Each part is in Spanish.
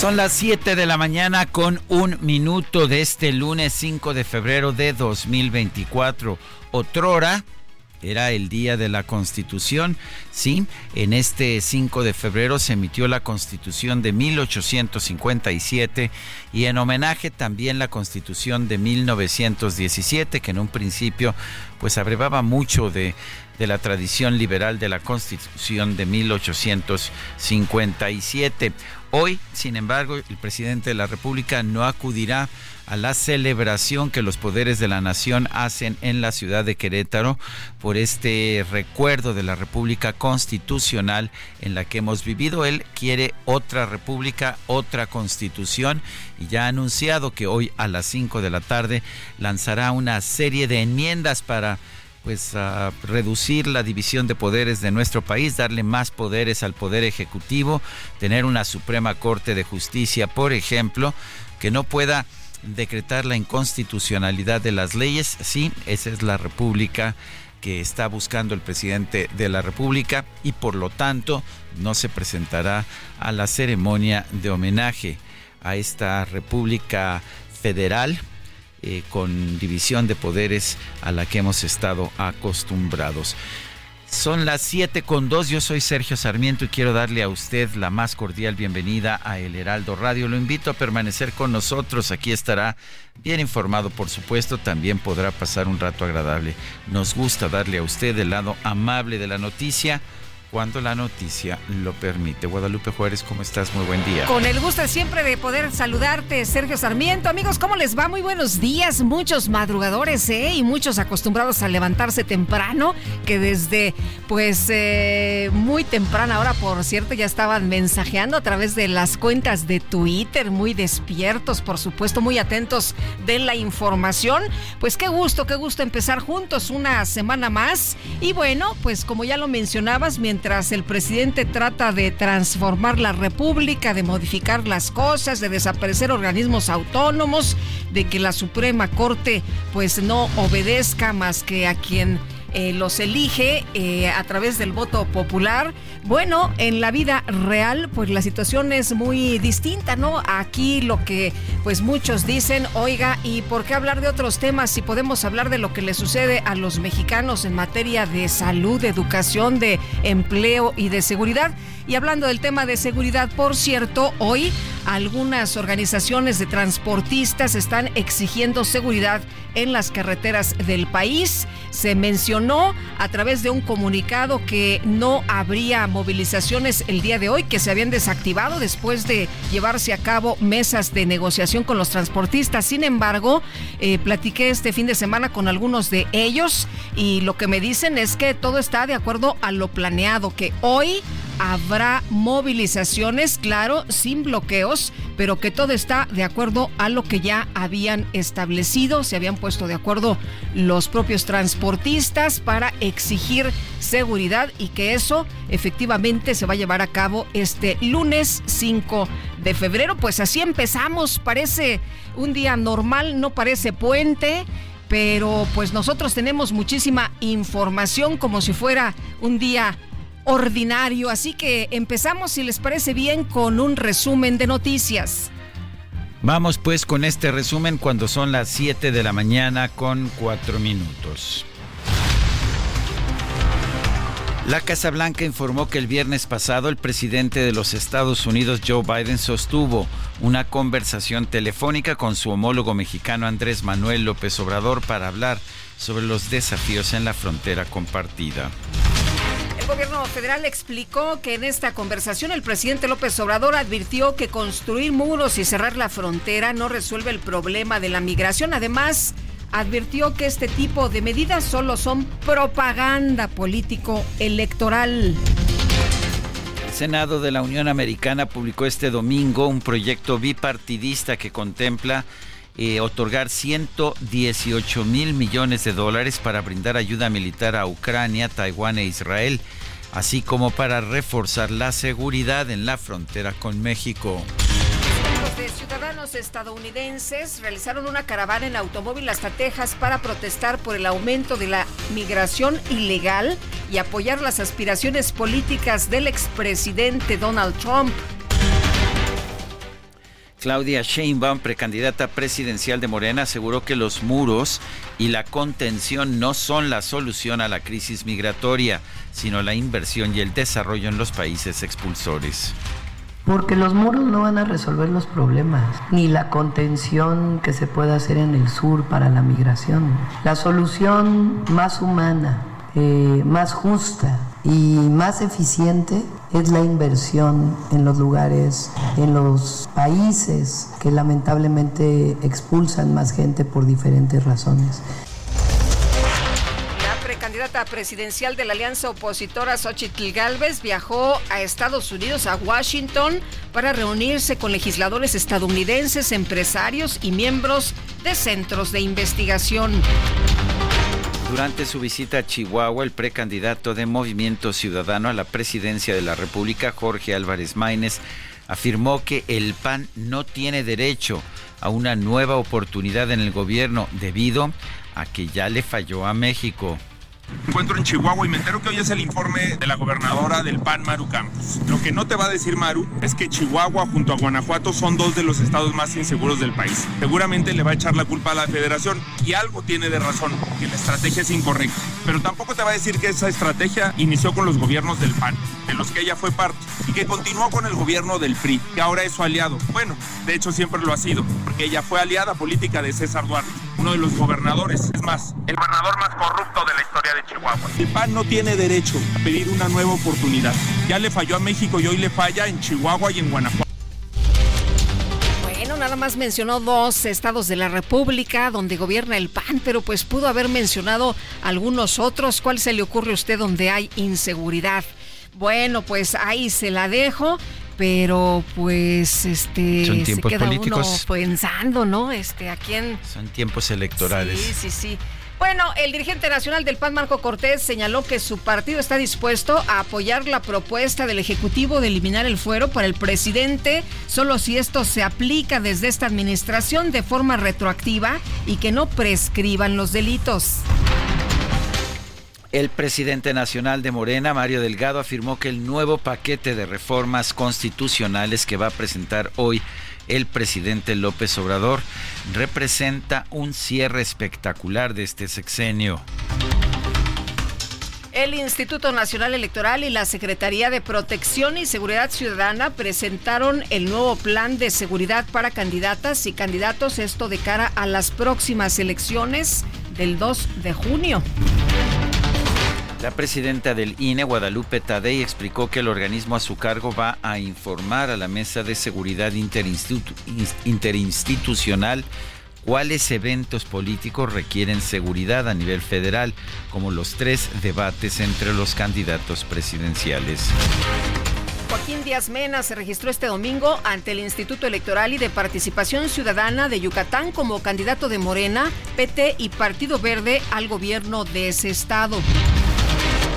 Son las 7 de la mañana con un minuto de este lunes 5 de febrero de 2024. Otrora era el día de la Constitución. Sí, en este 5 de febrero se emitió la Constitución de 1857 y en homenaje también la Constitución de 1917, que en un principio pues abrevaba mucho de de la tradición liberal de la Constitución de 1857. Hoy, sin embargo, el presidente de la República no acudirá a la celebración que los poderes de la nación hacen en la ciudad de Querétaro por este recuerdo de la República Constitucional en la que hemos vivido. Él quiere otra república, otra constitución y ya ha anunciado que hoy a las 5 de la tarde lanzará una serie de enmiendas para pues a reducir la división de poderes de nuestro país, darle más poderes al poder ejecutivo, tener una Suprema Corte de Justicia, por ejemplo, que no pueda decretar la inconstitucionalidad de las leyes. Sí, esa es la república que está buscando el presidente de la República y por lo tanto no se presentará a la ceremonia de homenaje a esta República Federal eh, con división de poderes a la que hemos estado acostumbrados. Son las 7 con 2, yo soy Sergio Sarmiento y quiero darle a usted la más cordial bienvenida a El Heraldo Radio. Lo invito a permanecer con nosotros, aquí estará bien informado por supuesto, también podrá pasar un rato agradable. Nos gusta darle a usted el lado amable de la noticia cuando la noticia lo permite. Guadalupe Juárez, ¿cómo estás? Muy buen día. Con el gusto siempre de poder saludarte, Sergio Sarmiento. Amigos, ¿cómo les va? Muy buenos días. Muchos madrugadores, ¿eh? Y muchos acostumbrados a levantarse temprano, que desde, pues, eh, muy temprana hora, por cierto, ya estaban mensajeando a través de las cuentas de Twitter, muy despiertos, por supuesto, muy atentos de la información. Pues qué gusto, qué gusto empezar juntos una semana más. Y bueno, pues como ya lo mencionabas, mientras mientras el presidente trata de transformar la República, de modificar las cosas, de desaparecer organismos autónomos, de que la Suprema Corte pues no obedezca más que a quien eh, los elige eh, a través del voto popular. Bueno, en la vida real, pues la situación es muy distinta, ¿no? Aquí lo que pues muchos dicen, oiga, ¿y por qué hablar de otros temas si podemos hablar de lo que le sucede a los mexicanos en materia de salud, de educación, de empleo y de seguridad? Y hablando del tema de seguridad, por cierto, hoy algunas organizaciones de transportistas están exigiendo seguridad en las carreteras del país. Se mencionó a través de un comunicado que no habría movilizaciones el día de hoy, que se habían desactivado después de llevarse a cabo mesas de negociación con los transportistas. Sin embargo, eh, platiqué este fin de semana con algunos de ellos y lo que me dicen es que todo está de acuerdo a lo planeado, que hoy habrá movilizaciones, claro, sin bloqueos, pero que todo está de acuerdo a lo que ya habían establecido, se habían puesto de acuerdo los propios transportistas para exigir seguridad y que eso efectivamente se va a llevar a cabo este lunes 5 de febrero. Pues así empezamos, parece un día normal, no parece puente pero pues nosotros tenemos muchísima información como si fuera un día ordinario. Así que empezamos, si les parece bien, con un resumen de noticias. Vamos pues con este resumen cuando son las 7 de la mañana con 4 minutos. La Casa Blanca informó que el viernes pasado el presidente de los Estados Unidos, Joe Biden, sostuvo una conversación telefónica con su homólogo mexicano Andrés Manuel López Obrador para hablar sobre los desafíos en la frontera compartida. El gobierno federal explicó que en esta conversación el presidente López Obrador advirtió que construir muros y cerrar la frontera no resuelve el problema de la migración. Además, advirtió que este tipo de medidas solo son propaganda político electoral. El Senado de la Unión Americana publicó este domingo un proyecto bipartidista que contempla eh, otorgar 118 mil millones de dólares para brindar ayuda militar a Ucrania, Taiwán e Israel, así como para reforzar la seguridad en la frontera con México. de ciudadanos estadounidenses realizaron una caravana en automóvil hasta Texas para protestar por el aumento de la migración ilegal y apoyar las aspiraciones políticas del expresidente Donald Trump. Claudia Sheinbaum, precandidata presidencial de Morena, aseguró que los muros y la contención no son la solución a la crisis migratoria, sino la inversión y el desarrollo en los países expulsores. Porque los muros no van a resolver los problemas, ni la contención que se pueda hacer en el sur para la migración. La solución más humana, eh, más justa y más eficiente es la inversión en los lugares, en los países que lamentablemente expulsan más gente por diferentes razones. La precandidata presidencial de la alianza opositora Xochitl Galvez viajó a Estados Unidos, a Washington, para reunirse con legisladores estadounidenses, empresarios y miembros de centros de investigación. Durante su visita a Chihuahua, el precandidato de Movimiento Ciudadano a la presidencia de la República, Jorge Álvarez Maínez, afirmó que el PAN no tiene derecho a una nueva oportunidad en el gobierno debido a que ya le falló a México encuentro en Chihuahua y me entero que hoy es el informe de la gobernadora del PAN, Maru Campos. Lo que no te va a decir Maru es que Chihuahua junto a Guanajuato son dos de los estados más inseguros del país. Seguramente le va a echar la culpa a la federación y algo tiene de razón, que la estrategia es incorrecta. Pero tampoco te va a decir que esa estrategia inició con los gobiernos del PAN, de los que ella fue parte, y que continuó con el gobierno del PRI, que ahora es su aliado. Bueno, de hecho siempre lo ha sido, porque ella fue aliada política de César Duarte, uno de los gobernadores, es más, el gobernador más corrupto de la historia de Chihuahua. El PAN no tiene derecho a pedir una nueva oportunidad. Ya le falló a México y hoy le falla en Chihuahua y en Guanajuato. Bueno, nada más mencionó dos estados de la República donde gobierna el PAN, pero pues pudo haber mencionado algunos otros. ¿Cuál se le ocurre a usted donde hay inseguridad? Bueno, pues ahí se la dejo pero pues este son tiempos se queda políticos uno pensando, ¿no? Este a quién son tiempos electorales. Sí, sí, sí. Bueno, el dirigente nacional del PAN, Marco Cortés, señaló que su partido está dispuesto a apoyar la propuesta del Ejecutivo de eliminar el fuero para el presidente, solo si esto se aplica desde esta administración de forma retroactiva y que no prescriban los delitos. El presidente nacional de Morena, Mario Delgado, afirmó que el nuevo paquete de reformas constitucionales que va a presentar hoy el presidente López Obrador representa un cierre espectacular de este sexenio. El Instituto Nacional Electoral y la Secretaría de Protección y Seguridad Ciudadana presentaron el nuevo plan de seguridad para candidatas y candidatos, esto de cara a las próximas elecciones del 2 de junio. La presidenta del INE, Guadalupe Tadei, explicó que el organismo a su cargo va a informar a la Mesa de Seguridad Interinstitucional cuáles eventos políticos requieren seguridad a nivel federal, como los tres debates entre los candidatos presidenciales. Joaquín Díaz Mena se registró este domingo ante el Instituto Electoral y de Participación Ciudadana de Yucatán como candidato de Morena, PT y Partido Verde al gobierno de ese estado.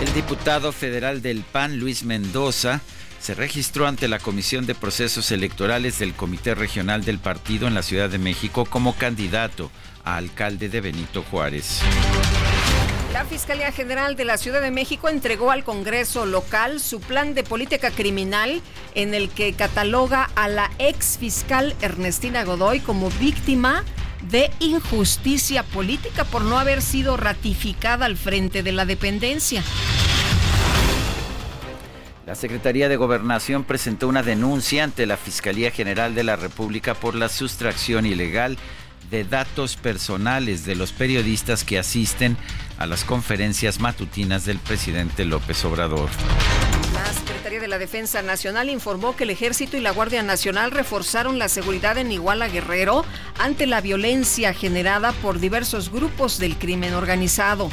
El diputado federal del PAN, Luis Mendoza, se registró ante la Comisión de Procesos Electorales del Comité Regional del Partido en la Ciudad de México como candidato a alcalde de Benito Juárez. La Fiscalía General de la Ciudad de México entregó al Congreso local su plan de política criminal en el que cataloga a la ex fiscal Ernestina Godoy como víctima de injusticia política por no haber sido ratificada al frente de la dependencia. La Secretaría de Gobernación presentó una denuncia ante la Fiscalía General de la República por la sustracción ilegal de datos personales de los periodistas que asisten a las conferencias matutinas del presidente López Obrador. La Secretaría de la Defensa Nacional informó que el Ejército y la Guardia Nacional reforzaron la seguridad en Iguala Guerrero ante la violencia generada por diversos grupos del crimen organizado.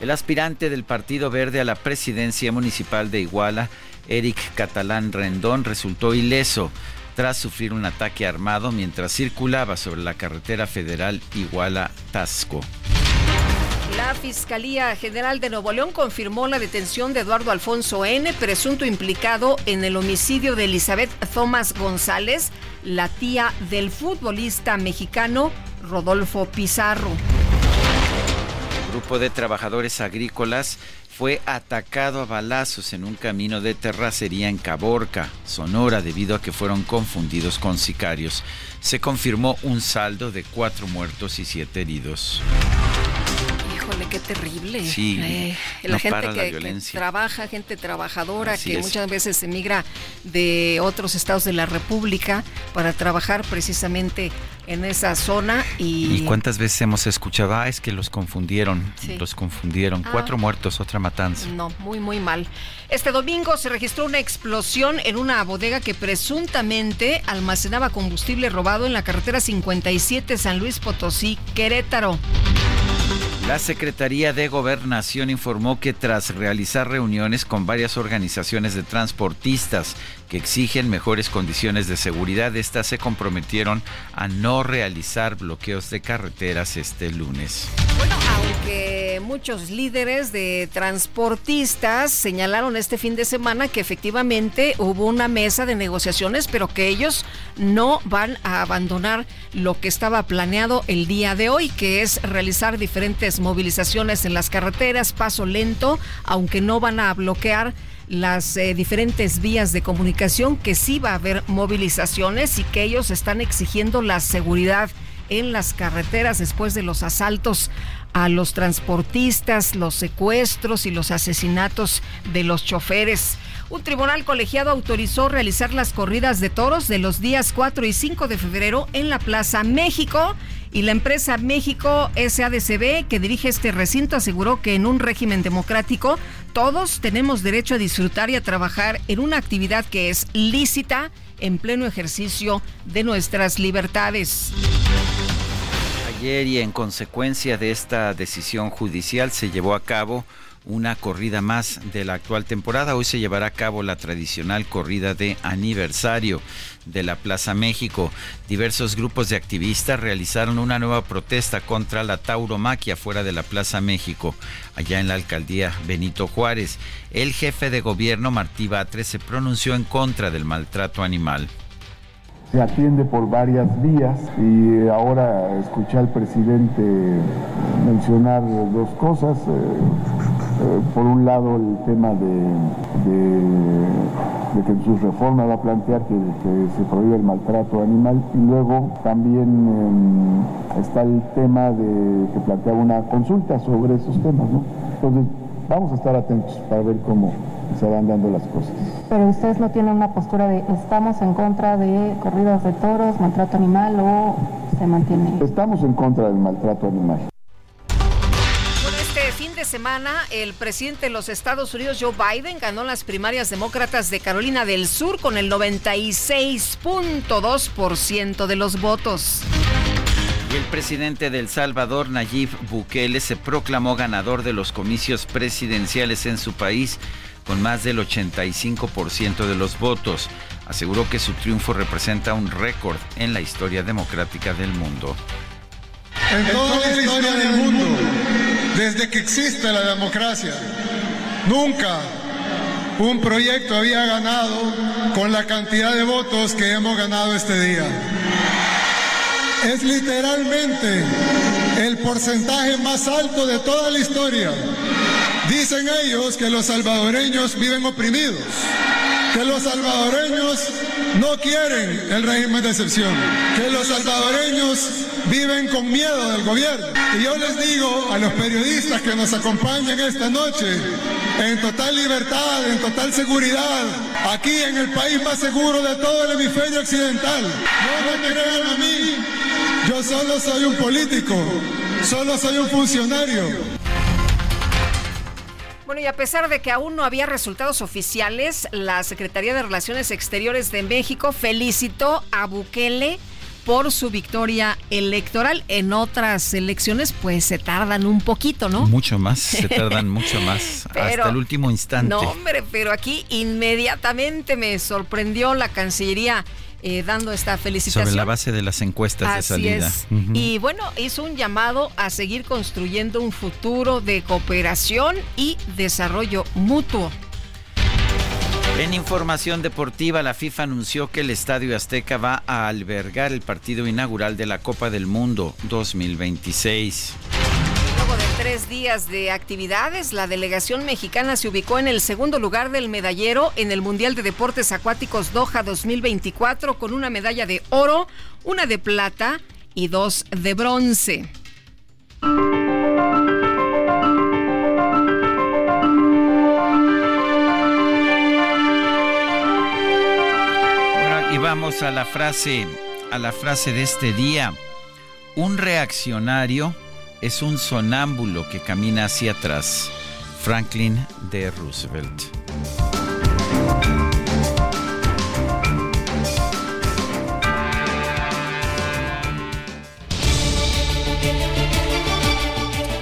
El aspirante del Partido Verde a la presidencia municipal de Iguala, Eric Catalán Rendón, resultó ileso tras sufrir un ataque armado mientras circulaba sobre la carretera federal Iguala-Tasco. La Fiscalía General de Nuevo León confirmó la detención de Eduardo Alfonso N., presunto implicado en el homicidio de Elizabeth Thomas González, la tía del futbolista mexicano Rodolfo Pizarro. El grupo de trabajadores agrícolas fue atacado a balazos en un camino de terracería en Caborca, Sonora, debido a que fueron confundidos con sicarios. Se confirmó un saldo de cuatro muertos y siete heridos. Híjole, qué terrible. Sí, Eh, no la gente la que, trabaja, gente trabajadora, Así que es. muchas veces emigra de otros estados de la República para trabajar precisamente en esa zona y, ¿Y cuántas veces hemos escuchado? Ah, es que los confundieron, Sí. los confundieron. Ah. Cuatro muertos, otra matanza. No, muy, muy mal. Este domingo se registró una explosión en una bodega que presuntamente almacenaba combustible robado en la carretera 57 San Luis Potosí, Querétaro. La Secretaría de Gobernación informó que tras realizar reuniones con varias organizaciones de transportistas que exigen mejores condiciones de seguridad, estas se comprometieron a no realizar bloqueos de carreteras este lunes. Muchos líderes de transportistas señalaron este fin de semana que efectivamente hubo una mesa de negociaciones, pero que ellos no van a abandonar lo que estaba planeado el día de hoy, que es realizar diferentes movilizaciones en las carreteras, paso lento, aunque no van a bloquear las eh, diferentes vías de comunicación, que sí va a haber movilizaciones y que ellos están exigiendo la seguridad en las carreteras después de los asaltos a los transportistas, los secuestros y los asesinatos de los choferes. Un tribunal colegiado autorizó realizar las corridas de toros de los días 4 y 5 de febrero en la Plaza México y la empresa México SADCB que dirige este recinto aseguró que en un régimen democrático todos tenemos derecho a disfrutar y a trabajar en una actividad que es lícita en pleno ejercicio de nuestras libertades. Ayer y en consecuencia de esta decisión judicial se llevó a cabo una corrida más de la actual temporada. Hoy se llevará a cabo la tradicional corrida de aniversario de la Plaza México. Diversos grupos de activistas realizaron una nueva protesta contra la tauromaquia fuera de la Plaza México, allá en la alcaldía Benito Juárez. El jefe de gobierno, Martí Batres, se pronunció en contra del maltrato animal. Se atiende por varias vías y ahora escuché al presidente mencionar dos cosas. eh, eh, por un lado el tema de, que en sus reformas va a plantear que, se prohíbe el maltrato animal y luego también eh, está el tema de que planteaba una consulta sobre esos temas. ¿no? Entonces vamos a estar atentos para ver cómo se van dando las cosas. Pero ustedes no tienen una postura de estamos en contra de corridas de toros, maltrato animal o se mantiene. Estamos en contra del maltrato animal. Bueno, este fin de semana, el presidente de los Estados Unidos, Joe Biden, ganó las primarias demócratas de Carolina del Sur con el 96.2% de los votos. Y el presidente de El Salvador, Nayib Bukele, se proclamó ganador de los comicios presidenciales en su país con más del 85% de los votos. Aseguró que su triunfo representa un récord en la historia democrática del mundo. En toda la historia del mundo, desde que existe la democracia, nunca un proyecto había ganado con la cantidad de votos que hemos ganado este día. Es literalmente el porcentaje más alto de toda la historia. Dicen ellos que los salvadoreños viven oprimidos, que los salvadoreños no quieren el régimen de excepción, que los salvadoreños viven con miedo del gobierno. Y yo les digo a los periodistas que nos acompañan esta noche, en total libertad, en total seguridad, aquí en el país más seguro de todo el hemisferio occidental. No me crean a mí, yo solo soy un político, solo soy un funcionario. Bueno, y a pesar de que aún no había resultados oficiales, la Secretaría de Relaciones Exteriores de México felicitó a Bukele por su victoria electoral. En otras elecciones, pues se tardan un poquito, ¿no? Mucho más, se tardan mucho más, hasta el último instante. No, hombre, pero aquí inmediatamente me sorprendió la Cancillería eh, dando esta felicitación. Sobre la base de las encuestas de salida. Y bueno, hizo un llamado a seguir construyendo un futuro de cooperación y desarrollo mutuo. En información deportiva, la FIFA anunció que el Estadio Azteca va a albergar el partido inaugural de la Copa del Mundo 2026 de tres días de actividades, la delegación mexicana se ubicó en el segundo lugar del medallero en el Mundial de Deportes Acuáticos Doha 2024 con una medalla de oro, una de plata y dos de bronce. y vamos a la frase, a la frase de este día. Un reaccionario es un sonámbulo que camina hacia atrás. Franklin D. Roosevelt.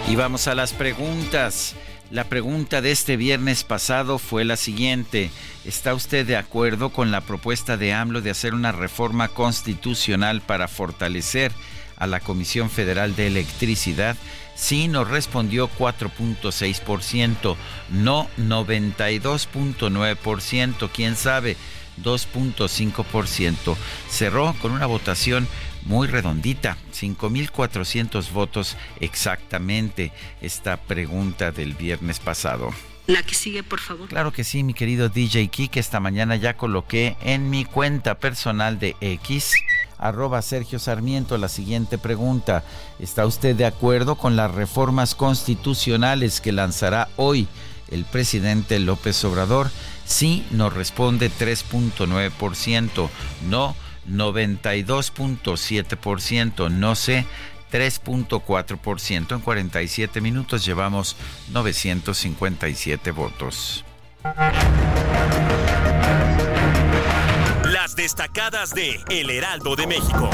Y vamos a las preguntas. La pregunta de este viernes pasado fue la siguiente. ¿Está usted de acuerdo con la propuesta de AMLO de hacer una reforma constitucional para fortalecer a la Comisión Federal de Electricidad, sí nos respondió 4.6%, no 92.9%, quién sabe, 2.5%. Cerró con una votación muy redondita, 5.400 votos exactamente esta pregunta del viernes pasado. La que sigue, por favor. Claro que sí, mi querido DJ Kik. Esta mañana ya coloqué en mi cuenta personal de X arroba Sergio Sarmiento la siguiente pregunta. ¿Está usted de acuerdo con las reformas constitucionales que lanzará hoy el presidente López Obrador? Sí, nos responde 3.9%, no 92.7%, no sé 3.4%. En 47 minutos llevamos 957 votos destacadas de El Heraldo de México.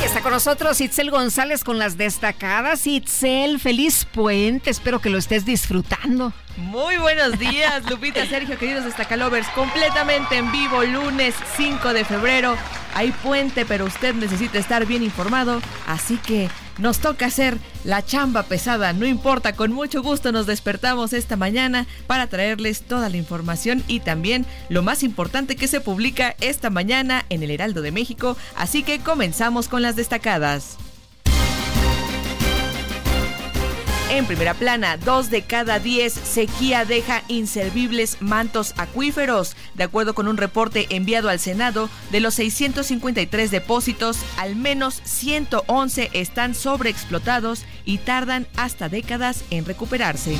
Y está con nosotros Itzel González con las destacadas. Itzel, feliz puente, espero que lo estés disfrutando. Muy buenos días, Lupita, Sergio, queridos destacalovers, completamente en vivo, lunes 5 de febrero. Hay puente, pero usted necesita estar bien informado, así que nos toca hacer la chamba pesada, no importa, con mucho gusto nos despertamos esta mañana para traerles toda la información y también lo más importante que se publica esta mañana en el Heraldo de México, así que comenzamos con las destacadas. En primera plana, dos de cada diez sequía deja inservibles mantos acuíferos. De acuerdo con un reporte enviado al Senado, de los 653 depósitos, al menos 111 están sobreexplotados y tardan hasta décadas en recuperarse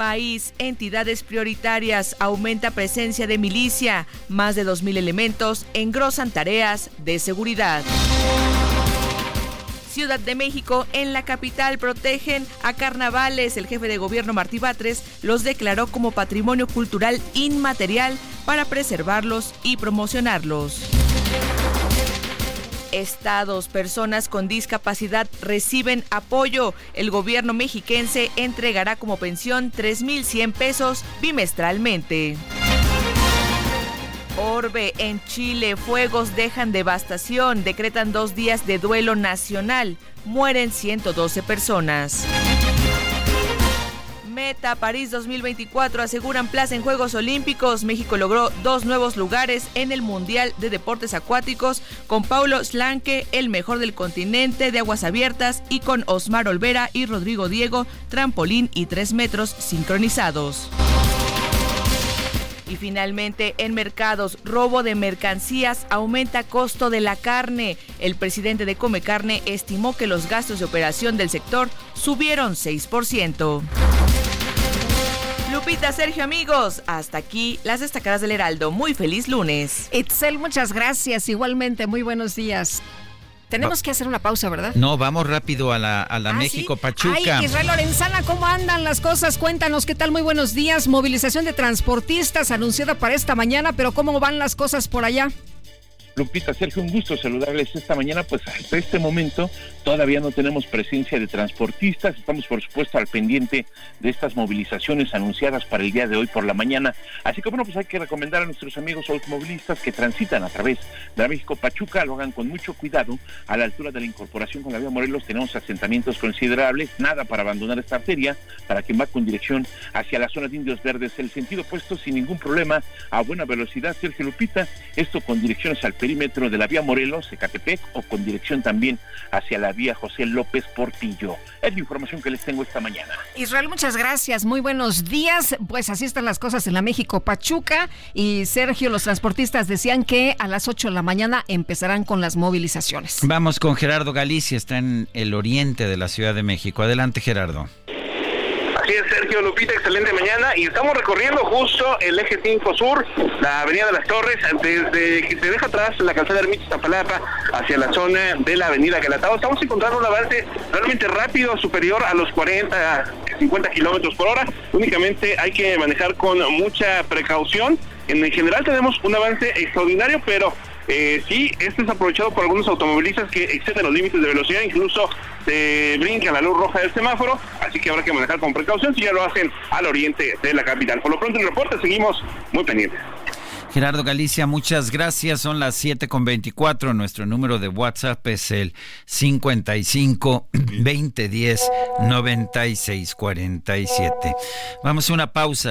país, entidades prioritarias, aumenta presencia de milicia, más de 2.000 elementos engrosan tareas de seguridad. Ciudad de México, en la capital, protegen a carnavales. El jefe de gobierno Martí Batres los declaró como patrimonio cultural inmaterial para preservarlos y promocionarlos. Estados, personas con discapacidad reciben apoyo. El gobierno mexiquense entregará como pensión 3.100 pesos bimestralmente. Orbe en Chile, fuegos dejan devastación, decretan dos días de duelo nacional, mueren 112 personas. meta París 2024 aseguran plaza en Juegos Olímpicos. México logró dos nuevos lugares en el Mundial de Deportes Acuáticos con Paulo Slanque, el mejor del continente de aguas abiertas, y con Osmar Olvera y Rodrigo Diego, trampolín y tres metros sincronizados. Y finalmente, en mercados, robo de mercancías aumenta costo de la carne. El presidente de Come Carne estimó que los gastos de operación del sector subieron 6%. Lupita, Sergio, amigos, hasta aquí las destacadas del Heraldo. Muy feliz lunes. Itzel, muchas gracias. Igualmente, muy buenos días. Tenemos que hacer una pausa, ¿verdad? No, vamos rápido a la, a la ¿Ah, México sí? Pachuca. Ay, Israel Lorenzana, ¿cómo andan las cosas? Cuéntanos, ¿qué tal? Muy buenos días. Movilización de transportistas anunciada para esta mañana, pero ¿cómo van las cosas por allá? Lupita, Sergio, un gusto saludarles esta mañana. Pues hasta este momento todavía no tenemos presencia de transportistas. Estamos, por supuesto, al pendiente de estas movilizaciones anunciadas para el día de hoy por la mañana. Así que, bueno, pues hay que recomendar a nuestros amigos automovilistas que transitan a través de la México Pachuca, lo hagan con mucho cuidado. A la altura de la incorporación con la vía Morelos tenemos asentamientos considerables, nada para abandonar esta arteria, para quien va con dirección hacia la zona de Indios Verdes, el sentido opuesto sin ningún problema, a buena velocidad, Sergio Lupita, esto con direcciones al perímetro de la vía Morelos, Ecatepec, o con dirección también hacia la vía José López Portillo. Es la información que les tengo esta mañana. Israel, muchas gracias. Muy buenos días. Pues así están las cosas en la México Pachuca. Y Sergio, los transportistas decían que a las 8 de la mañana empezarán con las movilizaciones. Vamos con Gerardo Galicia, está en el oriente de la Ciudad de México. Adelante, Gerardo. Sergio Lupita, excelente mañana. Y estamos recorriendo justo el eje 5 sur, la avenida de las Torres, desde que se deja atrás la calzada Ermita Iztapalapa hacia la zona de la avenida Galatao. Estamos encontrando un avance realmente rápido, superior a los 40, 50 kilómetros por hora. Únicamente hay que manejar con mucha precaución. En general tenemos un avance extraordinario, pero eh, sí, esto es aprovechado por algunos automovilistas que exceden los límites de velocidad, incluso se brincan la luz roja del semáforo, así que habrá que manejar con precaución si ya lo hacen al oriente de la capital. Por lo pronto el reporte seguimos muy pendientes. Gerardo Galicia, muchas gracias. Son las 7 con 24. Nuestro número de WhatsApp es el 55 2010 96 47. Vamos a una pausa.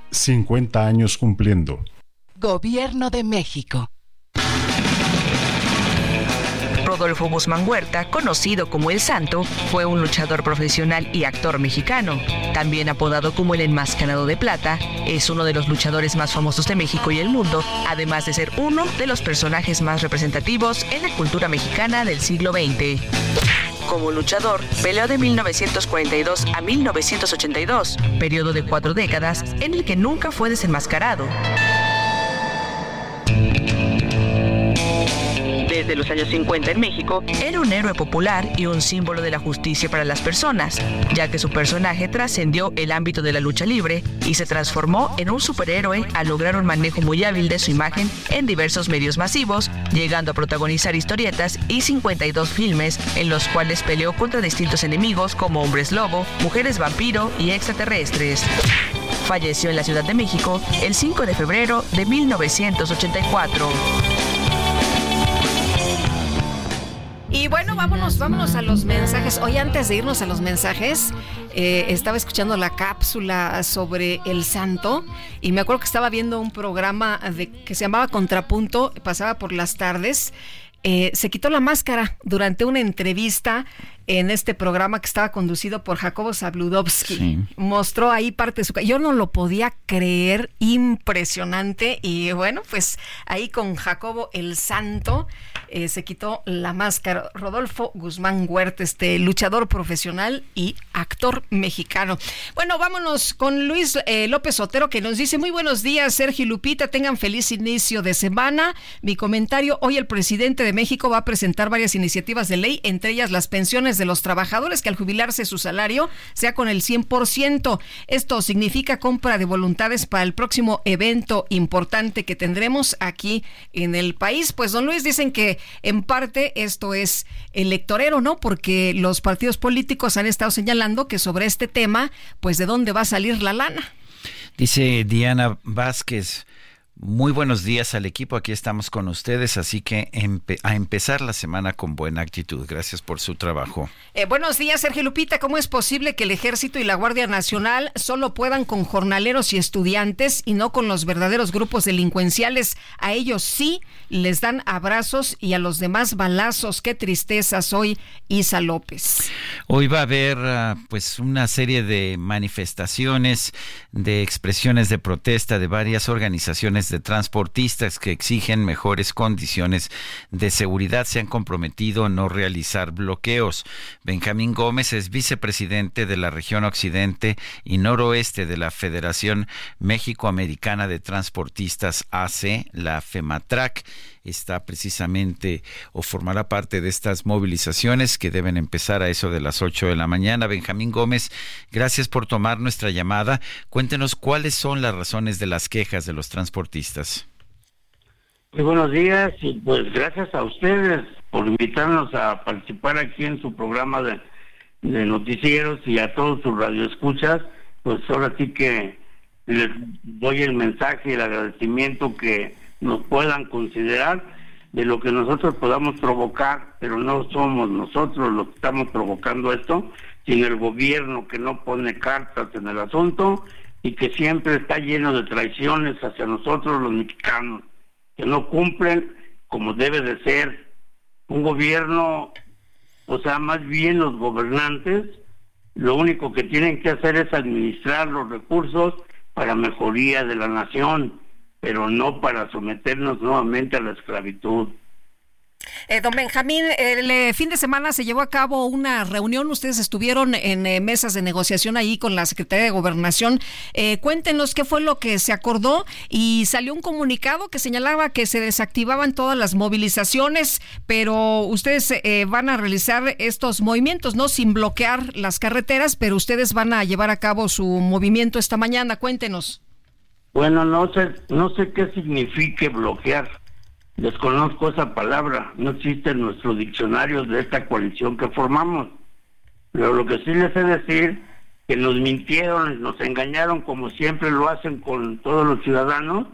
50 años cumpliendo. Gobierno de México. Rodolfo Guzmán Huerta, conocido como El Santo, fue un luchador profesional y actor mexicano. También apodado como el Enmascarado de Plata, es uno de los luchadores más famosos de México y el mundo, además de ser uno de los personajes más representativos en la cultura mexicana del siglo XX. Como luchador, peleó de 1942 a 1982, periodo de cuatro décadas en el que nunca fue desenmascarado. Desde los años 50 en México, era un héroe popular y un símbolo de la justicia para las personas, ya que su personaje trascendió el ámbito de la lucha libre y se transformó en un superhéroe al lograr un manejo muy hábil de su imagen en diversos medios masivos, llegando a protagonizar historietas y 52 filmes en los cuales peleó contra distintos enemigos como hombres lobo, mujeres vampiro y extraterrestres. Falleció en la Ciudad de México el 5 de febrero de 1984. Y bueno, vámonos, vámonos a los mensajes. Hoy antes de irnos a los mensajes, eh, estaba escuchando la cápsula sobre el santo y me acuerdo que estaba viendo un programa de, que se llamaba Contrapunto, pasaba por las tardes. eh, se quitó la máscara durante una entrevista en este programa que estaba conducido por Jacobo Zabludovsky. Mostró ahí parte de su... Yo no lo podía creer, impresionante. Y bueno, pues ahí con Jacobo el Santo eh, se quitó la máscara. Rodolfo Guzmán Huerta, este luchador profesional y actor mexicano. Bueno, vámonos con Luis eh, López Otero que nos dice, muy buenos días, Sergio y Lupita, tengan feliz inicio de semana. Mi comentario, hoy el presidente de México va a presentar varias iniciativas de ley, entre ellas las pensiones de los trabajadores que al jubilarse su salario sea con el 100%. Esto significa compra de voluntades para el próximo evento importante que tendremos aquí en el país. Pues don Luis dicen que en parte esto es electorero, ¿no? Porque los partidos políticos han estado señalando que sobre este tema, pues de dónde va a salir la lana. Dice Diana Vázquez, muy buenos días al equipo, aquí estamos con ustedes, así que a empezar la semana con buena actitud. Gracias por su trabajo. Eh, buenos días, Sergio Lupita. ¿Cómo es posible que el Ejército y la Guardia Nacional solo puedan con jornaleros y estudiantes y no con los verdaderos grupos delincuenciales? A ellos sí les dan abrazos y a los demás balazos. Qué tristeza soy, Isa López. Hoy va a haber ah, pues una serie de manifestaciones, de expresiones de protesta de varias organizaciones de transportistas que exigen mejores condiciones de seguridad se han comprometido a no realizar bloqueos. Benjamín Gómez es vicepresidente de la región occidente y noroeste de la Federación México-Americana de Transportistas AC, la FEMATRAC está precisamente o formará parte de estas movilizaciones que deben empezar a eso de las 8 de la mañana. Benjamín Gómez, gracias por tomar nuestra llamada. Cuéntenos cuáles son las razones de las quejas de los transportistas. Muy buenos días y pues gracias a ustedes por invitarnos a participar aquí en su programa de, de noticieros y a todos sus radioescuchas. Pues ahora sí que les doy el mensaje y el agradecimiento que nos puedan considerar de lo que nosotros podamos provocar, pero no somos nosotros los que estamos provocando esto, sino el gobierno que no pone cartas en el asunto y que siempre está lleno de traiciones hacia nosotros los mexicanos, que no cumplen como debe de ser. Un gobierno, o sea, más bien los gobernantes, lo único que tienen que hacer es administrar los recursos para mejoría de la nación pero no para someternos nuevamente a la esclavitud. Eh, don Benjamín, el eh, fin de semana se llevó a cabo una reunión. Ustedes estuvieron en eh, mesas de negociación ahí con la Secretaría de Gobernación. cuéntenos qué fue lo que se acordó y salió un comunicado que señalaba que se desactivaban todas las movilizaciones, pero ustedes van a realizar estos movimientos, ¿no? Sin bloquear las carreteras, pero ustedes van a llevar a cabo su movimiento esta mañana. Cuéntenos. Bueno, no sé, no sé qué signifique bloquear. Desconozco esa palabra. No existe en nuestro diccionario de esta coalición que formamos. Pero lo que sí les sé decir que nos mintieron, nos engañaron como siempre lo hacen con todos los ciudadanos.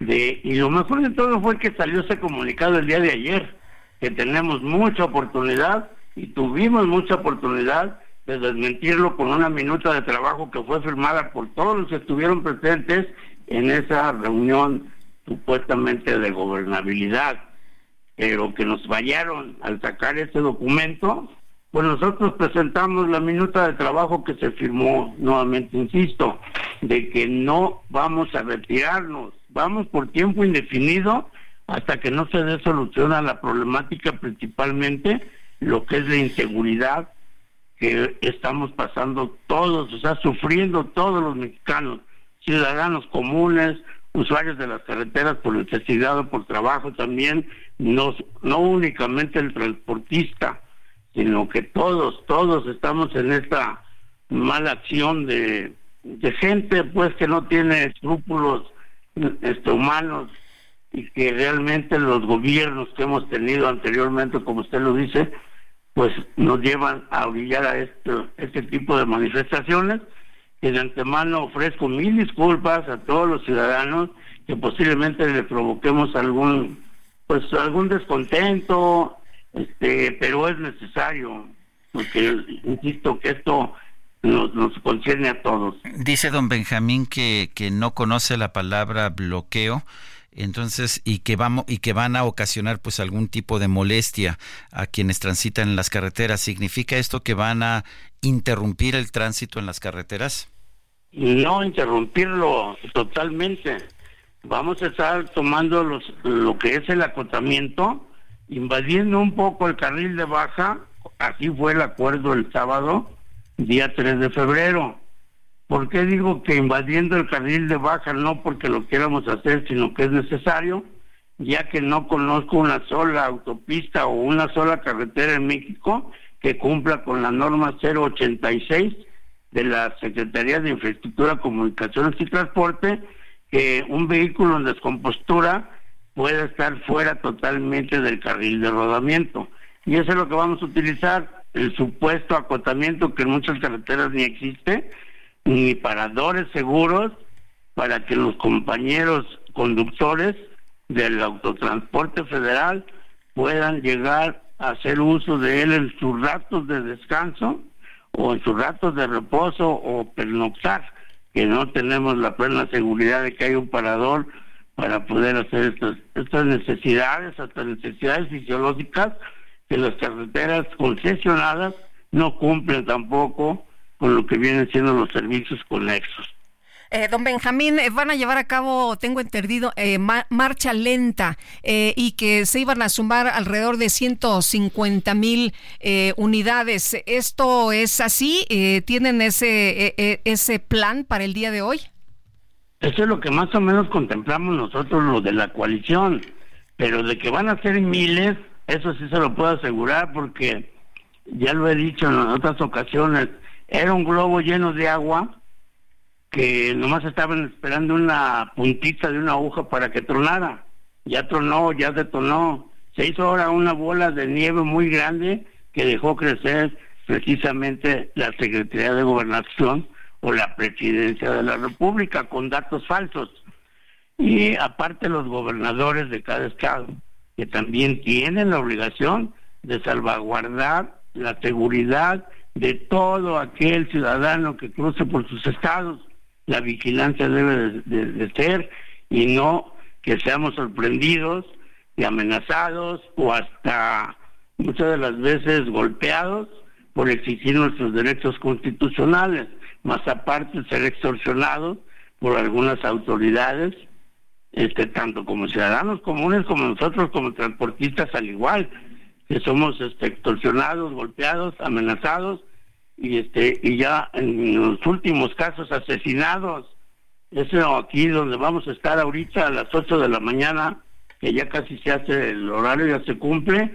De, y lo mejor de todo fue que salió ese comunicado el día de ayer, que tenemos mucha oportunidad y tuvimos mucha oportunidad de desmentirlo con una minuta de trabajo que fue firmada por todos los que estuvieron presentes en esa reunión supuestamente de gobernabilidad, pero que nos fallaron al sacar ese documento, pues nosotros presentamos la minuta de trabajo que se firmó, nuevamente insisto, de que no vamos a retirarnos, vamos por tiempo indefinido hasta que no se dé solución a la problemática principalmente lo que es la inseguridad que estamos pasando todos, o sea, sufriendo todos los mexicanos, ciudadanos comunes, usuarios de las carreteras por necesidad o por trabajo también, no, no únicamente el transportista, sino que todos, todos estamos en esta mala acción de, gente pues que no tiene escrúpulos este, humanos y que realmente los gobiernos que hemos tenido anteriormente, como usted lo dice, pues nos llevan a orillar a este, tipo de manifestaciones. Y de antemano ofrezco mil disculpas a todos los ciudadanos que posiblemente le provoquemos algún pues algún descontento este pero es necesario porque insisto que esto nos, nos concierne a todos. Dice don Benjamín que que no conoce la palabra bloqueo Entonces, y que vamos y que van a ocasionar pues algún tipo de molestia a quienes transitan en las carreteras. ¿Significa esto que van a interrumpir el tránsito en las carreteras? No interrumpirlo totalmente. Vamos a estar tomando los, lo que es el acotamiento, invadiendo un poco el carril de baja. Así fue el acuerdo el sábado, día 3 de febrero ¿Por qué digo que invadiendo el carril de baja no porque lo quieramos hacer, sino que es necesario? Ya que no conozco una sola autopista o una sola carretera en México que cumpla con la norma 086 de la Secretaría de Infraestructura, Comunicaciones y Transporte, que un vehículo en descompostura pueda estar fuera totalmente del carril de rodamiento. Y eso es lo que vamos a utilizar, el supuesto acotamiento que en muchas carreteras ni existe, ni paradores seguros para que los compañeros conductores del autotransporte federal puedan llegar a hacer uso de él en sus ratos de descanso o en sus ratos de reposo o pernoctar, que no tenemos la plena seguridad de que hay un parador para poder hacer estas, estas necesidades, estas necesidades fisiológicas que las carreteras concesionadas no cumplen tampoco con lo que vienen siendo los servicios conexos. Eh, don Benjamín, eh, van a llevar a cabo, tengo entendido, eh, marcha lenta y que se iban a sumar alrededor de 150 mil unidades. ¿Esto es así? ¿Tienen ese, ese plan para el día de hoy? Eso es lo que más o menos contemplamos nosotros, lo de la coalición. Pero de que van a ser miles, eso sí se lo puedo asegurar porque ya lo he dicho en otras ocasiones era un globo lleno de agua que nomás estaban esperando una puntita de una aguja para que tronara. Ya tronó, ya detonó. Se hizo ahora una bola de nieve muy grande que dejó crecer precisamente la Secretaría de Gobernación o la Presidencia de la República con datos falsos. Y aparte los gobernadores de cada estado, que también tienen la obligación de salvaguardar la seguridad de todo aquel ciudadano que cruce por sus estados. La vigilancia debe de, ser y no que seamos sorprendidos y amenazados o hasta muchas de las veces golpeados por exigir nuestros derechos constitucionales, más aparte ser extorsionados por algunas autoridades, este tanto como ciudadanos comunes como nosotros como transportistas al igual, que somos este, extorsionados, golpeados, amenazados y este y ya en los últimos casos asesinados. Eso aquí donde vamos a estar ahorita a las 8 de la mañana, que ya casi se hace el horario, ya se cumple,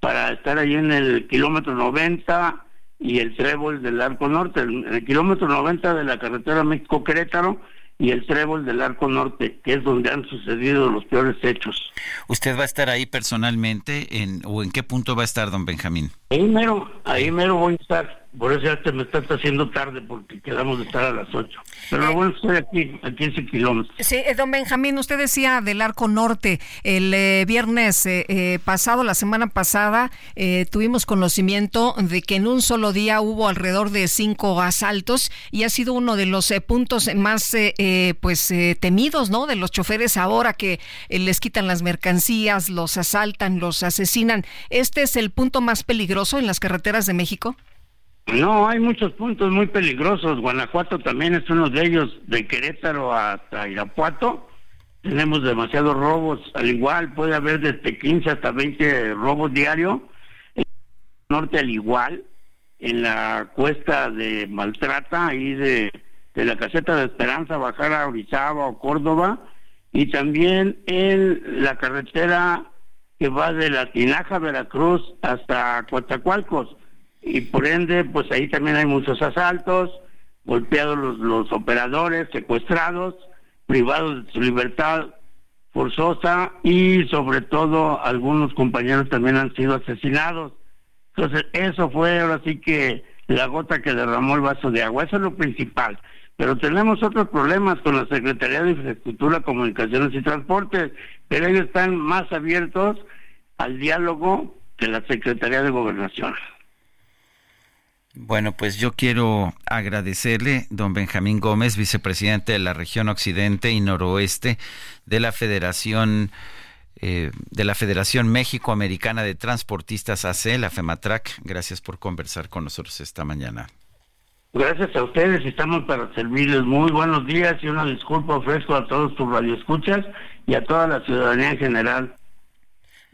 para estar ahí en el kilómetro 90 y el trébol del Arco Norte, en el kilómetro 90 de la carretera México-Querétaro, y el trébol del Arco Norte, que es donde han sucedido los peores hechos. ¿Usted va a estar ahí personalmente en, o en qué punto va a estar, don Benjamín? Ahí mero, ahí mero voy a estar. Por eso ya te me está haciendo tarde porque quedamos de estar a las 8. Pero bueno, estoy aquí, a 15 kilómetros. Sí, eh, don Benjamín, usted decía del Arco Norte. El eh, viernes eh, pasado, la semana pasada, tuvimos conocimiento de que en un solo día hubo alrededor de cinco asaltos y ha sido uno de los puntos más pues temidos, ¿no? De los choferes ahora que les quitan las mercancías, los asaltan, los asesinan. ¿Este es el punto más peligroso en las carreteras de México? No, hay muchos puntos muy peligrosos. Guanajuato también es uno de ellos, de Querétaro hasta Irapuato. Tenemos demasiados robos, al igual puede haber desde 15 hasta 20 robos diarios. En el norte al igual, en la cuesta de Maltrata, ahí de, de la caseta de Esperanza, bajar a Orizaba o Córdoba, y también en la carretera que va de la Tinaja, Veracruz, hasta Coatzacoalcos y por ende, pues ahí también hay muchos asaltos, golpeados los, los operadores, secuestrados, privados de su libertad forzosa y sobre todo algunos compañeros también han sido asesinados. Entonces, eso fue ahora sí que la gota que derramó el vaso de agua, eso es lo principal. Pero tenemos otros problemas con la Secretaría de Infraestructura, Comunicaciones y Transportes, pero ellos están más abiertos al diálogo que la Secretaría de Gobernación. Bueno, pues yo quiero agradecerle, don Benjamín Gómez, vicepresidente de la región occidente y noroeste de la Federación eh, de la Federación México Americana de Transportistas AC, la FEMATRAC. Gracias por conversar con nosotros esta mañana. Gracias a ustedes, estamos para servirles. Muy buenos días y una disculpa ofrezco a todos tus radioescuchas y a toda la ciudadanía en general.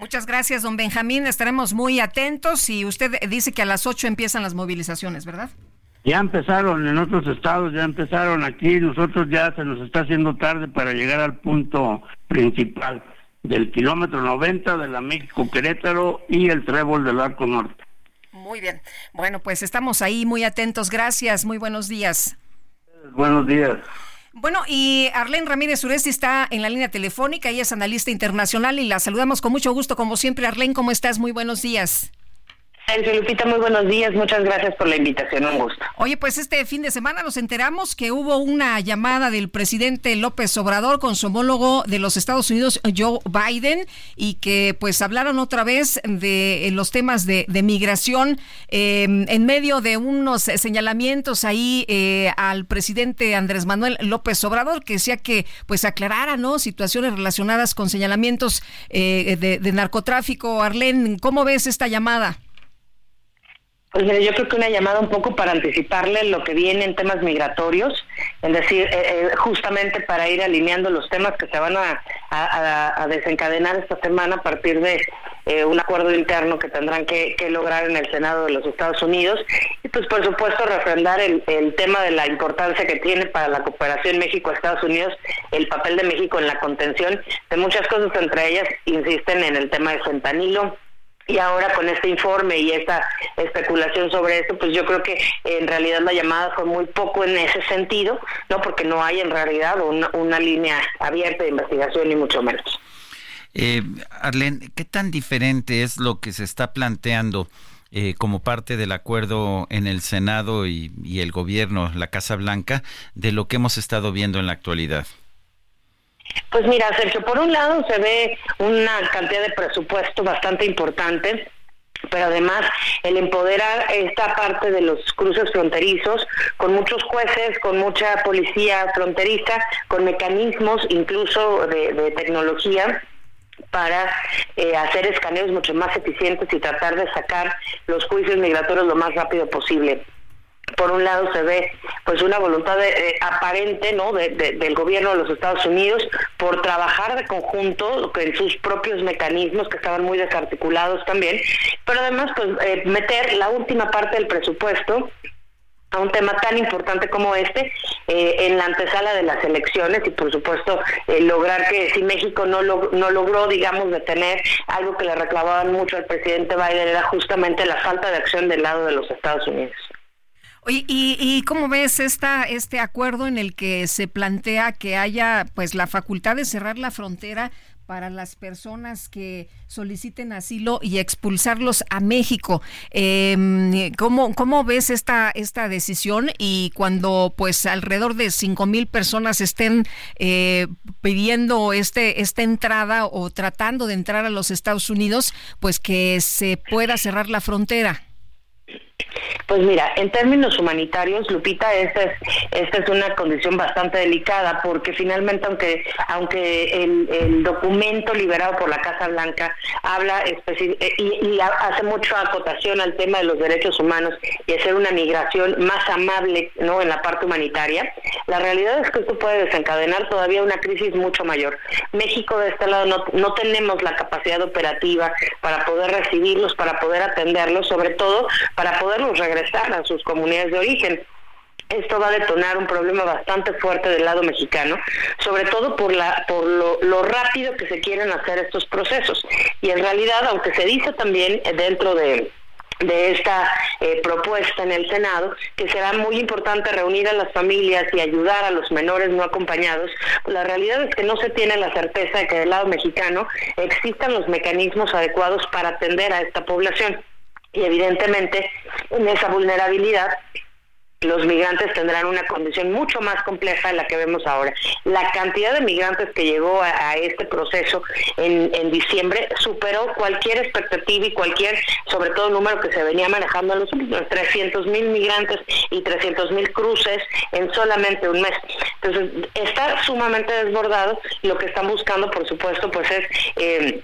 Muchas gracias, don Benjamín. Estaremos muy atentos y usted dice que a las 8 empiezan las movilizaciones, ¿verdad? Ya empezaron en otros estados, ya empezaron aquí. Nosotros ya se nos está haciendo tarde para llegar al punto principal del kilómetro 90 de la México Querétaro y el trébol del Arco Norte. Muy bien. Bueno, pues estamos ahí muy atentos. Gracias. Muy buenos días. Buenos días. Bueno, y Arlene Ramírez Suresti está en la línea telefónica, ella es analista internacional y la saludamos con mucho gusto, como siempre. Arlene, ¿cómo estás? Muy buenos días. Sergio Lupita, muy buenos días. Muchas gracias por la invitación. Un gusto. Oye, pues este fin de semana nos enteramos que hubo una llamada del presidente López Obrador con su homólogo de los Estados Unidos, Joe Biden, y que pues hablaron otra vez de los temas de, migración em, en medio de unos señalamientos ahí eh, al presidente Andrés Manuel López Obrador, que decía que pues aclarara, ¿no? Situaciones relacionadas con señalamientos eh, de, de narcotráfico. Arlene, ¿cómo ves esta llamada? Pues mire, yo creo que una llamada un poco para anticiparle lo que viene en temas migratorios, es decir, eh, eh, justamente para ir alineando los temas que se van a, desencadenar esta semana a partir de eh, un acuerdo interno que tendrán que, lograr en el Senado de los Estados Unidos. Y pues por supuesto refrendar el, el tema de la importancia que tiene para la cooperación México-Estados Unidos el papel de México en la contención de muchas cosas, entre ellas insisten en el tema de fentanilo, y ahora con este informe y esta especulación sobre esto, pues yo creo que en realidad la llamada fue muy poco en ese sentido, no porque no hay en realidad una, línea abierta de investigación ni mucho menos. Eh, Arlene, ¿qué tan diferente es lo que se está planteando eh, como parte del acuerdo en el Senado y el gobierno, la Casa Blanca, de lo que hemos estado viendo en la actualidad? Pues mira, Sergio, por un lado se ve una cantidad de presupuesto bastante importante pero además el empoderar esta parte de los cruces fronterizos con muchos jueces, con mucha policía fronteriza, con mecanismos incluso de, tecnología para eh, hacer escaneos mucho más eficientes y tratar de sacar los juicios migratorios lo más rápido posible por un lado se ve pues una voluntad eh, aparente no del gobierno de los Estados Unidos por trabajar de conjunto en sus propios mecanismos que estaban muy desarticulados también pero además pues eh, meter la última parte del presupuesto a un tema tan importante como este eh, en la antesala de las elecciones y por supuesto lograr que si México no, no logró digamos detener algo que le reclamaban mucho al presidente Biden era justamente la falta de acción del lado de los Estados Unidos. ¿Y, ¿y, cómo ves esta, este acuerdo en el que se plantea que haya pues la facultad de cerrar la frontera para las personas que soliciten asilo y expulsarlos a México. Eh, ¿cómo, ¿Cómo ves esta, esta decisión? Y cuando pues alrededor de cinco mil personas estén eh, pidiendo este, esta entrada o tratando de entrar a los Estados Unidos, pues que se pueda cerrar la frontera. Pues mira, en términos humanitarios, Lupita, esta es, una condición bastante delicada porque finalmente, aunque, aunque el, documento liberado por la Casa Blanca habla eh, y, hace mucho acotación al tema de los derechos humanos y hacer una migración más amable ¿no? en la parte humanitaria, la realidad es que esto puede desencadenar todavía una crisis mucho mayor. México de este lado no, no tenemos la capacidad operativa para poder recibirlos, para poder atenderlos, sobre todo para regresar a sus comunidades de origen esto va a detonar un problema bastante fuerte del lado mexicano, sobre todo por la por lo, rápido que se quieren hacer estos procesos. Y en realidad, aunque se dice también dentro de de esta eh, propuesta en el Senado, que será muy importante reunir a las familias y ayudar a los menores no acompañados, la realidad es que no se tiene la certeza de que del lado mexicano existan los mecanismos adecuados para atender a esta población y evidentemente en esa vulnerabilidad los migrantes tendrán una condición mucho más compleja de la que vemos ahora. La cantidad de migrantes que llegó a, este proceso en, en, diciembre superó cualquier expectativa y cualquier, sobre todo, número que se venía manejando en los últimos 300 mil migrantes y 300 mil cruces en solamente un mes. Entonces, está sumamente desbordado. Lo que están buscando, por supuesto, pues es... Eh,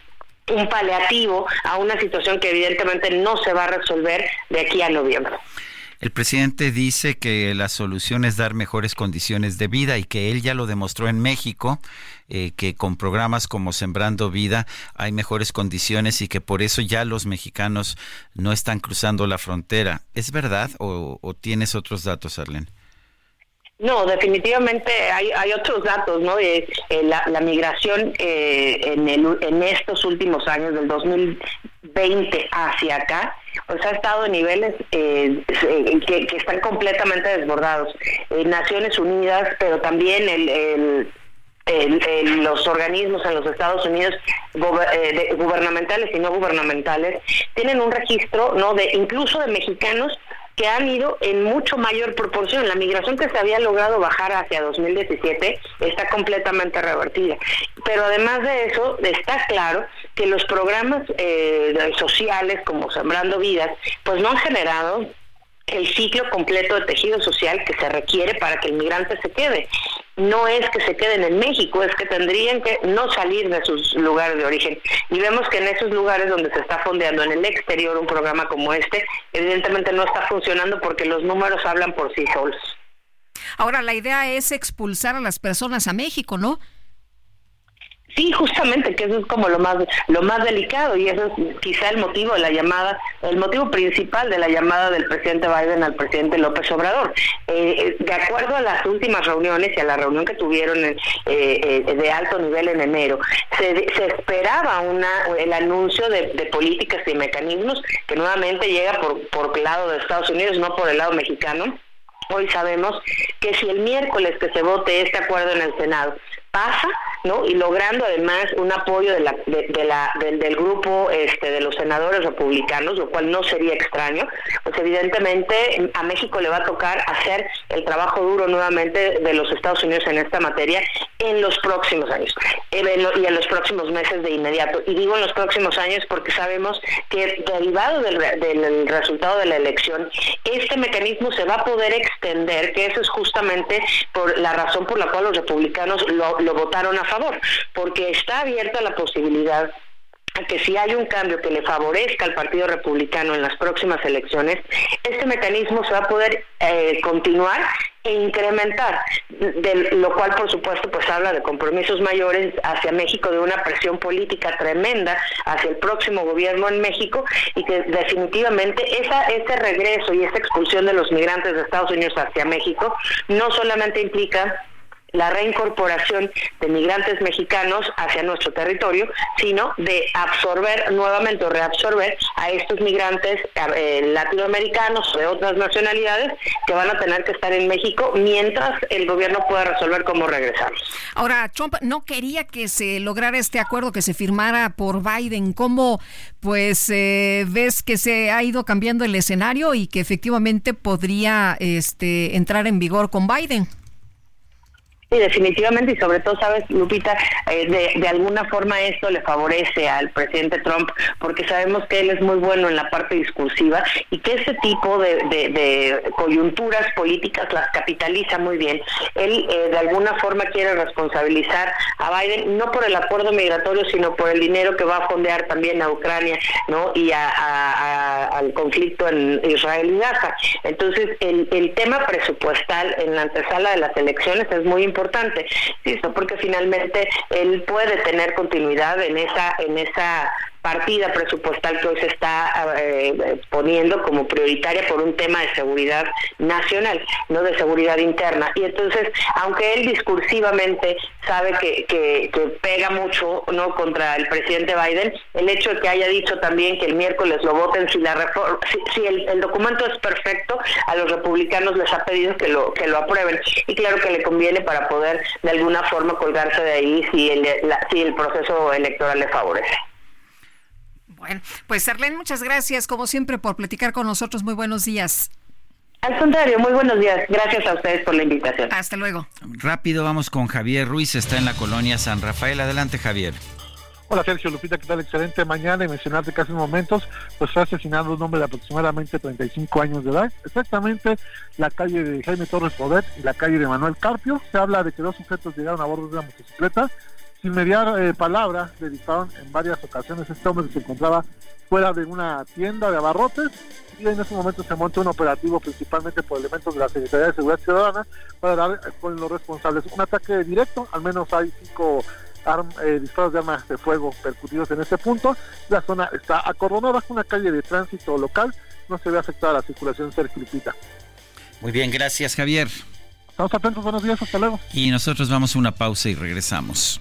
un paliativo a una situación que evidentemente no se va a resolver de aquí a noviembre. El presidente dice que la solución es dar mejores condiciones de vida y que él ya lo demostró en México, eh, que con programas como Sembrando Vida hay mejores condiciones y que por eso ya los mexicanos no están cruzando la frontera. ¿Es verdad o, tienes otros datos, Arlene? No, definitivamente hay, otros datos, ¿no? Eh, la, migración eh, en, en estos últimos años, del 2020 hacia acá, pues ha estado en niveles eh, que, están completamente desbordados. Eh, Naciones Unidas, pero también el, los organismos en los Estados Unidos eh, gubernamentales y no gubernamentales tienen un registro no de incluso de mexicanos que han ido en mucho mayor proporción. La migración que se había logrado bajar hacia 2017 está completamente revertida. Pero además de eso, está claro que los programas eh, sociales como Sembrando Vidas, pues no han generado el ciclo completo de tejido social que se requiere para que el migrante se quede. No es que se queden en México, es que tendrían que no salir de sus lugares de origen. Y vemos que en esos lugares donde se está fondeando en el exterior un programa como este, evidentemente no está funcionando porque los números hablan por sí solos. Ahora, la idea es expulsar a las personas a México, ¿no? Sí, justamente, que eso es como lo más lo más delicado y eso es quizá el motivo de la llamada, el motivo principal de la llamada del presidente Biden al presidente López Obrador. Eh, eh, de acuerdo a las últimas reuniones y a la reunión que tuvieron eh, de alto nivel en enero, se, esperaba una el anuncio de, políticas y mecanismos que nuevamente llega por por el lado de Estados Unidos, no por el lado mexicano. Hoy sabemos que si el miércoles que se vote este acuerdo en el Senado pasa, ¿no? Y logrando además un apoyo de la, de, la, del, grupo este, de los senadores republicanos, lo cual no sería extraño, pues evidentemente a México le va a tocar hacer el trabajo duro nuevamente de los Estados Unidos en esta materia en los próximos años y en los próximos meses de inmediato. Y digo en los próximos años porque sabemos que derivado del, del resultado de la elección, este mecanismo se va a poder extender, que eso es justamente por la razón por la cual los republicanos lo, votaron a favor, porque está abierta la posibilidad que si hay un cambio que le favorezca al Partido Republicano en las próximas elecciones, este mecanismo se va a poder eh, continuar e incrementar, de lo cual por supuesto pues habla de compromisos mayores hacia México, de una presión política tremenda hacia el próximo gobierno en México y que definitivamente esa, ese regreso y esa expulsión de los migrantes de Estados Unidos hacia México no solamente implica la reincorporación de migrantes mexicanos hacia nuestro territorio, sino de absorber nuevamente o reabsorber a estos migrantes eh, latinoamericanos o de otras nacionalidades que van a tener que estar en México mientras el gobierno pueda resolver cómo regresarlos. Ahora, Trump no quería que se lograra este acuerdo que se firmara por Biden. ¿Cómo pues eh, ves que se ha ido cambiando el escenario y que efectivamente podría este, entrar en vigor con Biden? Sí, definitivamente, y sobre todo, sabes, Lupita, eh, de, alguna forma esto le favorece al presidente Trump, porque sabemos que él es muy bueno en la parte discursiva y que ese tipo de, de, coyunturas políticas las capitaliza muy bien. Él eh, de alguna forma quiere responsabilizar a Biden, no por el acuerdo migratorio, sino por el dinero que va a fondear también a Ucrania ¿no? y a, al conflicto en Israel y Gaza. Entonces, el, el tema presupuestal en la antesala de las elecciones es muy importante importante, porque finalmente él puede tener continuidad en esa en esa partida presupuestal que hoy se está eh, poniendo como prioritaria por un tema de seguridad nacional, no de seguridad interna. Y entonces, aunque él discursivamente sabe que, que, pega mucho no contra el presidente Biden, el hecho de que haya dicho también que el miércoles lo voten si la reforma, si, el, documento es perfecto, a los republicanos les ha pedido que lo que lo aprueben y claro que le conviene para poder de alguna forma colgarse de ahí si el, si el proceso electoral le favorece. Bueno, pues Arlene, muchas gracias como siempre por platicar con nosotros. Muy buenos días. Al contrario, muy buenos días. Gracias a ustedes por la invitación. Hasta luego. Rápido vamos con Javier Ruiz, está en la colonia San Rafael. Adelante, Javier. Hola Sergio Lupita, ¿qué tal? Excelente mañana y mencionarte que hace momentos pues fue asesinado un hombre de aproximadamente 35 años de edad, exactamente la calle de Jaime Torres Poder y la calle de Manuel Carpio. Se habla de que dos sujetos llegaron a bordo de una motocicleta, sin mediar eh, palabra, le dispararon en varias ocasiones. Este hombre se encontraba fuera de una tienda de abarrotes y en ese momento se monta un operativo principalmente por elementos de la Secretaría de Seguridad Ciudadana para dar con los responsables un ataque directo, al menos hay cinco eh, disparos de armas de fuego percutidos en este punto. La zona está acordonada, una calle de tránsito local, no se ve afectada la circulación Sergio Muy bien, gracias Javier. Estamos atentos, buenos días, hasta luego. Y nosotros vamos a una pausa y regresamos.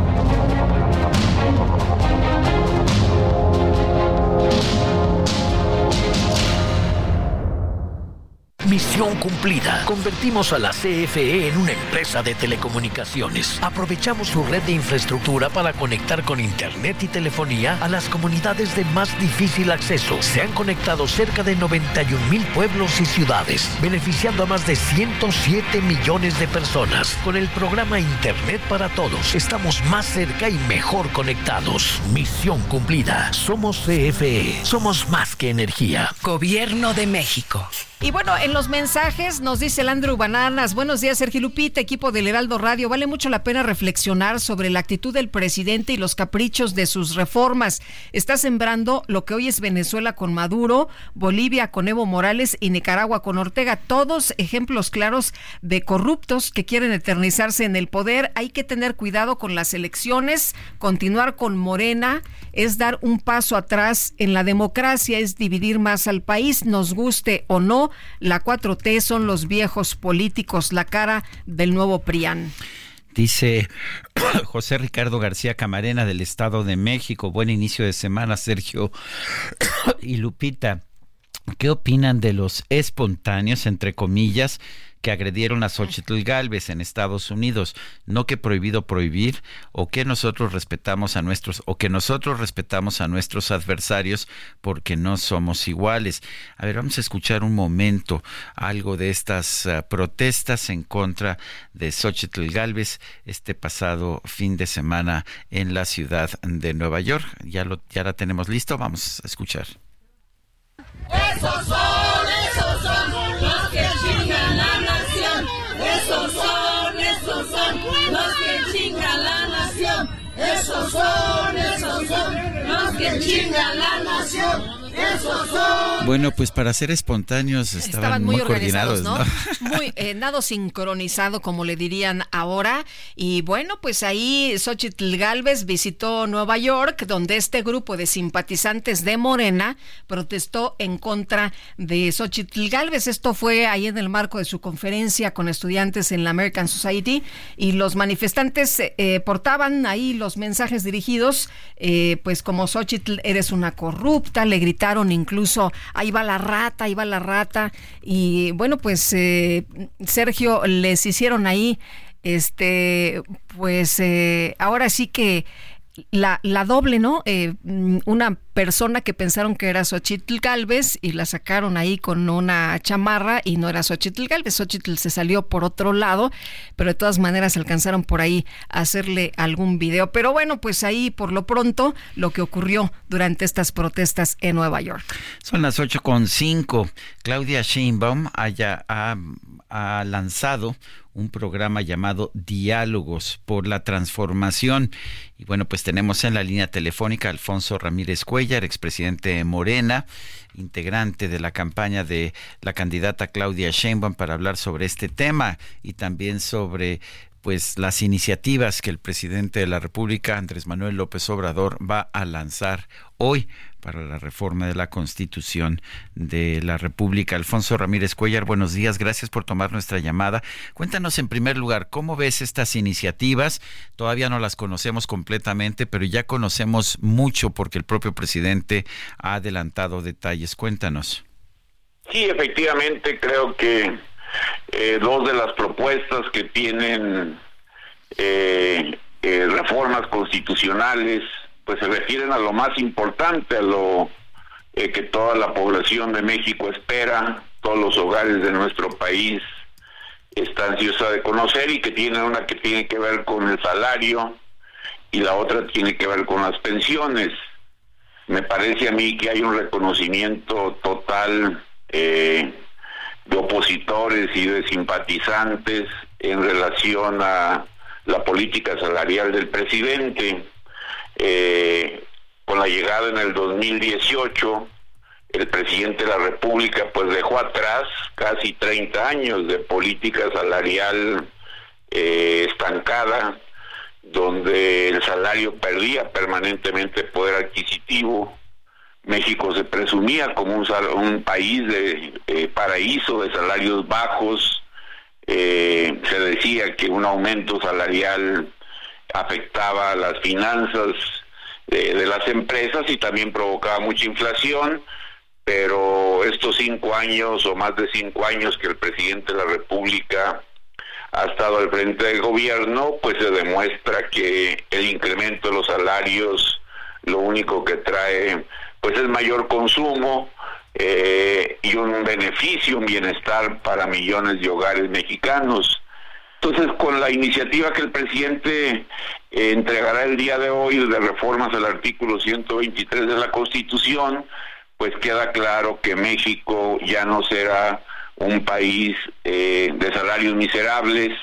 Misión cumplida. Convertimos a la CFE en una empresa de telecomunicaciones. Aprovechamos su red de infraestructura para conectar con Internet y telefonía a las comunidades de más difícil acceso. Se han conectado cerca de 91 mil pueblos y ciudades, beneficiando a más de 107 millones de personas. Con el programa Internet para Todos, estamos más cerca y mejor conectados. Misión cumplida. Somos CFE. Somos más que energía. Gobierno de México. Y bueno, en los mensajes nos dice el Andrew Bananas, buenos días Sergio Lupita, equipo del Heraldo Radio, vale mucho la pena reflexionar sobre la actitud del presidente y los caprichos de sus reformas. Está sembrando lo que hoy es Venezuela con Maduro, Bolivia con Evo Morales y Nicaragua con Ortega, todos ejemplos claros de corruptos que quieren eternizarse en el poder. Hay que tener cuidado con las elecciones, continuar con Morena es dar un paso atrás en la democracia, es dividir más al país, nos guste o no la 4T son los viejos políticos, la cara del nuevo PRIAN. Dice José Ricardo García Camarena del Estado de México. Buen inicio de semana, Sergio y Lupita. ¿Qué opinan de los espontáneos, entre comillas, que agredieron a Xochitl Galvez en Estados Unidos, no que prohibido prohibir o que nosotros respetamos a nuestros o que nosotros respetamos a nuestros adversarios porque no somos iguales. A ver, vamos a escuchar un momento algo de estas uh, protestas en contra de Xochitl Galvez este pasado fin de semana en la ciudad de Nueva York. Ya lo ya la tenemos listo, vamos a escuchar. Esos son, esos son son, esos son los que chingan la nación. Bueno, pues para ser espontáneos estaban, muy, coordinados, ¿no? Muy eh, nado sincronizado, como le dirían ahora. Y bueno, pues ahí Xochitl Galvez visitó Nueva York, donde este grupo de simpatizantes de Morena protestó en contra de Xochitl Galvez. Esto fue ahí en el marco de su conferencia con estudiantes en la American Society. Y los manifestantes eh, portaban ahí los mensajes dirigidos, eh, pues como Xochitl, eres una corrupta, le gritaron incluso, ahí va la rata, ahí va la rata. Y bueno, pues eh, Sergio, les hicieron ahí, este, pues eh, ahora sí que la, la doble, ¿no? Eh, mm, una persona que pensaron que era Xochitl Galvez y la sacaron ahí con una chamarra y no era Xochitl Galvez. Xochitl se salió por otro lado, pero de todas maneras alcanzaron por ahí a hacerle algún video. Pero bueno, pues ahí por lo pronto lo que ocurrió durante estas protestas en Nueva York. Son las ocho con cinco. Claudia Sheinbaum haya, ha, ha lanzado un programa llamado Diálogos por la Transformación. Y bueno, pues tenemos en la línea telefónica a Alfonso Ramírez Cuellar, expresidente de Morena, integrante de la campaña de la candidata Claudia Sheinbaum para hablar sobre este tema y también sobre pues las iniciativas que el presidente de la República, Andrés Manuel López Obrador, va a lanzar hoy para la reforma de la Constitución de la República. Alfonso Ramírez Cuellar, buenos días, gracias por tomar nuestra llamada. Cuéntanos en primer lugar, ¿cómo ves estas iniciativas? Todavía no las conocemos completamente, pero ya conocemos mucho porque el propio presidente ha adelantado detalles. Cuéntanos. Sí, efectivamente, creo que eh, dos de las propuestas que tienen eh, eh, reformas constitucionales pues se refieren a lo más importante, a lo eh, que toda la población de México espera, todos los hogares de nuestro país están ansiosa de conocer y que tiene una que tiene que ver con el salario y la otra tiene que ver con las pensiones. Me parece a mí que hay un reconocimiento total eh, de opositores y de simpatizantes en relación a la política salarial del presidente. Eh, con la llegada en el 2018, el presidente de la República pues dejó atrás casi 30 años de política salarial eh, estancada, donde el salario perdía permanentemente poder adquisitivo. México se presumía como un, país de eh, paraíso de salarios bajos. Se decía que un aumento salarial afectaba las finanzas de, las empresas y también provocaba mucha inflación, pero estos cinco años o más de cinco años que el presidente de la República ha estado al frente del gobierno, pues se demuestra que el incremento de los salarios lo único que trae pues es mayor consumo eh, y un beneficio, un bienestar para millones de hogares mexicanos. Entonces, con la iniciativa que el presidente eh, entregará el día de hoy de reformas al artículo 123 de la Constitución, pues queda claro que México ya no será un país eh, de salarios miserables,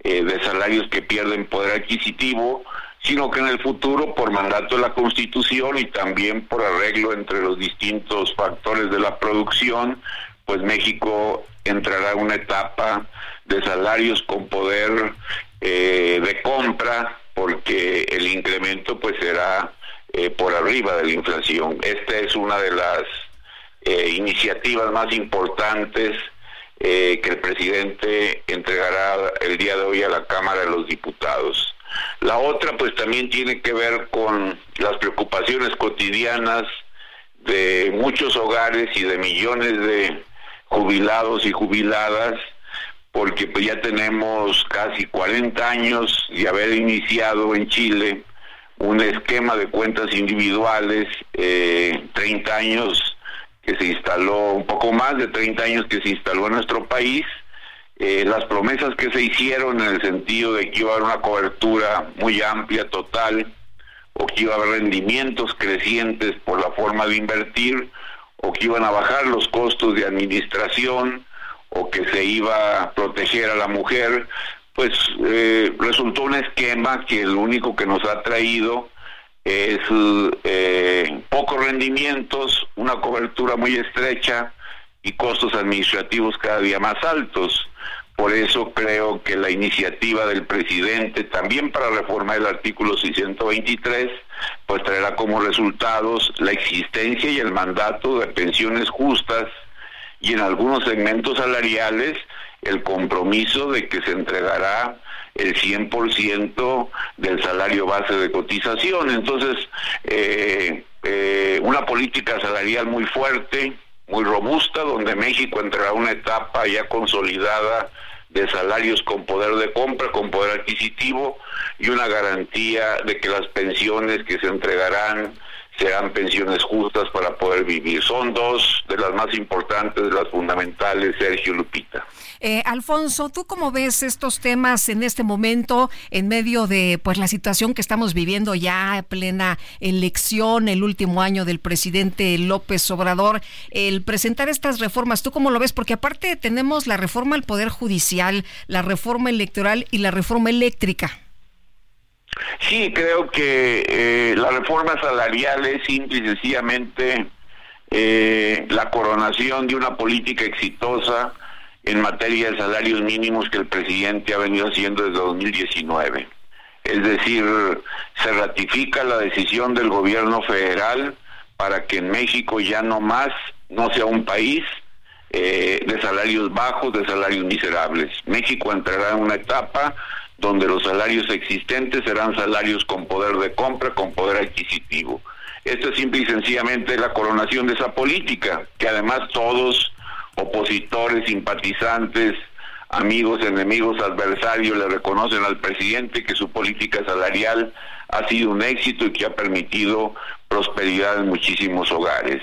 eh, de salarios que pierden poder adquisitivo, sino que en el futuro, por mandato de la Constitución y también por arreglo entre los distintos factores de la producción, pues México entrará en una etapa de salarios con poder eh, de compra porque el incremento pues será eh, por arriba de la inflación. Esta es una de las eh, iniciativas más importantes que el presidente entregará el día de hoy a la Cámara de los Diputados. La otra pues también tiene que ver con las preocupaciones cotidianas de muchos hogares y de millones de jubilados y jubiladas porque pues ya tenemos casi 40 años de haber iniciado en Chile un esquema de cuentas individuales, eh, 30 años que se instaló, un poco más de 30 años que se instaló en nuestro país, eh, las promesas que se hicieron en el sentido de que iba a haber una cobertura muy amplia, total, o que iba a haber rendimientos crecientes por la forma de invertir, o que iban a bajar los costos de administración, o que se iba a proteger a la mujer, pues eh, resultó un esquema que lo único que nos ha traído es eh, pocos rendimientos, una cobertura muy estrecha y costos administrativos cada día más altos. Por eso creo que la iniciativa del presidente también para reformar el artículo 623 pues traerá como resultados la existencia y el mandato de pensiones justas y en algunos segmentos salariales el compromiso de que se entregará el 100% del salario base de cotización. Entonces, eh, eh, una política salarial muy fuerte, muy robusta, donde México entrará a una etapa ya consolidada de salarios con poder de compra, con poder adquisitivo y una garantía de que las pensiones que se entregarán sean pensiones justas para poder vivir. Son dos de las más importantes, de las fundamentales, Sergio Lupita. Eh, Alfonso, ¿tú cómo ves estos temas en este momento, en medio de pues la situación que estamos viviendo ya, plena elección, el último año del presidente López Obrador, el presentar estas reformas, ¿tú cómo lo ves? Porque aparte tenemos la reforma al Poder Judicial, la reforma electoral y la reforma eléctrica. Sí, creo que eh, la reforma salarial es simple y sencillamente eh, la coronación de una política exitosa en materia de salarios mínimos que el presidente ha venido haciendo desde 2019. Es decir, se ratifica la decisión del gobierno federal para que en México ya no más no sea un país eh, de salarios bajos, de salarios miserables. México entrará en una etapa donde los salarios existentes serán salarios con poder de compra, con poder adquisitivo. Esto es simple y sencillamente la coronación de esa política, que además todos, opositores, simpatizantes, amigos, enemigos, adversarios, le reconocen al presidente que su política salarial ha sido un éxito y que ha permitido prosperidad en muchísimos hogares.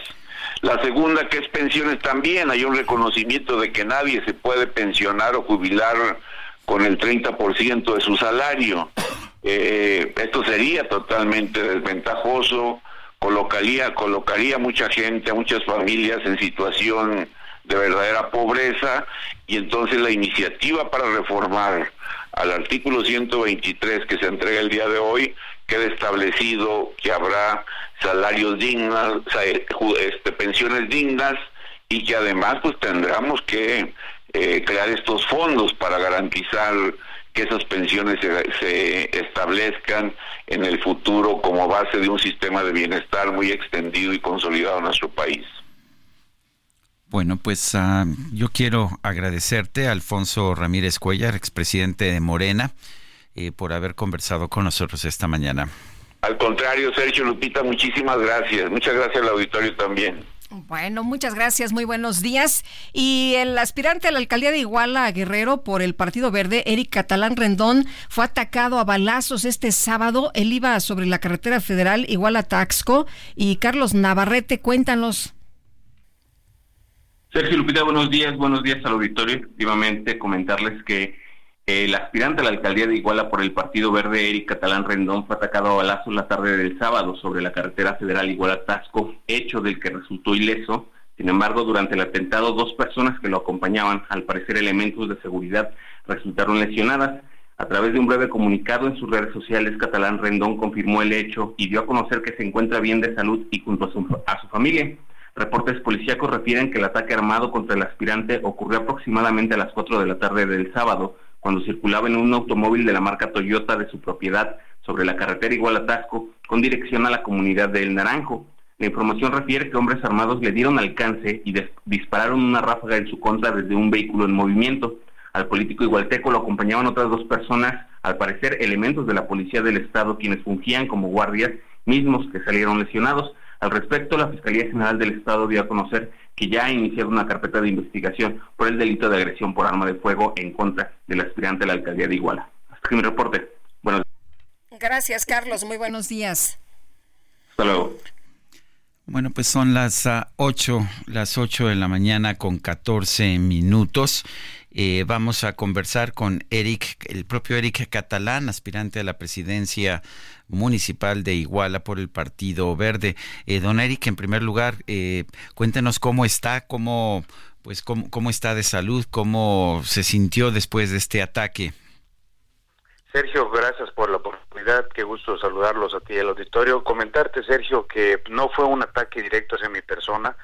La segunda, que es pensiones también, hay un reconocimiento de que nadie se puede pensionar o jubilar con el 30% de su salario. Eh, esto sería totalmente desventajoso, colocaría, colocaría mucha gente, a muchas familias en situación de verdadera pobreza y entonces la iniciativa para reformar al artículo 123 que se entrega el día de hoy queda establecido que habrá salarios dignos, este, pensiones dignas y que además pues tendremos que eh, crear estos fondos para garantizar que esas pensiones se, se, establezcan en el futuro como base de un sistema de bienestar muy extendido y consolidado en nuestro país. Bueno, pues uh, yo quiero agradecerte, Alfonso Ramírez Cuellar, expresidente de Morena, eh, por haber conversado con nosotros esta mañana. Al contrario, Sergio Lupita, muchísimas gracias. Muchas gracias al auditorio también. Bueno, muchas gracias, muy buenos días. Y el aspirante a la alcaldía de Iguala, Guerrero, por el Partido Verde, Eric Catalán Rendón, fue atacado a balazos este sábado. Él iba sobre la carretera federal Iguala-Taxco. Y Carlos Navarrete, cuéntanos. Sergio Lupita, buenos días, buenos días al auditorio. Efectivamente, comentarles que el aspirante a la alcaldía de Iguala por el Partido Verde, Eric Catalán Rendón, fue atacado a balazos la tarde del sábado sobre la carretera federal Iguala-Tasco, hecho del que resultó ileso. Sin embargo, durante el atentado, dos personas que lo acompañaban, al parecer elementos de seguridad, resultaron lesionadas. A través de un breve comunicado en sus redes sociales, Catalán Rendón confirmó el hecho y dio a conocer que se encuentra bien de salud y junto a su, a su familia. Reportes policíacos refieren que el ataque armado contra el aspirante ocurrió aproximadamente a las 4 de la tarde del sábado, cuando circulaba en un automóvil de la marca Toyota de su propiedad sobre la carretera Iguala-Tasco con dirección a la comunidad de El Naranjo. La información refiere que hombres armados le dieron alcance y dispararon una ráfaga en su contra desde un vehículo en movimiento. Al político igualteco lo acompañaban otras dos personas, al parecer elementos de la policía del estado quienes fungían como guardias, mismos que salieron lesionados. Al respecto, la Fiscalía General del Estado dio a conocer que ya ha iniciado una carpeta de investigación por el delito de agresión por arma de fuego en contra del aspirante a la alcaldía de Iguala. Hasta aquí mi reporte. Buenos Gracias, Carlos. Muy buenos días. Hasta luego. Bueno, pues son las 8, ah, las 8 de la mañana con 14 minutos. Eh, vamos a conversar con Eric, el propio Eric Catalán, aspirante a la presidencia municipal de Iguala por el Partido Verde. Eh, don Eric, en primer lugar, eh, cuéntenos cómo está, cómo, pues, cómo, cómo está de salud, cómo se sintió después de este ataque. Sergio, gracias por la oportunidad, qué gusto saludarlos a ti y al auditorio. Comentarte, Sergio, que no fue un ataque directo hacia mi persona,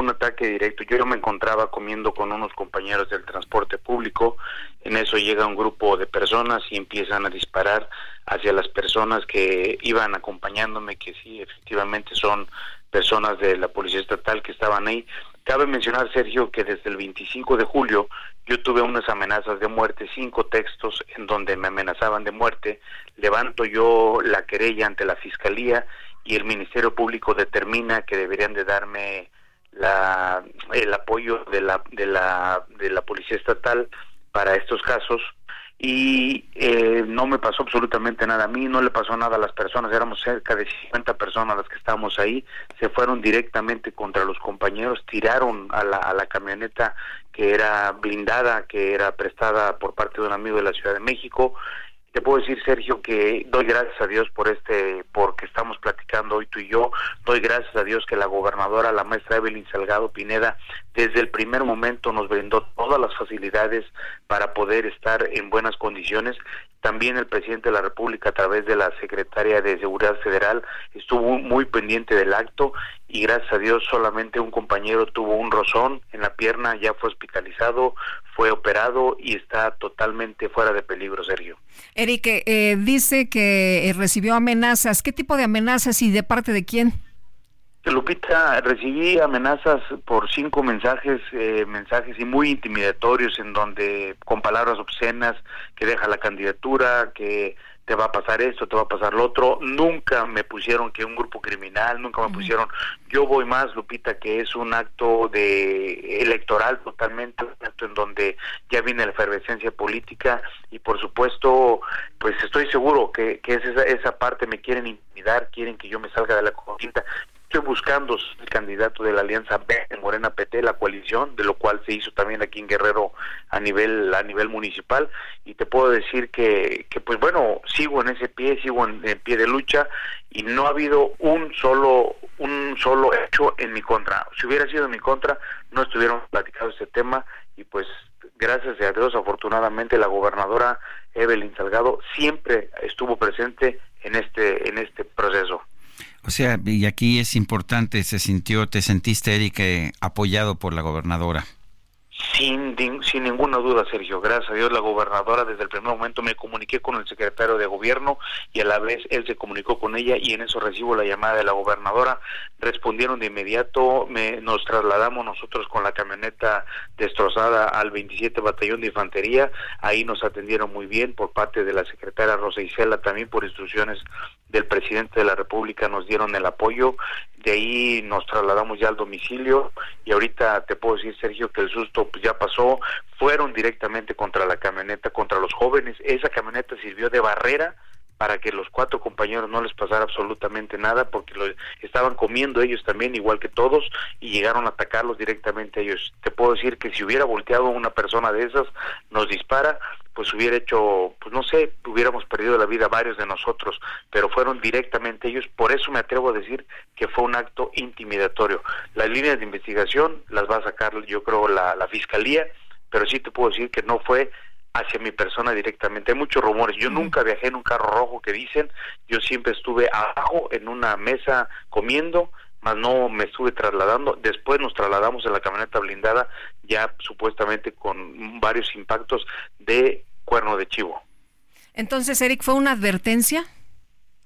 un ataque directo. Yo me encontraba comiendo con unos compañeros del transporte público, en eso llega un grupo de personas y empiezan a disparar hacia las personas que iban acompañándome, que sí, efectivamente son personas de la Policía Estatal que estaban ahí. Cabe mencionar, Sergio, que desde el 25 de julio yo tuve unas amenazas de muerte, cinco textos en donde me amenazaban de muerte. Levanto yo la querella ante la Fiscalía y el Ministerio Público determina que deberían de darme la, el apoyo de la, de, la, de la Policía Estatal para estos casos. Y eh, no me pasó absolutamente nada a mí, no le pasó nada a las personas, éramos cerca de 50 personas las que estábamos ahí, se fueron directamente contra los compañeros, tiraron a la, a la camioneta que era blindada, que era prestada por parte de un amigo de la Ciudad de México te puedo decir, Sergio, que doy gracias a Dios por este, porque estamos platicando hoy tú y yo. Doy gracias a Dios que la gobernadora, la maestra Evelyn Salgado Pineda, desde el primer momento nos brindó todas las facilidades para poder estar en buenas condiciones. También el presidente de la República, a través de la secretaria de Seguridad Federal, estuvo muy pendiente del acto y gracias a Dios solamente un compañero tuvo un rozón en la pierna, ya fue hospitalizado, fue operado y está totalmente fuera de peligro, Sergio. Eric, eh, dice que eh, recibió amenazas. ¿Qué tipo de amenazas y de parte de quién? Lupita, recibí amenazas por cinco mensajes, eh, mensajes y muy intimidatorios en donde con palabras obscenas que deja la candidatura, que te va a pasar esto, te va a pasar lo otro. Nunca me pusieron que un grupo criminal, nunca me pusieron. Yo voy más, Lupita, que es un acto de electoral totalmente, un acto en donde ya viene la efervescencia política y por supuesto, pues estoy seguro que, que esa, esa parte me quieren intimidar, quieren que yo me salga de la contienda estoy buscando el candidato de la Alianza B en Morena PT, la coalición, de lo cual se hizo también aquí en Guerrero a nivel a nivel municipal y te puedo decir que, que pues bueno, sigo en ese pie, sigo en, pie de lucha y no ha habido un solo un solo hecho en mi contra. Si hubiera sido en mi contra, no estuviéramos platicando este tema y pues gracias a Dios afortunadamente la gobernadora Evelyn Salgado siempre estuvo presente en este en este proceso. O sea, y aquí es importante, se sintió, te sentiste, Eric, eh, apoyado por la gobernadora. Sin, sin ninguna duda, Sergio. Gracias a Dios, la gobernadora desde el primer momento me comuniqué con el secretario de gobierno y a la vez él se comunicó con ella y en eso recibo la llamada de la gobernadora. Respondieron de inmediato, me, nos trasladamos nosotros con la camioneta destrozada al 27 Batallón de Infantería. Ahí nos atendieron muy bien por parte de la secretaria Rosa Isela, también por instrucciones del presidente de la República nos dieron el apoyo, de ahí nos trasladamos ya al domicilio y ahorita te puedo decir, Sergio, que el susto pues, ya pasó, fueron directamente contra la camioneta, contra los jóvenes, esa camioneta sirvió de barrera para que los cuatro compañeros no les pasara absolutamente nada porque lo estaban comiendo ellos también igual que todos y llegaron a atacarlos directamente ellos. Te puedo decir que si hubiera volteado una persona de esas nos dispara, pues hubiera hecho, pues no sé, hubiéramos perdido la vida varios de nosotros, pero fueron directamente ellos, por eso me atrevo a decir que fue un acto intimidatorio. Las líneas de investigación las va a sacar yo creo la, la fiscalía, pero sí te puedo decir que no fue hacia mi persona directamente. Hay muchos rumores. Yo nunca viajé en un carro rojo que dicen. Yo siempre estuve abajo en una mesa comiendo, más no me estuve trasladando. Después nos trasladamos en la camioneta blindada, ya supuestamente con varios impactos de cuerno de chivo. Entonces, Eric, ¿fue una advertencia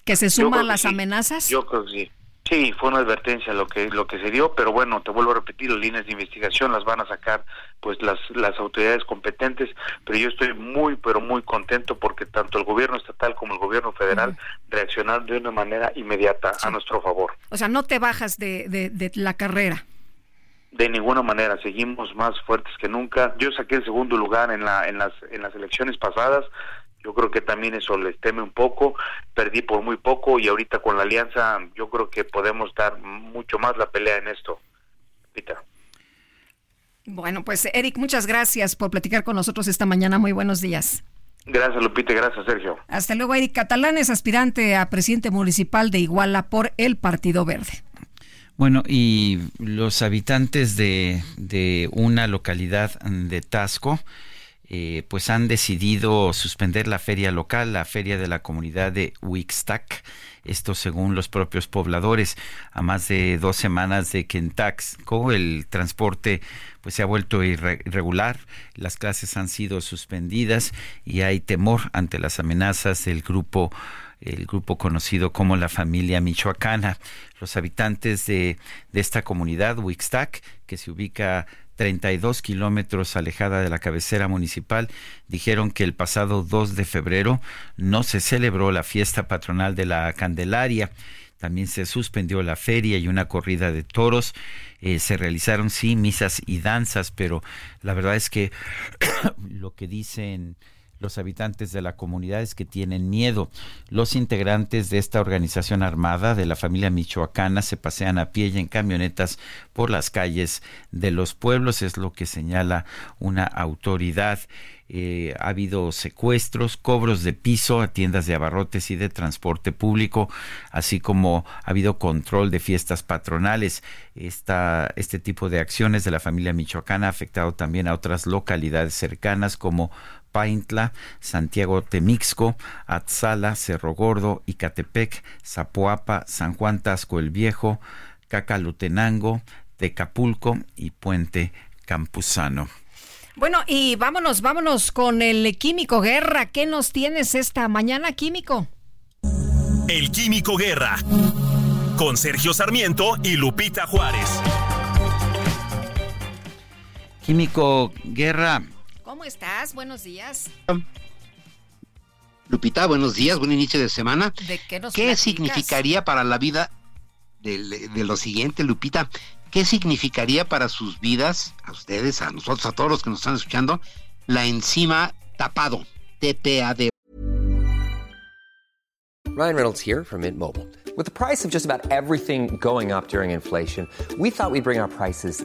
que se suma a las amenazas? Yo creo que sí. Sí, fue una advertencia lo que lo que se dio, pero bueno, te vuelvo a repetir, las líneas de investigación las van a sacar pues las las autoridades competentes, pero yo estoy muy pero muy contento porque tanto el gobierno estatal como el gobierno federal reaccionaron de una manera inmediata a nuestro favor. O sea, no te bajas de, de, de la carrera. De ninguna manera, seguimos más fuertes que nunca. Yo saqué el segundo lugar en la en las en las elecciones pasadas, yo creo que también eso les teme un poco, perdí por muy poco y ahorita con la alianza yo creo que podemos dar mucho más la pelea en esto. Pita. Bueno, pues Eric, muchas gracias por platicar con nosotros esta mañana. Muy buenos días. Gracias, Lupita. Gracias, Sergio. Hasta luego, Eric Catalán es aspirante a presidente municipal de Iguala por el Partido Verde. Bueno, y los habitantes de, de una localidad de Tasco, eh, pues han decidido suspender la feria local, la feria de la comunidad de Wixtac. Esto según los propios pobladores, a más de dos semanas de que en Taxco el transporte pues se ha vuelto irregular, las clases han sido suspendidas y hay temor ante las amenazas del grupo el grupo conocido como la familia michoacana. Los habitantes de, de esta comunidad, Wixtac, que se ubica 32 kilómetros alejada de la cabecera municipal, dijeron que el pasado 2 de febrero no se celebró la fiesta patronal de la Candelaria. También se suspendió la feria y una corrida de toros. Eh, se realizaron, sí, misas y danzas, pero la verdad es que lo que dicen los habitantes de la comunidad es que tienen miedo. Los integrantes de esta organización armada de la familia michoacana se pasean a pie y en camionetas por las calles de los pueblos, es lo que señala una autoridad. Eh, ha habido secuestros, cobros de piso a tiendas de abarrotes y de transporte público, así como ha habido control de fiestas patronales. Esta, este tipo de acciones de la familia michoacana ha afectado también a otras localidades cercanas como Paintla, Santiago Temixco, Atzala, Cerro Gordo, Icatepec, Zapoapa, San Juan Tasco el Viejo, Cacalutenango, Tecapulco y Puente Campuzano. Bueno, y vámonos, vámonos con el Químico Guerra. ¿Qué nos tienes esta mañana, Químico? El Químico Guerra. Con Sergio Sarmiento y Lupita Juárez. Químico Guerra. ¿Cómo estás? Buenos días. Lupita, buenos días, buen inicio de semana. ¿De qué nos ¿Qué platicas? significaría para la vida de, de lo siguiente, Lupita? ¿Qué significaría para sus vidas, a ustedes, a nosotros, a todos los que nos están escuchando, la enzima tapado, TPAD? Ryan Reynolds here from Mint Mobile. With the price of just about everything going up during inflation, we thought we'd bring our prices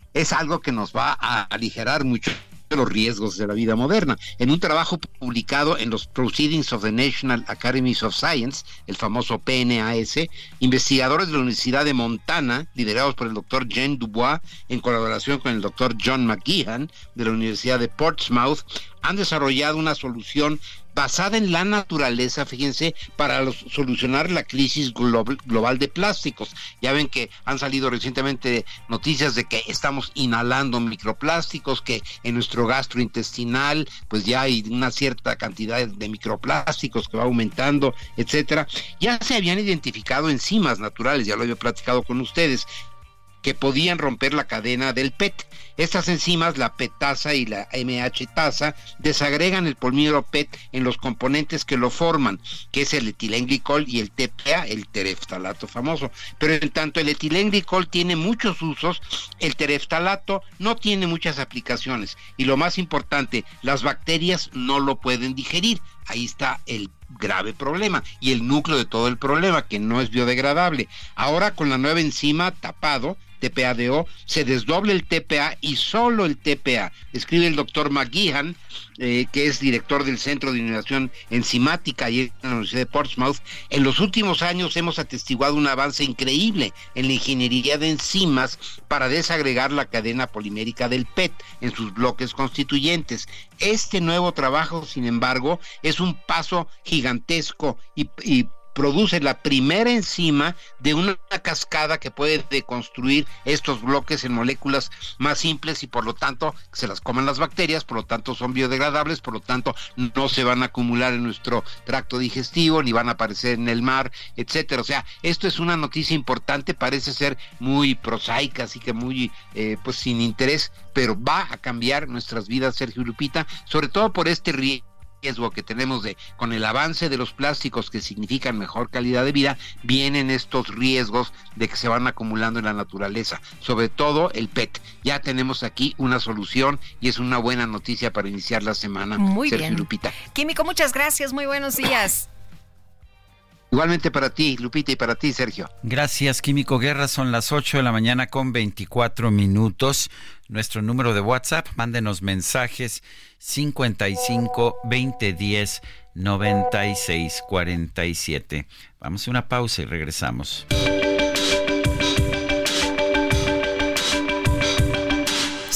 es algo que nos va a aligerar mucho los riesgos de la vida moderna. En un trabajo publicado en los Proceedings of the National Academies of Science, el famoso PNAS, investigadores de la Universidad de Montana, liderados por el doctor Jean Dubois, en colaboración con el doctor John McGeehan de la Universidad de Portsmouth, han desarrollado una solución basada en la naturaleza, fíjense, para solucionar la crisis glo- global de plásticos. Ya ven que han salido recientemente noticias de que estamos inhalando microplásticos, que en nuestro gastrointestinal pues ya hay una cierta cantidad de microplásticos que va aumentando, etcétera. Ya se habían identificado enzimas naturales, ya lo había platicado con ustedes, que podían romper la cadena del PET. Estas enzimas, la petasa y la MH-tasa, desagregan el polímero PET en los componentes que lo forman, que es el etilenglicol y el TPA, el tereftalato famoso. Pero en tanto el etilenglicol tiene muchos usos, el tereftalato no tiene muchas aplicaciones. Y lo más importante, las bacterias no lo pueden digerir. Ahí está el grave problema y el núcleo de todo el problema, que no es biodegradable. Ahora con la nueva enzima tapado, TPADO, se desdoble el TPA y solo el TPA. Escribe el doctor McGeehan, eh, que es director del Centro de Innovación Enzimática y en la Universidad de Portsmouth. En los últimos años hemos atestiguado un avance increíble en la ingeniería de enzimas para desagregar la cadena polimérica del PET en sus bloques constituyentes. Este nuevo trabajo, sin embargo, es un paso gigantesco y, y produce la primera enzima de una cascada que puede deconstruir estos bloques en moléculas más simples y por lo tanto se las coman las bacterias, por lo tanto son biodegradables, por lo tanto no se van a acumular en nuestro tracto digestivo ni van a aparecer en el mar, etcétera. O sea, esto es una noticia importante, parece ser muy prosaica, así que muy eh, pues sin interés, pero va a cambiar nuestras vidas, Sergio Lupita, sobre todo por este riesgo riesgo que tenemos de con el avance de los plásticos que significan mejor calidad de vida, vienen estos riesgos de que se van acumulando en la naturaleza, sobre todo el PET. Ya tenemos aquí una solución y es una buena noticia para iniciar la semana. Muy Sergio bien. Lupita. Químico, muchas gracias. Muy buenos días. Igualmente para ti, Lupita, y para ti, Sergio. Gracias, Químico Guerra. Son las 8 de la mañana con 24 minutos. Nuestro número de WhatsApp, mándenos mensajes 55 2010 96 47. Vamos a una pausa y regresamos.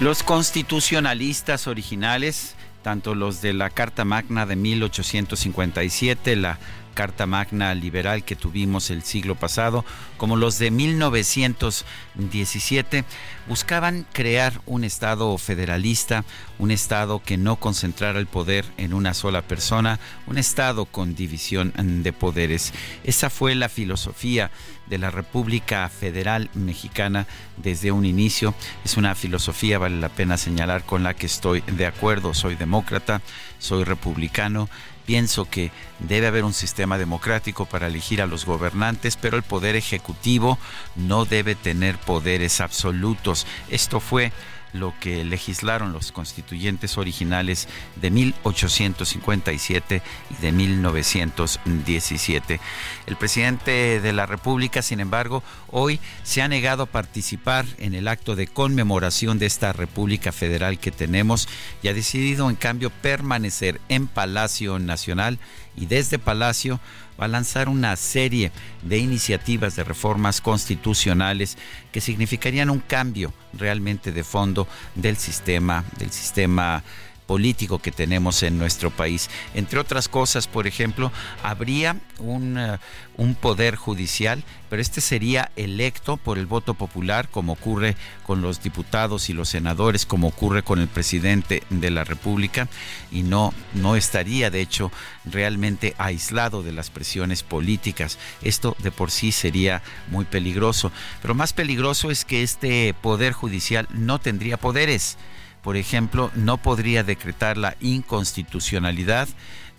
Los constitucionalistas originales, tanto los de la Carta Magna de 1857, la Carta Magna liberal que tuvimos el siglo pasado, como los de 1917, buscaban crear un Estado federalista, un Estado que no concentrara el poder en una sola persona, un Estado con división de poderes. Esa fue la filosofía de la República Federal Mexicana desde un inicio. Es una filosofía, vale la pena señalar, con la que estoy de acuerdo. Soy demócrata, soy republicano Pienso que debe haber un sistema democrático para elegir a los gobernantes, pero el poder ejecutivo no debe tener poderes absolutos. Esto fue lo que legislaron los constituyentes originales de 1857 y de 1917. El presidente de la República, sin embargo, hoy se ha negado a participar en el acto de conmemoración de esta República Federal que tenemos y ha decidido en cambio permanecer en Palacio Nacional y desde Palacio a lanzar una serie de iniciativas de reformas constitucionales que significarían un cambio realmente de fondo del sistema, del sistema político que tenemos en nuestro país. Entre otras cosas, por ejemplo, habría un, eh, un, poder judicial, pero este sería electo por el voto popular, como ocurre con los diputados y los senadores, como ocurre con el presidente de la República, y no, no estaría, de hecho, realmente aislado de las presiones políticas. Esto de por sí sería muy peligroso. Pero más peligroso es que este poder judicial no tendría poderes por ejemplo, no podría decretar la inconstitucionalidad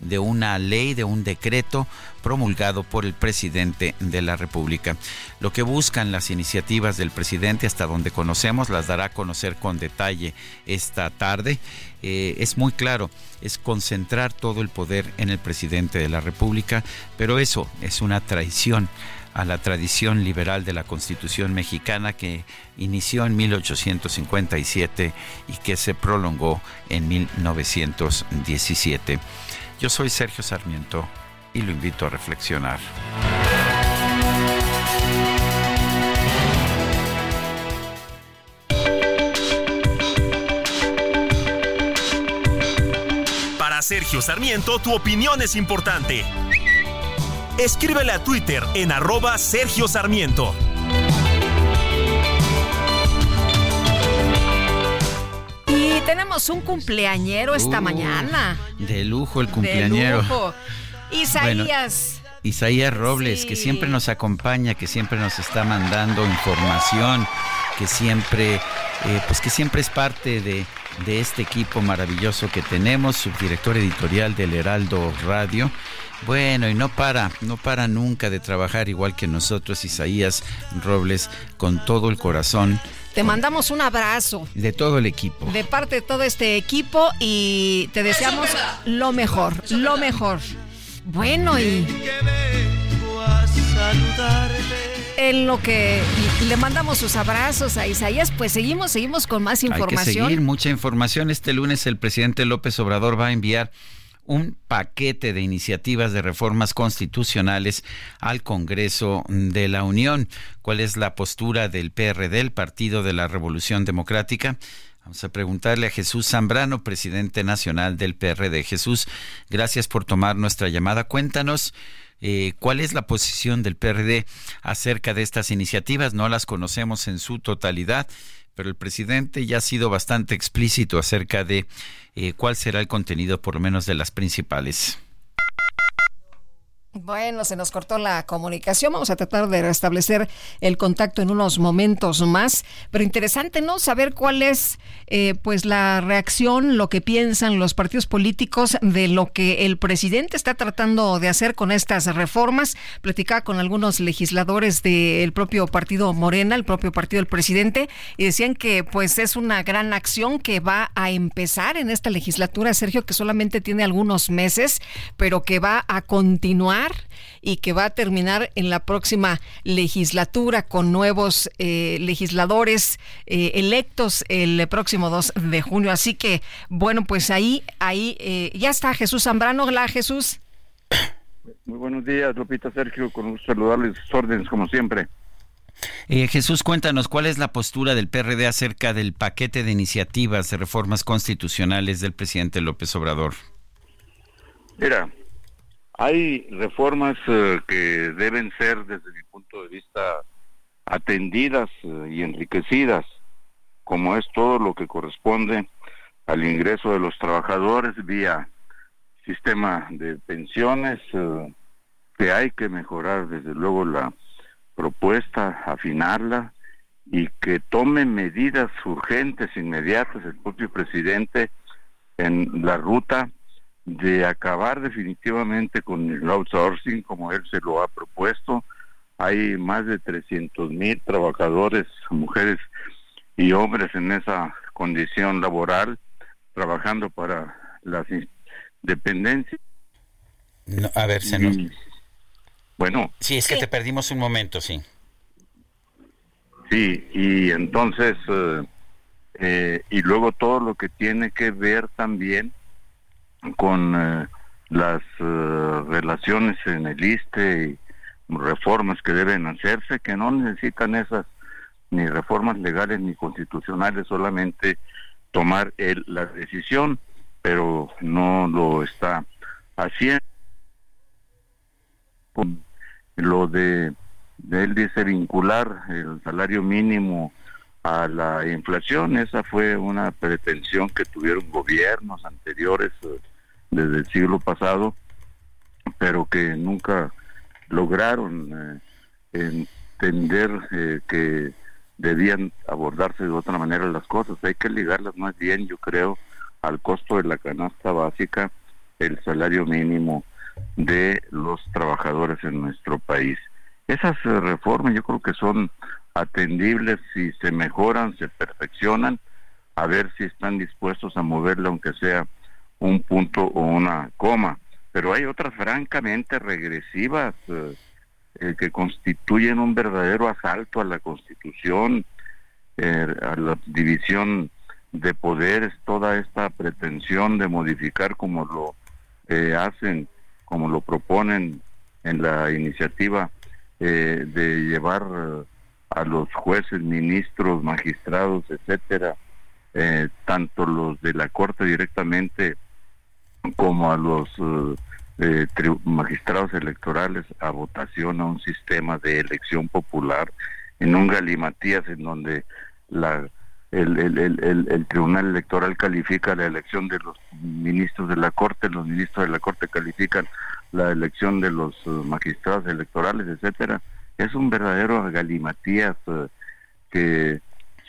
de una ley, de un decreto promulgado por el presidente de la República. Lo que buscan las iniciativas del presidente, hasta donde conocemos, las dará a conocer con detalle esta tarde. Eh, es muy claro, es concentrar todo el poder en el presidente de la República, pero eso es una traición a la tradición liberal de la Constitución mexicana que inició en 1857 y que se prolongó en 1917. Yo soy Sergio Sarmiento y lo invito a reflexionar. Para Sergio Sarmiento, tu opinión es importante escríbele a Twitter en arroba Sergio Sarmiento. Y tenemos un cumpleañero esta uh, mañana. De lujo el cumpleañero. De lujo. Isaías. Isaías Robles, que siempre nos acompaña, que siempre nos está mandando información, que siempre, eh, pues que siempre es parte de, de este equipo maravilloso que tenemos, subdirector editorial del Heraldo Radio. Bueno, y no para, no para nunca de trabajar igual que nosotros, Isaías Robles, con todo el corazón. Te mandamos un abrazo. De todo el equipo. De parte de todo este equipo y te deseamos lo mejor, lo mejor. Bueno, y en lo que le mandamos sus abrazos a Isaías, pues seguimos, seguimos con más información. Hay que seguir mucha información. Este lunes el presidente López Obrador va a enviar un paquete de iniciativas de reformas constitucionales al Congreso de la Unión. ¿Cuál es la postura del PRD, el Partido de la Revolución Democrática? Vamos a preguntarle a Jesús Zambrano, presidente nacional del PRD. Jesús, gracias por tomar nuestra llamada. Cuéntanos eh, cuál es la posición del PRD acerca de estas iniciativas. No las conocemos en su totalidad, pero el presidente ya ha sido bastante explícito acerca de eh, cuál será el contenido, por lo menos de las principales. Bueno, se nos cortó la comunicación. Vamos a tratar de restablecer el contacto en unos momentos más. Pero interesante, ¿no? Saber cuál es, eh, pues, la reacción, lo que piensan los partidos políticos de lo que el presidente está tratando de hacer con estas reformas. Platicaba con algunos legisladores del propio partido Morena, el propio partido del presidente, y decían que, pues, es una gran acción que va a empezar en esta legislatura, Sergio, que solamente tiene algunos meses, pero que va a continuar terminar y que va a terminar en la próxima legislatura con nuevos eh, legisladores eh, electos el próximo 2 de junio. Así que, bueno, pues ahí, ahí eh, ya está Jesús Zambrano. Hola, Jesús. Muy buenos días, Lupita Sergio, con un saludarles sus órdenes como siempre. Jesús, cuéntanos cuál es la postura del PRD acerca del paquete de iniciativas de reformas constitucionales del presidente López Obrador. Mira, hay reformas eh, que deben ser, desde mi punto de vista, atendidas eh, y enriquecidas, como es todo lo que corresponde al ingreso de los trabajadores vía sistema de pensiones, eh, que hay que mejorar desde luego la propuesta, afinarla y que tome medidas urgentes, inmediatas, el propio presidente en la ruta de acabar definitivamente con el outsourcing como él se lo ha propuesto. Hay más de 300 mil trabajadores, mujeres y hombres en esa condición laboral, trabajando para las dependencias. a ver, se nos... Bueno. Sí, es que te perdimos un momento, sí. Sí, y entonces, eh, eh, y luego todo lo que tiene que ver también con eh, las eh, relaciones en el ISTE y reformas que deben hacerse, que no necesitan esas ni reformas legales ni constitucionales, solamente tomar el, la decisión, pero no lo está haciendo. Lo de, de él dice vincular el salario mínimo a la inflación, esa fue una pretensión que tuvieron gobiernos anteriores eh, desde el siglo pasado, pero que nunca lograron eh, entender eh, que debían abordarse de otra manera las cosas. Hay que ligarlas más bien, yo creo, al costo de la canasta básica, el salario mínimo de los trabajadores en nuestro país. Esas eh, reformas yo creo que son atendibles si se mejoran, se perfeccionan, a ver si están dispuestos a moverla aunque sea un punto o una coma, pero hay otras francamente regresivas eh, eh, que constituyen un verdadero asalto a la Constitución, eh, a la división de poderes, toda esta pretensión de modificar como lo hacen, como lo proponen en la iniciativa de llevar a los jueces, ministros, magistrados, etcétera, tanto los de la Corte directamente como a los eh, eh, magistrados electorales a votación a un sistema de elección popular en un galimatías en donde la el, Tribunal Electoral califica la elección de los ministros de la Corte, los ministros de la Corte califican la elección de los eh, magistrados electorales, etcétera. Es un verdadero galimatías que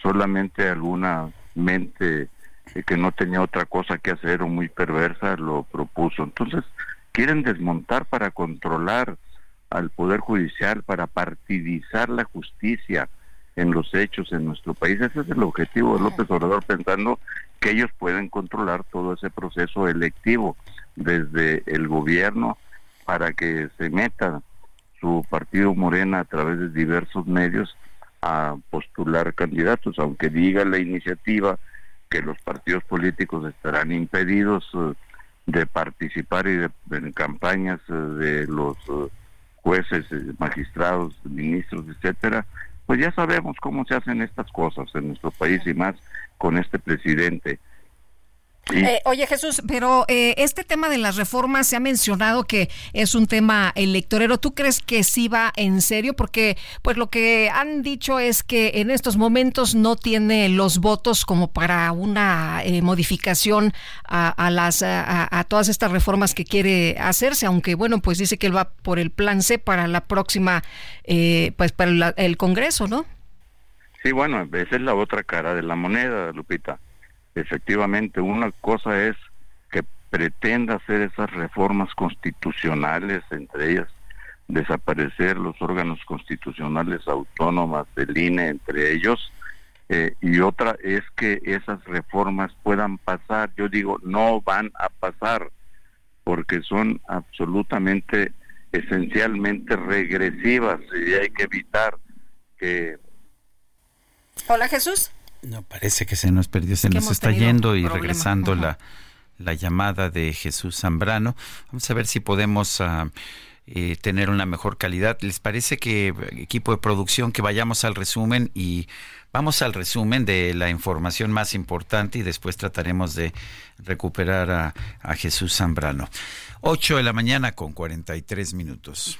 solamente alguna mente que no tenía otra cosa que hacer o muy perversa lo propuso. Entonces, quieren desmontar para controlar al Poder Judicial, para partidizar la justicia en los hechos en nuestro país. Ese es el objetivo de López Obrador, pensando que ellos pueden controlar todo ese proceso electivo desde el gobierno para que se meta su partido Morena a través de diversos medios a postular candidatos, aunque diga la iniciativa que los partidos políticos estarán impedidos eh, de participar y de, en campañas eh, de los eh, jueces, magistrados, ministros, etcétera, pues ya sabemos cómo se hacen estas cosas en nuestro país y más con este presidente eh, oye Jesús, pero eh, este tema de las reformas se ha mencionado que es un tema electorero. ¿Tú crees que sí va en serio? Porque pues lo que han dicho es que en estos momentos no tiene los votos como para una eh, modificación a, las a, todas estas reformas que quiere hacerse, aunque bueno pues dice que él va por el plan C para la próxima pues para el Congreso, ¿no? Sí, bueno, esa es la otra cara de la moneda, Lupita efectivamente, una cosa es que pretenda hacer esas reformas constitucionales, entre ellas desaparecer los órganos constitucionales autónomas del INE, entre ellos, eh, y otra es que esas reformas puedan pasar. Yo digo, no van a pasar porque son absolutamente esencialmente regresivas y hay que evitar que... Hola Jesús. No, parece que se nos perdió, se nos está yendo y regresando la, la llamada de Jesús Zambrano. Vamos a ver si podemos... Uh, eh, tener una mejor calidad. ¿Les parece que, equipo de producción, que vayamos al resumen y vamos al resumen de la información más importante y después trataremos de recuperar a, a Jesús Zambrano? 8 de la mañana con 43 minutos.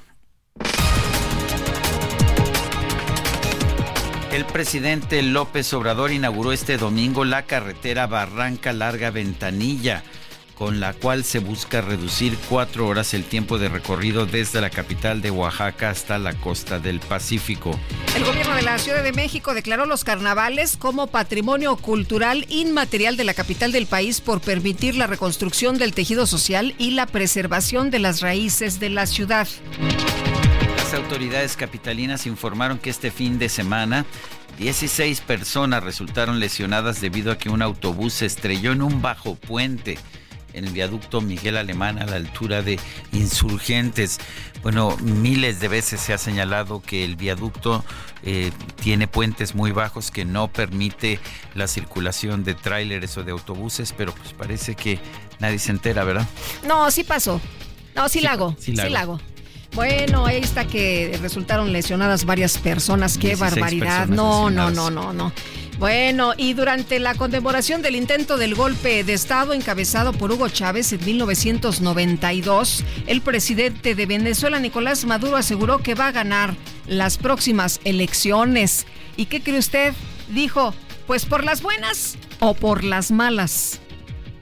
El presidente López Obrador inauguró este domingo la carretera Barranca Larga Ventanilla con la cual se busca reducir cuatro horas el tiempo de recorrido desde la capital de Oaxaca hasta la costa del Pacífico. El gobierno de la Ciudad de México declaró los carnavales como patrimonio cultural inmaterial de la capital del país por permitir la reconstrucción del tejido social y la preservación de las raíces de la ciudad. Las autoridades capitalinas informaron que este fin de semana 16 personas resultaron lesionadas debido a que un autobús se estrelló en un bajo puente en el viaducto Miguel Alemán a la altura de Insurgentes. Bueno, miles de veces se ha señalado que el viaducto eh, tiene puentes muy bajos que no permite la circulación de tráileres o de autobuses, pero pues parece que nadie se entera, ¿verdad? No, sí pasó. No, sí, la hago. Sí, la hago. Bueno, ahí está que resultaron lesionadas varias personas. Qué barbaridad. No, no, no, no, no. Bueno, y durante la conmemoración del intento del golpe de Estado encabezado por Hugo Chávez en 1992, el presidente de Venezuela, Nicolás Maduro, aseguró que va a ganar las próximas elecciones. ¿Y qué cree usted? Dijo, pues por las buenas o por las malas.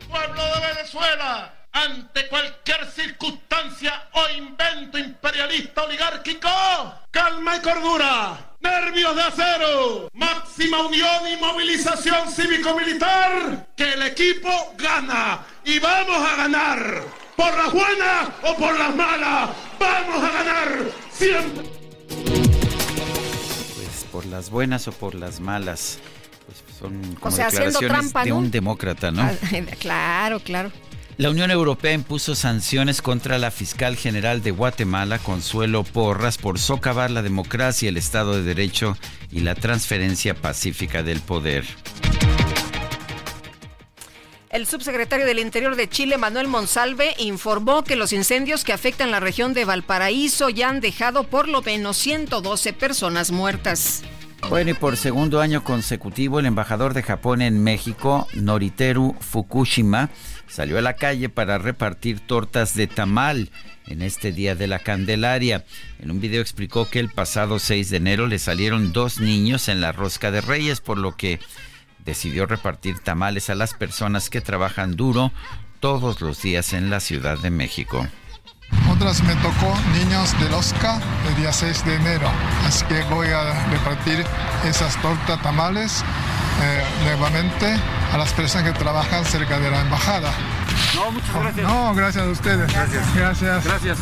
Pueblo de Venezuela ante cualquier circunstancia o invento imperialista oligárquico, calma y cordura, nervios de acero, máxima unión y movilización cívico-militar, que el equipo gana y vamos a ganar. Por las buenas o por las malas, vamos a ganar siempre. Pues por las buenas o por las malas. Pues son como declaraciones de un demócrata, ¿no? Ah, claro, claro. La Unión Europea impuso sanciones contra la fiscal general de Guatemala, Consuelo Porras, por socavar la democracia, el Estado de Derecho y la transferencia pacífica del poder. El subsecretario del Interior de Chile, Manuel Monsalve, informó que los incendios que afectan la región de Valparaíso ya han dejado por lo menos 112 personas muertas. Bueno, y por segundo año consecutivo, el embajador de Japón en México, Noriteru Fukushima, salió a la calle para repartir tortas de tamal en este día de la Candelaria. En un video explicó que el pasado 6 de enero le salieron dos niños en la rosca de Reyes, por lo que decidió repartir tamales a las personas que trabajan duro todos los días en la Ciudad de México. Otras me tocó niños del Oscar el día 6 de enero, así que voy a repartir esas tortas tamales eh, nuevamente a las personas que trabajan cerca de la embajada. No, muchas gracias. No, gracias a ustedes. Gracias. Gracias. Gracias.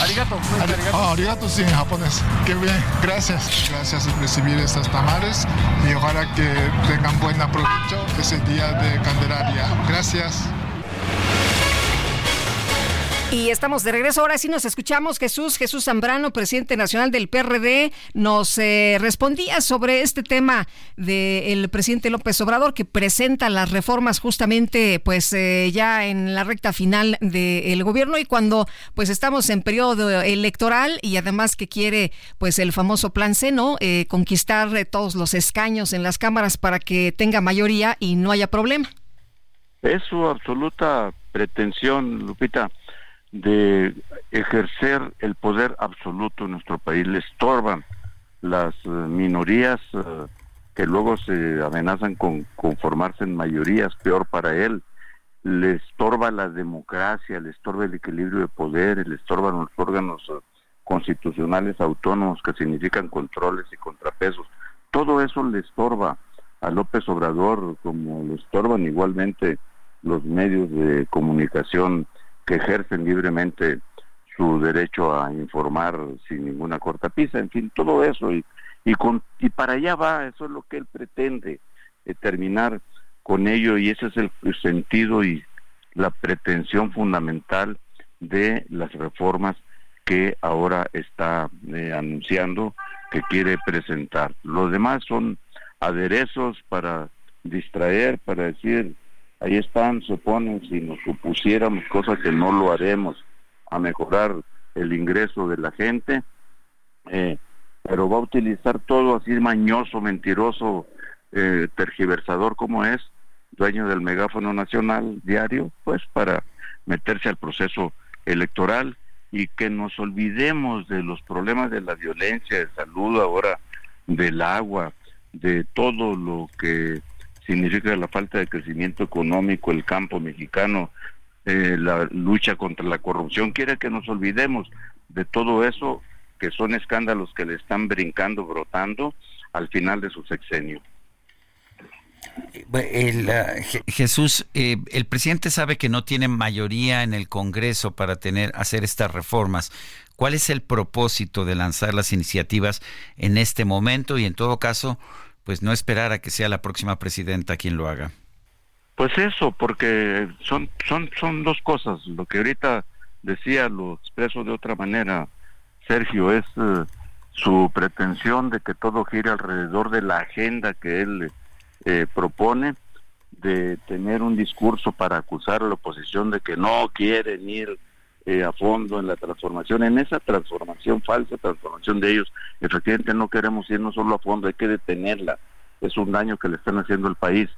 Arigato. Arigato. Oh, arigato sí, en japonés. Qué bien. Gracias. Gracias por recibir estas tamales y ojalá que tengan buen provecho ese día de Candelaria. Gracias. Y estamos de regreso. Ahora sí nos escuchamos. Jesús, Jesús Zambrano, presidente nacional del PRD, nos eh, respondía sobre este tema del presidente López Obrador que presenta las reformas justamente pues eh, ya en la recta final del gobierno y cuando pues estamos en periodo electoral y además que quiere pues el famoso plan C, ¿no? Eh, conquistar todos los escaños en las cámaras para que tenga mayoría y no haya problema. Es su absoluta pretensión, Lupita de ejercer el poder absoluto en nuestro país. Le estorban las eh, minorías eh, que luego se amenazan con conformarse en mayorías, peor para él. Le estorba la democracia, le estorba el equilibrio de poder, le estorban los órganos eh, constitucionales autónomos que significan controles y contrapesos. Todo eso le estorba a López Obrador, como le estorban igualmente los medios de comunicación que ejercen libremente su derecho a informar sin ninguna cortapisa, en fin, todo eso y y, con, y para allá va, eso es lo que él pretende, eh, terminar con ello y ese es el, sentido y la pretensión fundamental de las reformas que ahora está eh, anunciando que quiere presentar. Los demás son aderezos para distraer, para decir, ahí están, se si nos supusiéramos cosas que no lo haremos, a mejorar el ingreso de la gente, eh, pero va a utilizar todo así mañoso, mentiroso, eh, tergiversador como es, dueño del megáfono nacional diario, pues para meterse al proceso electoral. Y que nos olvidemos de los problemas de la violencia, de salud ahora, del agua, de todo lo que significa la falta de crecimiento económico, el campo mexicano, eh, la lucha contra la corrupción, quiere que nos olvidemos de todo eso, que son escándalos que le están brincando, brotando al final de su sexenio. El, Jesús, eh, el presidente sabe que no tiene mayoría en el Congreso para tener hacer estas reformas. ¿Cuál es el propósito de lanzar las iniciativas en este momento y en todo caso, pues no esperar a que sea la próxima presidenta quien lo haga? Pues eso, porque son son son dos cosas. Lo que ahorita decía lo expreso de otra manera, Sergio, es eh, su pretensión de que todo gire alrededor de la agenda que él eh, propone de tener un discurso para acusar a la oposición de que no quieren ir eh, a fondo en la transformación, en esa transformación, falsa transformación de ellos, efectivamente no queremos ir no solo a fondo, hay que detenerla, es un daño que le están haciendo al país,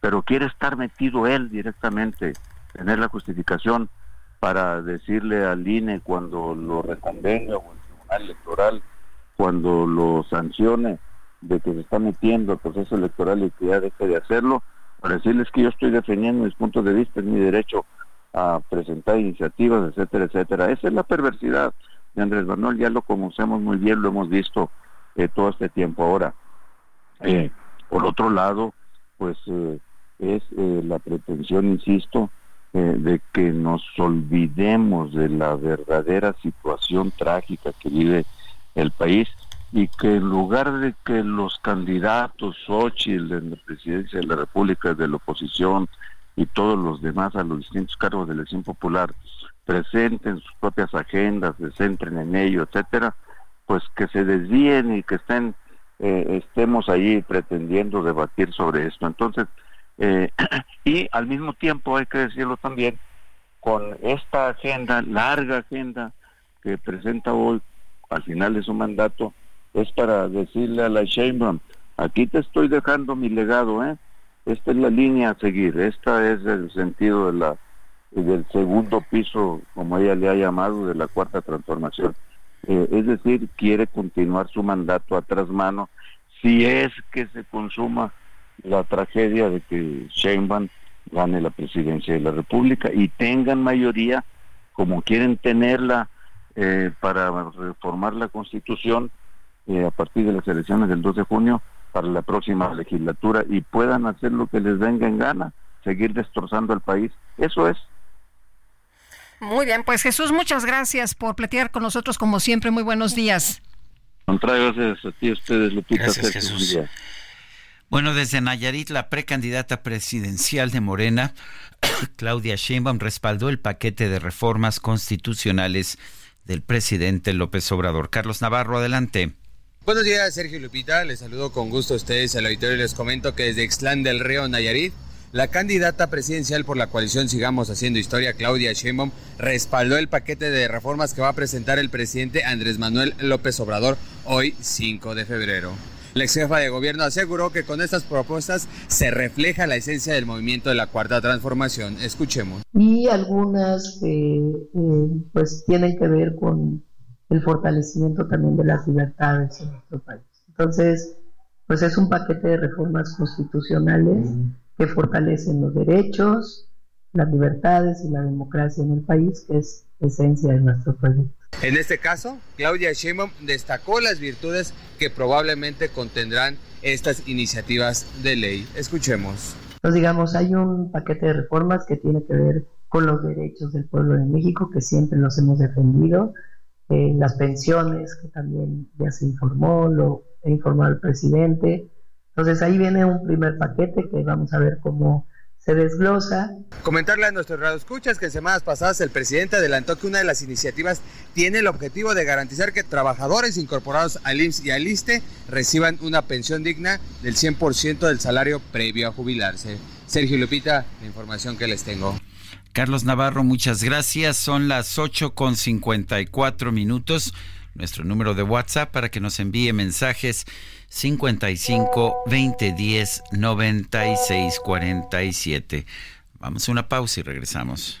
pero quiere estar metido él directamente, tener la justificación para decirle al INE cuando lo reconvenga o el Tribunal Electoral, cuando lo sancione, de que se está metiendo al proceso electoral y que ya deje de hacerlo, para decirles que yo estoy defendiendo mis puntos de vista, es mi derecho a presentar iniciativas, etcétera, etcétera. Esa es la perversidad de Andrés Manuel, ya lo conocemos muy bien, lo hemos visto eh, todo este tiempo ahora. Eh, por otro lado, pues eh, es la pretensión, insisto, de que nos olvidemos de la verdadera situación trágica que vive el país y que en lugar de que los candidatos Xochitl en la presidencia de la República de la oposición y todos los demás a los distintos cargos de elección popular presenten sus propias agendas, se centren en ello, etcétera, pues que se desvíen y que estén eh, estemos ahí pretendiendo debatir sobre esto. Entonces, eh, y al mismo tiempo hay que decirlo también, con esta agenda, larga agenda que presenta hoy al final de su mandato, es para decirle a la Sheinbaum, aquí te estoy dejando mi legado, ¿eh? Esta es la línea a seguir, esta es el sentido de la del segundo piso, como ella le ha llamado, de la cuarta transformación. Eh, es decir, quiere continuar su mandato a tras mano si es que se consuma la tragedia de que Sheinbaum gane la presidencia de la República y tengan mayoría como quieren tenerla eh, para reformar la Constitución eh, a partir de las elecciones del 2 de junio para la próxima legislatura y puedan hacer lo que les venga en gana, seguir destrozando el país. Eso es. Muy bien, pues Jesús, muchas gracias por platicar con nosotros como siempre. Muy buenos días. gracias a ti, a ustedes, Lupita. Gracias, Jesús. Bueno, desde Nayarit, la precandidata presidencial de Morena, Claudia Sheinbaum, respaldó el paquete de reformas constitucionales del presidente López Obrador. Carlos Navarro, adelante. Buenos días, Sergio Lupita. Les saludo con gusto a ustedes al auditorio y les comento que desde Ixtlán del Río, Nayarit, la candidata presidencial por la coalición Sigamos Haciendo Historia, Claudia Sheinbaum, respaldó el paquete de reformas que va a presentar el presidente Andrés Manuel López Obrador hoy, 5 de febrero. La ex jefa de gobierno aseguró que con estas propuestas se refleja la esencia del movimiento de la Cuarta Transformación. Escuchemos. Y algunas eh, eh, pues tienen que ver con el fortalecimiento también de las libertades en nuestro país. Entonces, pues es un paquete de reformas constitucionales que fortalecen los derechos, las libertades y la democracia en el país, que es esencia de nuestro proyecto. En este caso, Claudia Sheinbaum destacó las virtudes que probablemente contendrán estas iniciativas de ley. Escuchemos. Pues digamos, hay un paquete de reformas que tiene que ver con los derechos del pueblo de México, que siempre los hemos defendido, eh, las pensiones, que también ya se informó, lo ha informado el presidente. Entonces ahí viene un primer paquete que vamos a ver cómo se desglosa. Comentarle a nuestros radioescuchas que semanas pasadas el presidente adelantó que una de las iniciativas tiene el objetivo de garantizar que trabajadores incorporados al IMSS y al ISTE reciban una pensión digna del 100% del salario previo a jubilarse. Sergio Lupita, la información que les tengo. Carlos Navarro, muchas gracias. Son las 8 con 54 minutos. Nuestro número de WhatsApp para que nos envíe mensajes 55 20 10 96 47. Vamos a una pausa y regresamos.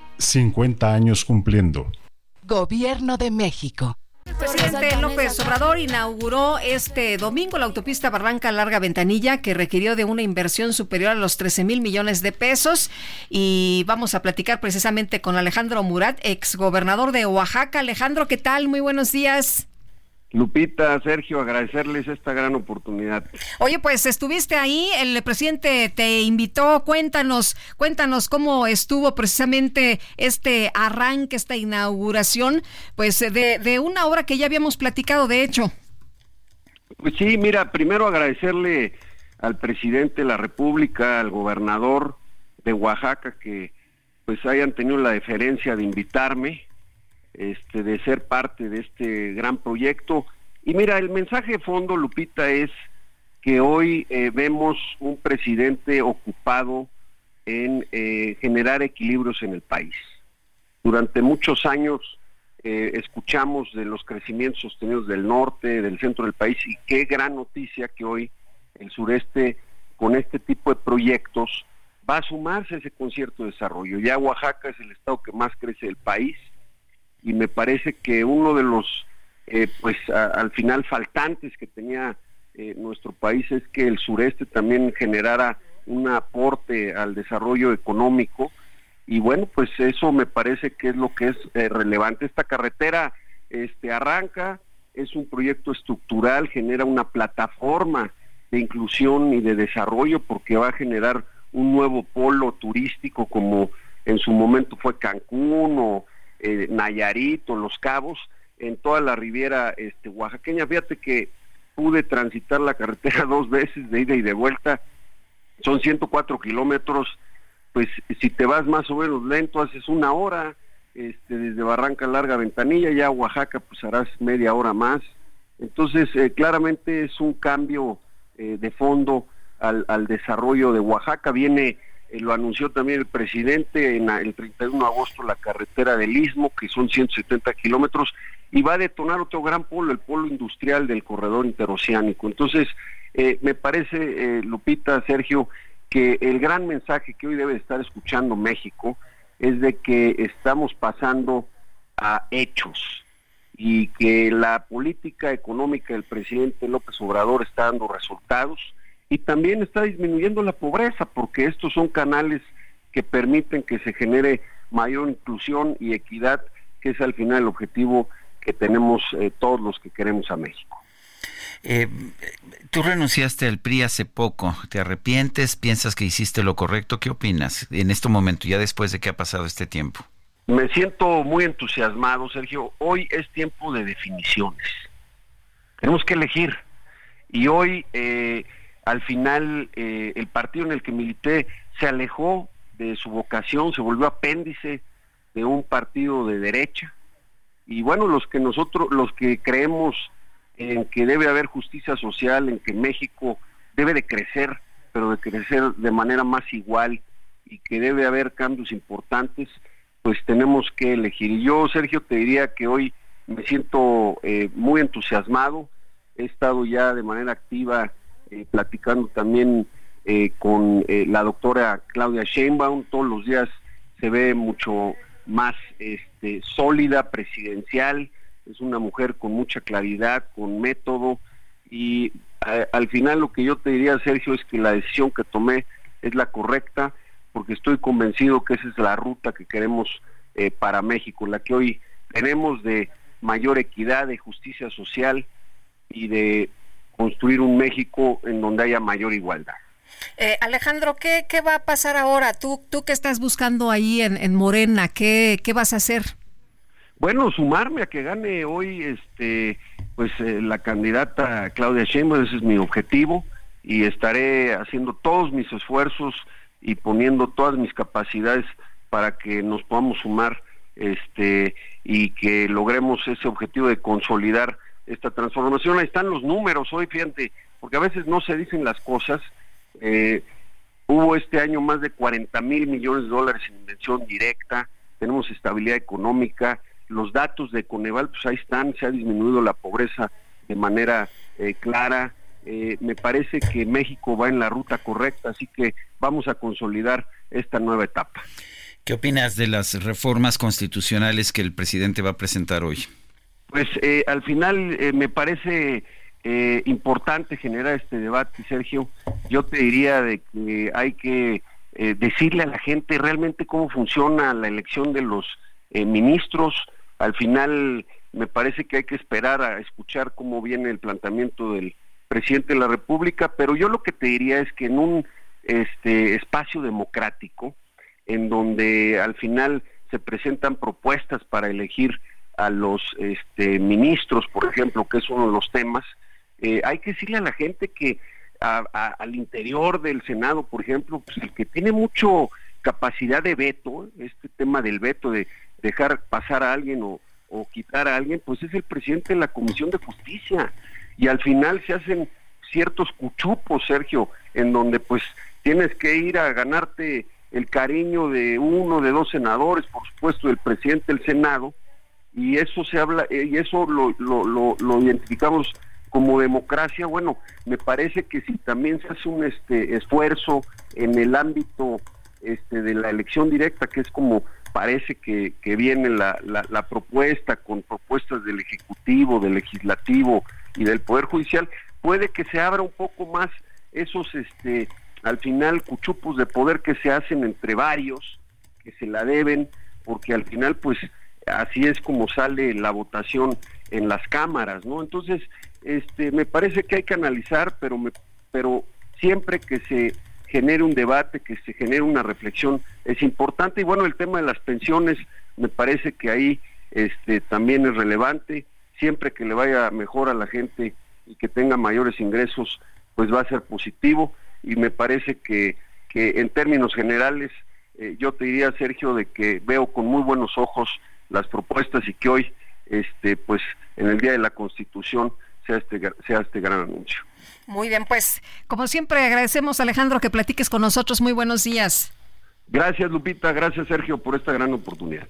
50 años cumpliendo. Gobierno de México. El presidente López Obrador inauguró este domingo la autopista Barranca Larga Ventanilla que requirió de una inversión superior a los 13 mil millones de pesos y vamos a platicar precisamente con Alejandro Murat, exgobernador de Oaxaca. Alejandro, ¿qué tal? Muy buenos días. Lupita, Sergio, agradecerles esta gran oportunidad. Oye, pues estuviste ahí, el presidente te invitó, cuéntanos, cuéntanos cómo estuvo precisamente este arranque, esta inauguración, pues de, de una obra que ya habíamos platicado, de hecho. Pues sí, mira, primero agradecerle al presidente de la República, al gobernador de Oaxaca, que pues hayan tenido la deferencia de invitarme este, de ser parte de este gran proyecto. Y mira, el mensaje de fondo, Lupita, es que hoy eh, vemos un presidente ocupado en eh, generar equilibrios en el país. Durante muchos años eh, escuchamos de los crecimientos sostenidos del norte, del centro del país, y qué gran noticia que hoy el sureste, con este tipo de proyectos, va a sumarse a ese concierto de desarrollo. Ya Oaxaca es el estado que más crece del país, y me parece que uno de los eh, pues al final faltantes que tenía eh, nuestro país es que el sureste también generara un aporte al desarrollo económico. Y bueno pues eso me parece que es lo que es eh, relevante. Esta carretera este arranca es un proyecto estructural genera una plataforma de inclusión y de desarrollo porque va a generar un nuevo polo turístico como en su momento fue Cancún o eh, Nayarit o Los Cabos, en toda la riviera este, oaxaqueña. Fíjate que pude transitar la carretera dos veces de ida y de vuelta, son 104 kilómetros, pues si te vas más o menos lento haces una hora, este, desde Barranca Larga Ventanilla, ya a Oaxaca pues harás media hora más. Entonces, eh, claramente es un cambio eh, de fondo al, al desarrollo de Oaxaca. Viene eh, lo anunció también el presidente en el 31 de agosto la carretera del Istmo, que son 170 kilómetros, y va a detonar otro gran polo, el polo industrial del corredor interoceánico. Entonces, eh, me parece, eh, Lupita, Sergio, que el gran mensaje que hoy debe estar escuchando México es de que estamos pasando a hechos y que la política económica del presidente López Obrador está dando resultados y también está disminuyendo la pobreza porque estos son canales que permiten que se genere mayor inclusión y equidad, que es al final el objetivo que tenemos eh, todos los que queremos a México. Eh, tú renunciaste al PRI hace poco, ¿te arrepientes? ¿Piensas que hiciste lo correcto? ¿Qué opinas en este momento, ya después de que ha pasado este tiempo? Me siento muy entusiasmado, Sergio. Hoy es tiempo de definiciones. Tenemos que elegir. Y hoy eh, al final eh, el partido en el que milité se alejó de su vocación, se volvió apéndice de un partido de derecha. Y bueno, los que nosotros, los que creemos en que debe haber justicia social, en que México debe de crecer pero de crecer de manera más igual y que debe haber cambios importantes, pues tenemos que elegir. Y yo, Sergio, te diría que hoy me siento eh, muy entusiasmado. He estado ya de manera activa eh, platicando también eh, con la doctora Claudia Sheinbaum. Todos los días se ve mucho más este, sólida, presidencial. Es una mujer con mucha claridad, con método. Y al final lo que yo te diría, Sergio, es que la decisión que tomé es la correcta, porque estoy convencido que esa es la ruta que queremos para México, la que hoy tenemos de mayor equidad, de justicia social y de construir un México en donde haya mayor igualdad. Eh, Alejandro, ¿qué, ¿qué, va a pasar ahora? ¿Tú, tú qué estás buscando ahí en, en Morena? ¿Qué, ¿Qué, vas a hacer? Bueno, sumarme a que gane hoy este pues eh, la candidata Claudia Sheinbaum, ese es mi objetivo y estaré haciendo todos mis esfuerzos y poniendo todas mis capacidades para que nos podamos sumar este y que logremos ese objetivo de consolidar esta transformación. Ahí están los números hoy, fíjate, porque a veces no se dicen las cosas. Eh, hubo este año más de 40 mil millones de dólares en inversión directa, tenemos estabilidad económica, los datos de Coneval, pues ahí están, se ha disminuido la pobreza de manera eh, clara. Eh, me parece que México va en la ruta correcta, así que vamos a consolidar esta nueva etapa. ¿Qué opinas de las reformas constitucionales que el presidente va a presentar hoy? Pues eh, al final eh, me parece eh, importante generar este debate, Sergio. Yo te diría de que hay que decirle a la gente realmente cómo funciona la elección de los ministros. Al final me parece que hay que esperar a escuchar cómo viene el planteamiento del presidente de la República, pero yo lo que te diría es que en un este espacio democrático, en donde al final se presentan propuestas para elegir a los este, ministros, por ejemplo, que es uno de los temas, eh, hay que decirle a la gente que al interior del Senado, por ejemplo, pues el que tiene mucho capacidad de veto, este tema del veto de dejar pasar a alguien o, o quitar a alguien, pues es el presidente de la Comisión de Justicia. Y al final se hacen ciertos cuchupos, Sergio, en donde pues tienes que ir a ganarte el cariño de uno, de dos senadores, por supuesto del presidente del Senado, y eso se habla, eh, y eso lo, lo, lo, identificamos como democracia, bueno, me parece que si también se hace un este esfuerzo en el ámbito este de la elección directa, que es como parece que, que viene la, la, la propuesta con propuestas del Ejecutivo, del Legislativo y del Poder Judicial, puede que se abra un poco más esos este al final cuchupos de poder que se hacen entre varios, que se la deben, porque al final pues así es como sale la votación en las cámaras, ¿no? Entonces, este me parece que hay que analizar, pero pero siempre que se genere un debate, que se genere una reflexión es importante. Y bueno, el tema de las pensiones me parece que ahí este también es relevante, siempre que le vaya mejor a la gente y que tenga mayores ingresos, pues va a ser positivo. Y me parece que, que en términos generales eh, yo te diría Sergio de que veo con muy buenos ojos las propuestas y que hoy este pues en el día de la Constitución sea este sea este gran anuncio. Muy bien, pues como siempre agradecemos Alejandro que platiques con nosotros. Muy buenos días. Gracias Lupita, gracias Sergio por esta gran oportunidad.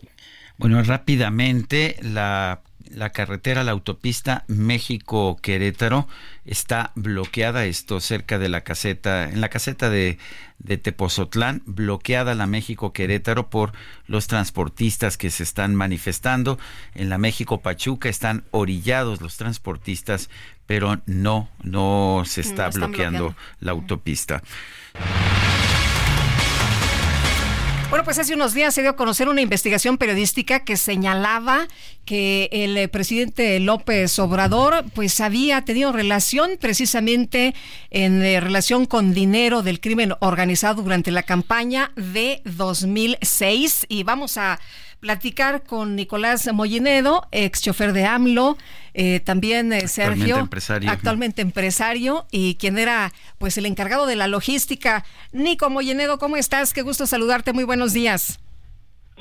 Bueno, rápidamente la la carretera, la autopista México-Querétaro está bloqueada, esto cerca de la caseta, en la caseta de, de Tepozotlán, bloqueada la México-Querétaro por los transportistas que se están manifestando. En la México-Pachuca están orillados los transportistas, pero no, no se está bloqueando, la autopista. Bueno, pues hace unos días se dio a conocer una investigación periodística que señalaba que el eh, presidente López Obrador pues había tenido relación precisamente en eh, relación con dinero del crimen organizado durante la campaña de 2006 y vamos a platicar con Nicolás Mollinedo, ex chofer de AMLO, eh, también eh, Sergio, actualmente empresario y quien era pues el encargado de la logística. Nico Mollinedo, ¿cómo estás? Qué gusto saludarte, muy buenos días.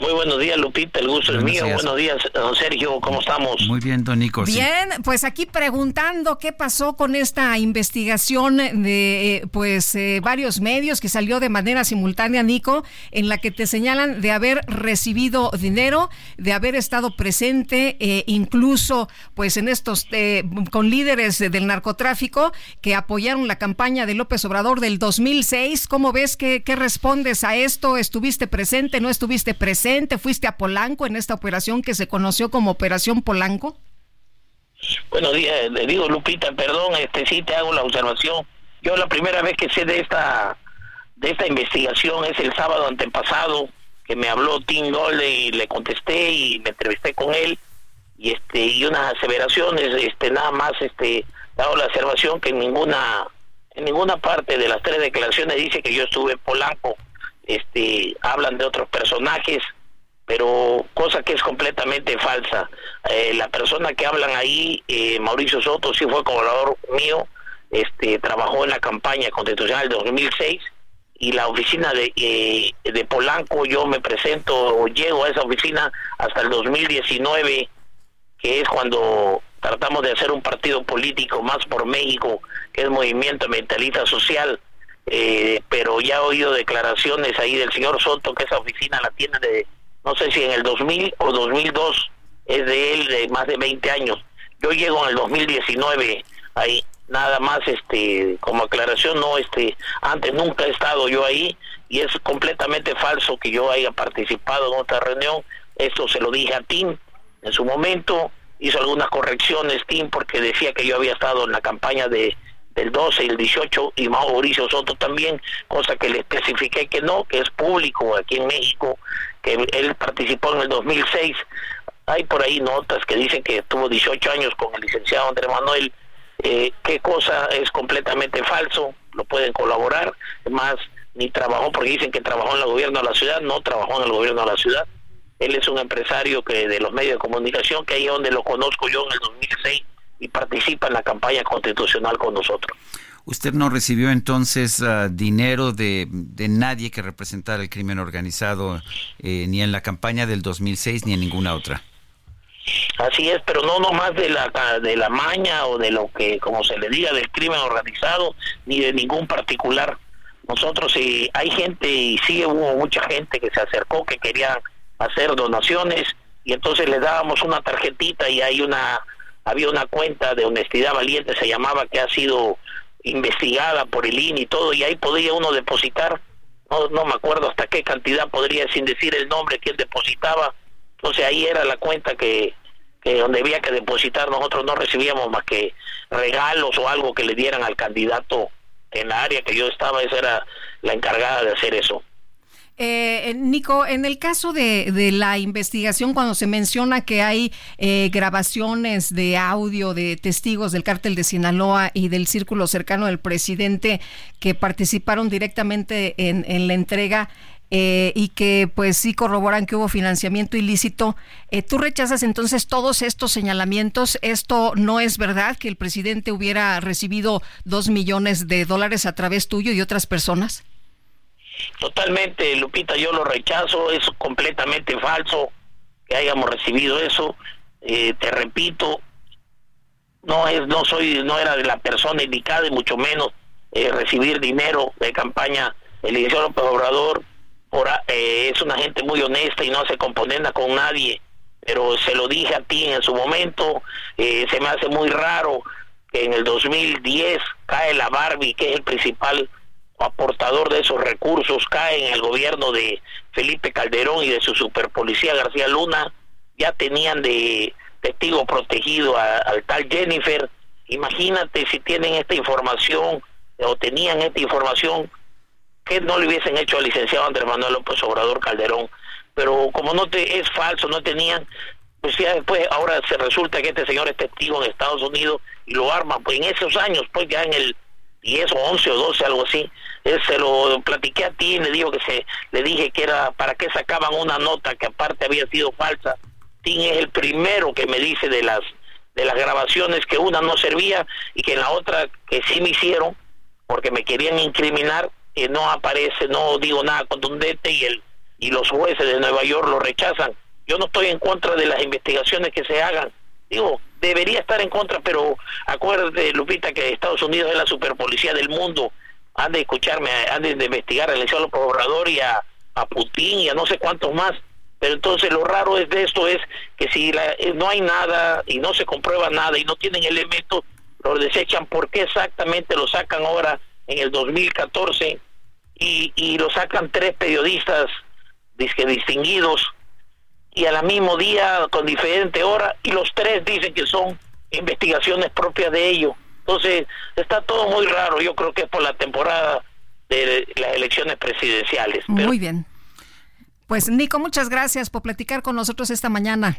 Muy buenos días, Lupita, el gusto es mío. Buenos días, don Sergio, ¿cómo estamos? Muy bien, don Nico. Bien, pues aquí preguntando qué pasó con esta investigación de eh, pues eh, varios medios que salió de manera simultánea, Nico, en la que te señalan de haber recibido dinero, de haber estado presente eh, incluso pues en estos con líderes del narcotráfico que apoyaron la campaña de López Obrador del 2006. ¿Cómo ves que qué respondes a esto? ¿Estuviste presente? ¿No estuviste presente? ¿Fuiste a Polanco en esta operación que se conoció como Operación Polanco? Buenos días, le digo Lupita, perdón, este sí te hago la observación. Yo la primera vez que sé de esta de esta investigación es el sábado antepasado que me habló Tim Golde y le contesté y me entrevisté con él y este y unas aseveraciones, este nada más este hago la observación que en ninguna en ninguna parte de las tres declaraciones dice que yo estuve en Polanco. Este hablan de otros personajes pero cosa que es completamente falsa. Eh, la persona que hablan ahí, eh, Mauricio Soto, sí fue colaborador mío, este, trabajó en la campaña constitucional de 2006 y la oficina de, eh, de Polanco, yo me presento o llego a esa oficina hasta el 2019, que es cuando tratamos de hacer un partido político más por México, que es Movimiento Mentalista Social, pero ya he oído declaraciones ahí del señor Soto que esa oficina la tiene de no sé si en el 2000 o 2002, es de él de más de 20 años. Yo llego en el 2019 ahí, nada más este como aclaración, no este antes nunca he estado yo ahí y es completamente falso que yo haya participado en otra reunión. Esto se lo dije a Tim en su momento, hizo algunas correcciones Tim porque decía que yo había estado en la campaña de del 12 y el 18 y Mauricio Soto también, cosa que le especifiqué que no, que es público aquí en México, que él participó en el 2006. Hay por ahí notas que dicen que tuvo 18 años con el licenciado Andrés Manuel. Eh, qué cosa es completamente falso, lo pueden colaborar, más ni trabajó porque dicen que trabajó en el gobierno de la ciudad, no trabajó en el gobierno de la ciudad. Él es un empresario que de los medios de comunicación, que ahí es donde lo conozco yo en el 2006 y participa en la campaña constitucional con nosotros. ¿Usted no recibió entonces ah, dinero de, de, nadie que representara el crimen organizado eh, ni en la campaña del 2006 ni en ninguna otra? Así es, pero no nomás de la de la maña o de lo que como se le diga del crimen organizado ni de ningún particular. Nosotros si hay gente y sí hubo mucha gente que se acercó que quería hacer donaciones y entonces le dábamos una tarjetita y hay una había una cuenta de honestidad valiente, se llamaba, que ha sido investigada por el INE y todo, y ahí podía uno depositar, no, no me acuerdo hasta qué cantidad podría, sin decir el nombre, que él depositaba, entonces ahí era la cuenta que, que donde había que depositar, nosotros no recibíamos más que regalos o algo que le dieran al candidato en la área que yo estaba, esa era la encargada de hacer eso. Eh, Nico, en el caso de, de, la investigación, cuando se menciona que hay eh, grabaciones de audio de testigos del cártel de Sinaloa y del círculo cercano del presidente que participaron directamente en, en la entrega, eh, y que pues sí corroboran que hubo financiamiento ilícito. Eh, ¿Tú rechazas entonces todos estos señalamientos? ¿Esto no es verdad que el presidente hubiera recibido dos millones de dólares a través tuyo y otras personas? Totalmente, Lupita, yo lo rechazo, es completamente falso que hayamos recibido eso. Eh, te repito, no es, no soy, no era de la persona indicada y mucho menos eh, recibir dinero de campaña. El licenciado López Obrador eh, es una gente muy honesta y no se componenda con nadie, pero se lo dije a ti en su momento, se me hace muy raro que en el 2010 cae la Barbie, que es el principal aportador de esos recursos cae en el gobierno de Felipe Calderón y de su superpolicía García Luna, ya tenían de testigo protegido al tal Jennifer. Imagínate si tienen esta información o tenían esta información, que no le hubiesen hecho al licenciado Andrés Manuel López Obrador Calderón. Pero como no te es falso, no tenían, pues ya después ahora se resulta que este señor es testigo en Estados Unidos y lo arman, pues en esos años, pues ya en el 10 o 11 o 12, algo así. Él se lo platiqué a ti le digo que se le dije que era para qué sacaban una nota que aparte había sido falsa. Tim es el primero que me dice de las de las grabaciones que una no servía y que en la otra que sí me hicieron porque me querían incriminar que no aparece, no digo nada contundente y el y los jueces de Nueva York lo rechazan. Yo no estoy en contra de las investigaciones que se hagan. Digo, debería estar en contra, pero acuérdate, Lupita, que Estados Unidos es la superpolicía del mundo. Han de escucharme, han de investigar al López Obrador y a, a Putin y a no sé cuántos más. Pero entonces lo raro es de esto es que si la, eh, no hay nada y no se comprueba nada y no tienen elementos, lo desechan. ¿Por qué exactamente lo sacan ahora en el 2014 y, y lo sacan tres periodistas distinguidos y a la mismo día con diferente hora y los tres dicen que son investigaciones propias de ellos. Entonces está todo muy raro, yo creo que es por la temporada de las elecciones presidenciales. Muy bien. Pues Nico, muchas gracias por platicar con nosotros esta mañana.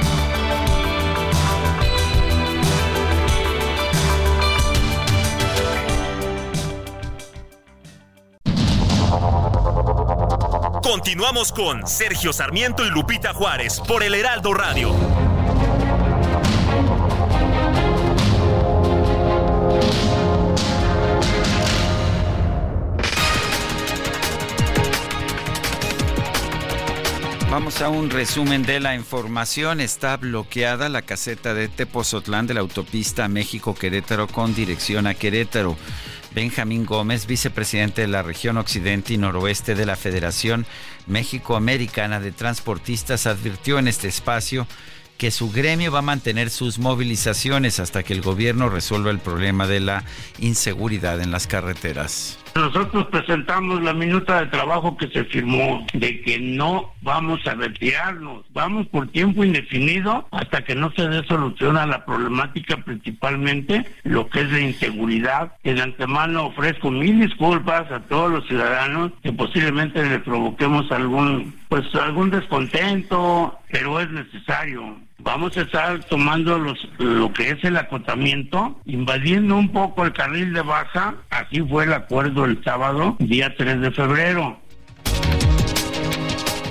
Continuamos con Sergio Sarmiento y Lupita Juárez por el Heraldo Radio. Vamos a un resumen de la información. Está bloqueada la caseta de Tepozotlán de la autopista México-Querétaro con dirección a Querétaro. Benjamín Gómez, vicepresidente de la región occidente y noroeste de la Federación México-Americana de Transportistas, advirtió en este espacio que su gremio va a mantener sus movilizaciones hasta que el gobierno resuelva el problema de la inseguridad en las carreteras. Nosotros presentamos la minuta de trabajo que se firmó de que no vamos a retirarnos, vamos por tiempo indefinido hasta que no se dé solución a la problemática principalmente lo que es la inseguridad. De antemano ofrezco mil disculpas a todos los ciudadanos que posiblemente le provoquemos algún pues algún descontento, pero es necesario. Vamos a estar tomando los, lo que es el acotamiento, invadiendo un poco el carril de baja, así fue el acuerdo el sábado, día 3 de febrero.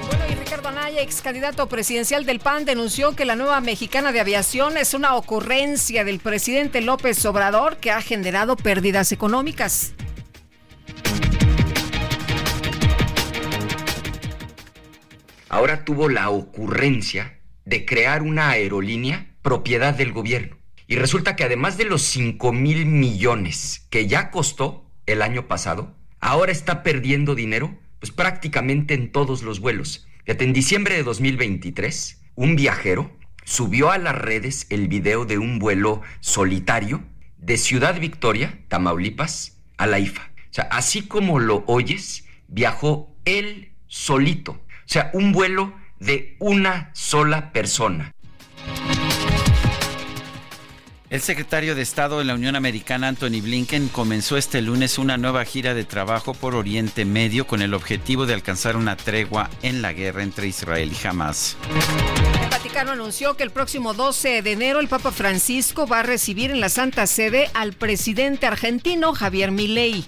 Bueno, y Ricardo Anaya, ex candidato presidencial del PAN, denunció que la nueva mexicana de aviación es una ocurrencia del presidente López Obrador que ha generado pérdidas económicas. Ahora tuvo la ocurrencia de crear una aerolínea propiedad del gobierno. Y resulta que además de los 5 mil millones que ya costó el año pasado, ahora está perdiendo dinero pues prácticamente en todos los vuelos. Fíjate, en diciembre de 2023, un viajero subió a las redes el video de un vuelo solitario de Ciudad Victoria, Tamaulipas, a la IFA. O sea, así como lo oyes, viajó él solito. O sea, un vuelo de una sola persona. El secretario de Estado de la Unión Americana, Anthony Blinken, comenzó este lunes una nueva gira de trabajo por Oriente Medio con el objetivo de alcanzar una tregua en la guerra entre Israel y Hamas. El Vaticano anunció que el próximo 12 de enero el Papa Francisco va a recibir en la Santa Sede al presidente argentino Javier Milei.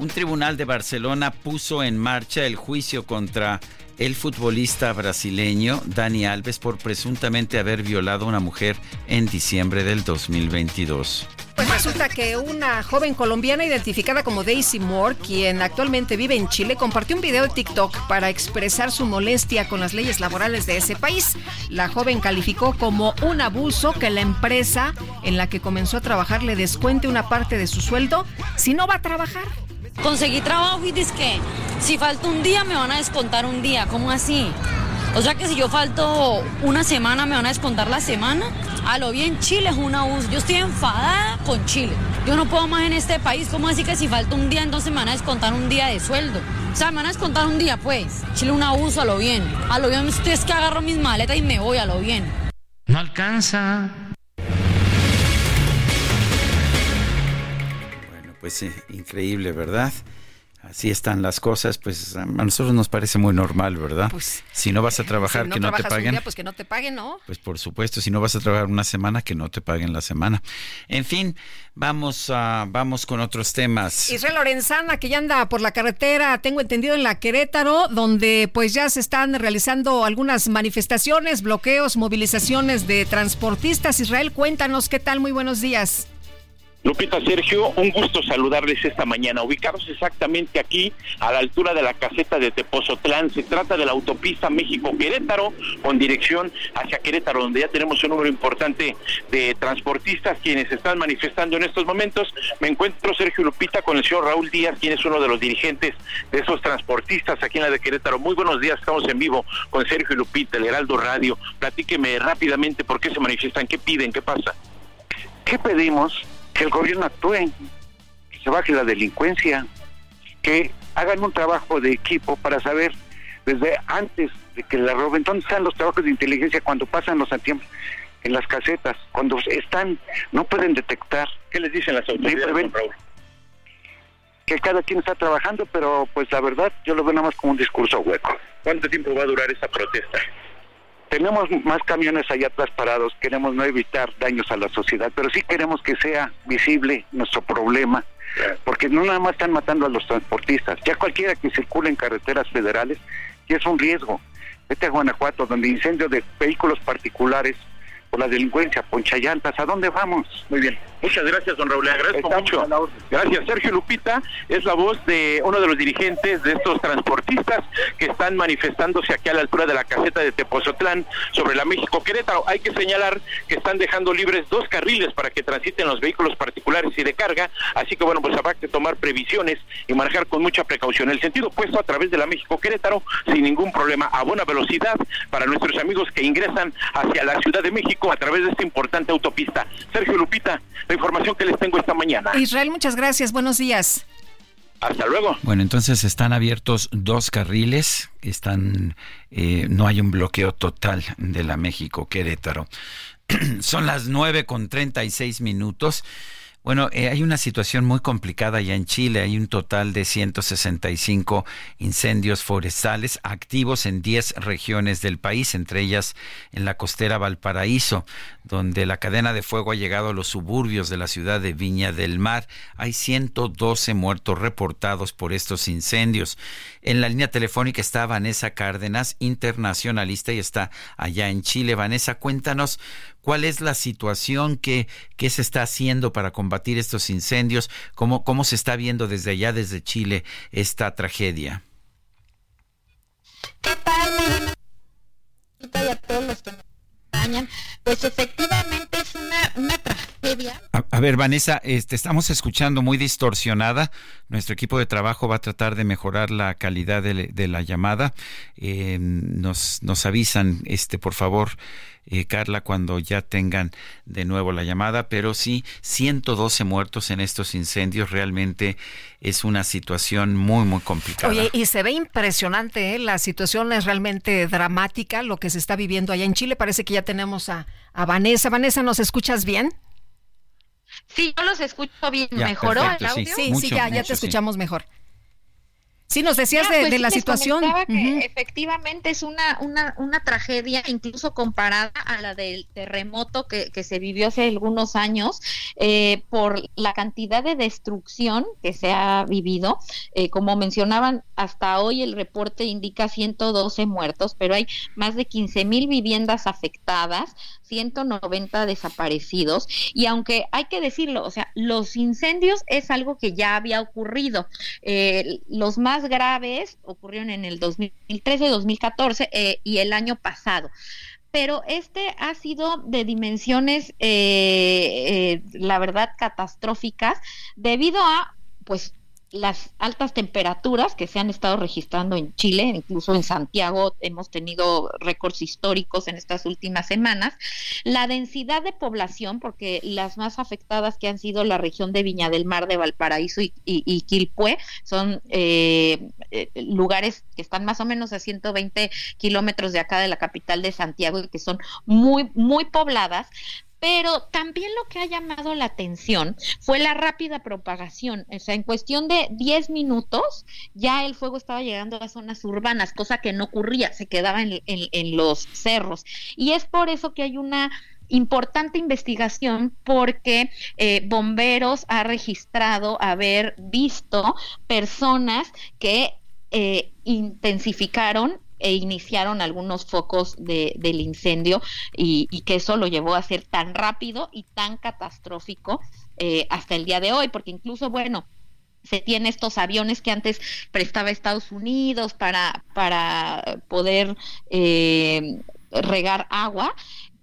Un tribunal de Barcelona puso en marcha el juicio contra el futbolista brasileño Dani Alves por presuntamente haber violado a una mujer en diciembre del 2022. Pues resulta que una joven colombiana identificada como Daisy Moore, quien actualmente vive en Chile, compartió un video de TikTok para expresar su molestia con las leyes laborales de ese país. La joven calificó como un abuso que la empresa en la que comenzó a trabajar le descuente una parte de su sueldo si no va a trabajar. Conseguí trabajo y que si falta un día me van a descontar un día. ¿Cómo así? O sea que si yo falto una semana me van a descontar la semana. A lo bien Chile es un abuso. Yo estoy enfadada con Chile. Yo no puedo más en este país. ¿Cómo así que si falta un día entonces me van a descontar un día de sueldo? O sea, me van a descontar un día pues. Chile un abuso a lo bien. A lo bien es que agarro mis maletas y me voy a lo bien. No alcanza. Pues sí, increíble, ¿verdad? Así están las cosas, pues a nosotros nos parece muy normal, ¿verdad? Pues, si no vas a trabajar, si no que no te un paguen. día, pues que no te paguen, ¿no? Pues por supuesto, si no vas a trabajar una semana, que no te paguen la semana. En fin, vamos a, vamos con otros temas. Israel Lorenzana, que ya anda por la carretera, tengo entendido, en la Querétaro, donde pues ya se están realizando algunas manifestaciones, bloqueos, movilizaciones de transportistas. Israel, cuéntanos qué tal, muy buenos días. Lupita Sergio, un gusto saludarles esta mañana. Ubicados exactamente aquí, a la altura de la caseta de Tepozotlán, se trata de la autopista México-Querétaro, con dirección hacia Querétaro, donde ya tenemos un número importante de transportistas quienes están manifestando en estos momentos. Me encuentro, Sergio Lupita, con el señor Raúl Díaz, quien es uno de los dirigentes de esos transportistas aquí en la de Querétaro. Muy buenos días, estamos en vivo con Sergio Lupita, el Heraldo Radio. Platíqueme rápidamente por qué se manifiestan, qué piden, qué pasa. ¿Qué pedimos? Que el gobierno actúe, que se baje la delincuencia, que hagan un trabajo de equipo para saber desde antes de que la roben, ¿dónde están los trabajos de inteligencia cuando pasan los tiempos en las casetas? Cuando están, no pueden detectar. ¿Qué les dicen las autoridades, Raúl? Que cada quien está trabajando, pero pues la verdad yo lo veo nada más como un discurso hueco. ¿Cuánto tiempo va a durar esa protesta? Tenemos más camiones allá atrás parados, queremos no evitar daños a la sociedad, pero sí queremos que sea visible nuestro problema, porque no nada más están matando a los transportistas, ya cualquiera que circule en carreteras federales ya es un riesgo. Vete a Guanajuato, donde incendio de vehículos particulares por la delincuencia, ponchallantas, ¿a dónde vamos? Muy bien. Muchas gracias, don Raúl. Le agradezco mucho. Gracias. Sergio Lupita es la voz de uno de los dirigentes de estos transportistas que están manifestándose aquí a la altura de la caseta de Tepozotlán sobre la México Querétaro. Hay que señalar que están dejando libres dos carriles para que transiten los vehículos particulares y de carga. Así que, bueno, pues habrá que tomar previsiones y manejar con mucha precaución. El sentido puesto a través de la México Querétaro sin ningún problema, a buena velocidad para nuestros amigos que ingresan hacia la Ciudad de México a través de esta importante autopista. Sergio Lupita, la información que les tengo esta mañana. Israel, muchas gracias. Buenos días. Hasta luego. Bueno, entonces están abiertos dos carriles, están, eh, no hay un bloqueo total de la México Querétaro. Son las nueve con treinta y seis minutos. Bueno, eh, hay una situación muy complicada ya en Chile. Hay un total de 165 incendios forestales activos en 10 regiones del país, entre ellas en la costera Valparaíso, donde la cadena de fuego ha llegado a los suburbios de la ciudad de Viña del Mar. Hay 112 muertos reportados por estos incendios. En la línea telefónica está Vanessa Cárdenas, internacionalista, y está allá en Chile. Vanessa, cuéntanos cuál es la situación que, que se está haciendo para combatir estos incendios, cómo, cómo se está viendo desde allá, desde Chile, esta tragedia. ¿Qué tal? Y a todos los que nos acompañan. Pues efectivamente es una, una tragedia. A, a, ver, Vanessa, este, estamos escuchando muy distorsionada. Nuestro equipo de trabajo va a tratar de mejorar la calidad de, de la llamada. Eh, nos, nos avisan, este, por favor, eh, Carla, cuando ya tengan de nuevo la llamada, pero sí, 112 muertos en estos incendios realmente es una situación muy, muy complicada. Oye, y se ve impresionante, ¿eh? la situación es realmente dramática, lo que se está viviendo allá en Chile. Parece que ya tenemos a, a Vanessa. Vanessa, ¿nos escuchas bien? Sí, yo los escucho bien. Ya, ¿Mejoró perfecto, el audio? Sí, Mucho, sí, ya, ya te sí. escuchamos mejor. Sí, nos decías Ah, de, pues de sí, la situación. que efectivamente es una, una, una tragedia, incluso comparada a la del terremoto que, que se vivió hace algunos años, eh, por la cantidad de destrucción que se ha vivido. Eh, como mencionaban, hasta hoy el reporte indica 112 muertos, pero hay más de 15 mil viviendas afectadas, 190 desaparecidos. Y aunque hay que decirlo, o sea, los incendios es algo que ya había ocurrido. Eh, los más graves ocurrieron en el 2013, 2014 eh, y el año pasado. Pero este ha sido de dimensiones, eh, eh, la verdad, catastróficas, debido a, pues, las altas temperaturas que se han estado registrando en Chile, incluso en Santiago hemos tenido récords históricos en estas últimas semanas, la densidad de población, porque las más afectadas que han sido la región de Viña del Mar, de Valparaíso y, Quilpué, son eh, eh, lugares que están más o menos a 120 kilómetros de acá de la capital de Santiago y que son muy, muy pobladas Pero también lo que ha llamado la atención fue la rápida propagación. O sea, en cuestión de 10 minutos ya el fuego estaba llegando a zonas urbanas, cosa que no ocurría, se quedaba en, en los cerros. Y es por eso que hay una importante investigación porque eh, bomberos ha registrado haber visto personas que eh, intensificaron e iniciaron algunos focos de, del incendio y, que eso lo llevó a ser tan rápido y tan catastrófico eh, hasta el día de hoy, porque incluso, bueno, se tiene estos aviones que antes prestaba Estados Unidos para, para poder regar agua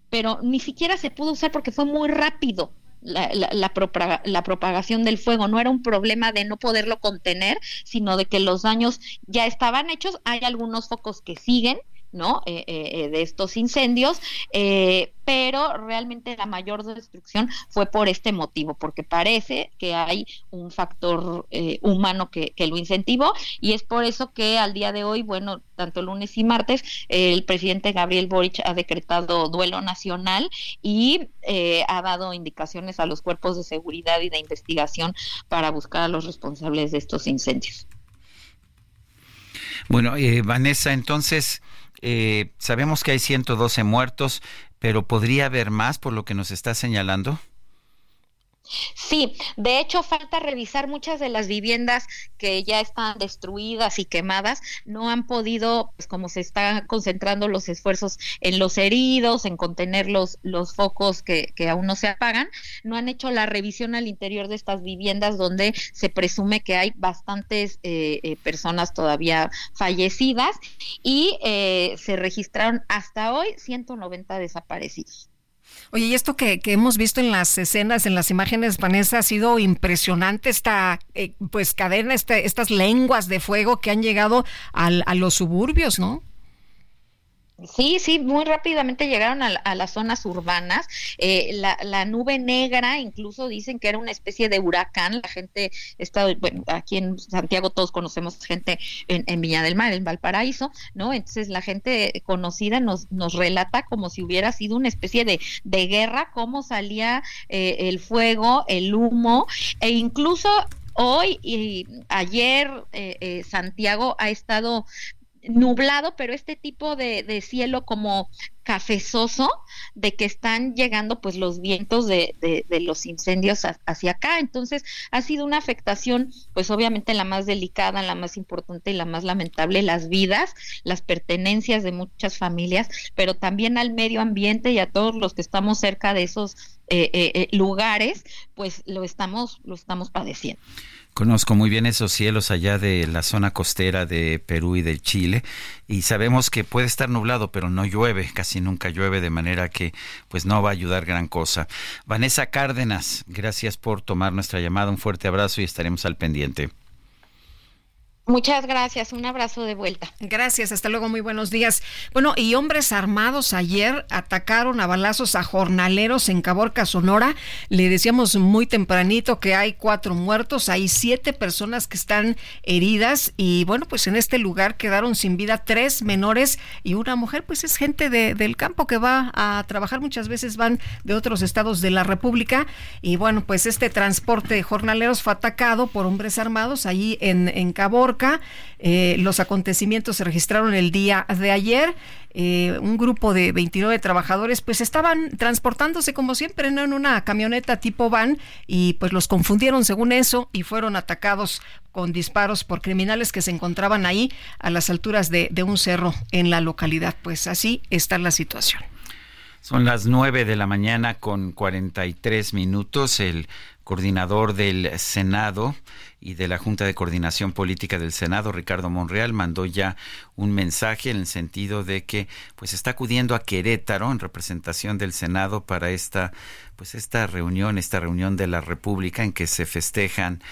pero ni siquiera se pudo usar porque fue muy rápido. La, la, la, propagación del fuego. No era un problema de no poderlo contener, sino de que los daños ya estaban hechos. Hay algunos focos que siguen, ¿no? Eh, eh, eh, de estos incendios, pero realmente la mayor destrucción fue por este motivo, porque parece que hay un factor humano que, lo incentivó y es por eso que al día de hoy, bueno, tanto lunes y martes, el presidente Gabriel Boric ha decretado duelo nacional y ha dado indicaciones a los cuerpos de seguridad y de investigación para buscar a los responsables de estos incendios. Bueno, Vanessa, entonces, eh, sabemos que hay 112 muertos, pero ¿podría haber más por lo que nos está señalando? Sí, de hecho falta revisar muchas de las viviendas que ya están destruidas y quemadas, no han podido, pues como se están concentrando los esfuerzos en los heridos, en contener los, los focos que, que aún no se apagan, no han hecho la revisión al interior de estas viviendas donde se presume que hay bastantes eh, eh, personas todavía fallecidas y eh, se registraron hasta hoy 190 desaparecidos. Oye, y esto que, que, hemos visto en las escenas, en las imágenes, Vanessa, ha sido impresionante esta eh, pues cadena, este, estas lenguas de fuego que han llegado al, a los suburbios, ¿no? Sí, sí, muy rápidamente llegaron a, las zonas urbanas. Eh, la, nube negra, incluso dicen que era una especie de huracán. La gente está, bueno, aquí en Santiago todos conocemos gente en, Viña del Mar, en Valparaíso, ¿no? Entonces la gente conocida nos, nos relata como si hubiera sido una especie de, de guerra, cómo salía eh, el fuego, el humo, e incluso hoy y ayer eh, Santiago ha estado nublado, pero este tipo de, de, cielo como cafezoso, de que están llegando pues los vientos de, de, los incendios hacia acá. Entonces ha sido una afectación pues obviamente la más delicada, la más importante y la más lamentable, las vidas, las pertenencias de muchas familias, pero también al medio ambiente y a todos los que estamos cerca de esos eh, eh, eh lugares, pues lo estamos, lo estamos padeciendo. Conozco muy bien esos cielos allá de la zona costera de Perú y de Chile y sabemos que puede estar nublado, pero no llueve, casi nunca llueve, de manera que pues no va a ayudar gran cosa. Vanessa Cárdenas, gracias por tomar nuestra llamada, un fuerte abrazo y estaremos al pendiente. Muchas gracias, un abrazo de vuelta. Gracias, hasta luego, muy buenos días. Bueno, y hombres armados ayer atacaron a balazos a jornaleros en Caborca, Sonora. Le decíamos muy tempranito que hay cuatro muertos, hay siete personas que están heridas y bueno, pues en este lugar quedaron sin vida tres menores y una mujer, pues es gente de, del campo que va a trabajar, muchas veces van de otros estados de la República y bueno, pues este transporte de jornaleros fue atacado por hombres armados allí en, en Caborca eh, los acontecimientos se registraron el día de ayer. Eh, un grupo de 29 trabajadores pues estaban transportándose como siempre en una camioneta tipo van y pues los confundieron según eso y fueron atacados con disparos por criminales que se encontraban ahí a las alturas de, de un cerro en la localidad. Pues así está la situación. Son las 9 de la mañana con 43 minutos. El coordinador del Senado y de la Junta de Coordinación Política del Senado, Ricardo Monreal, mandó ya un mensaje en el sentido de que pues está acudiendo a Querétaro en representación del Senado para esta pues esta reunión, esta reunión de la República en que se festejan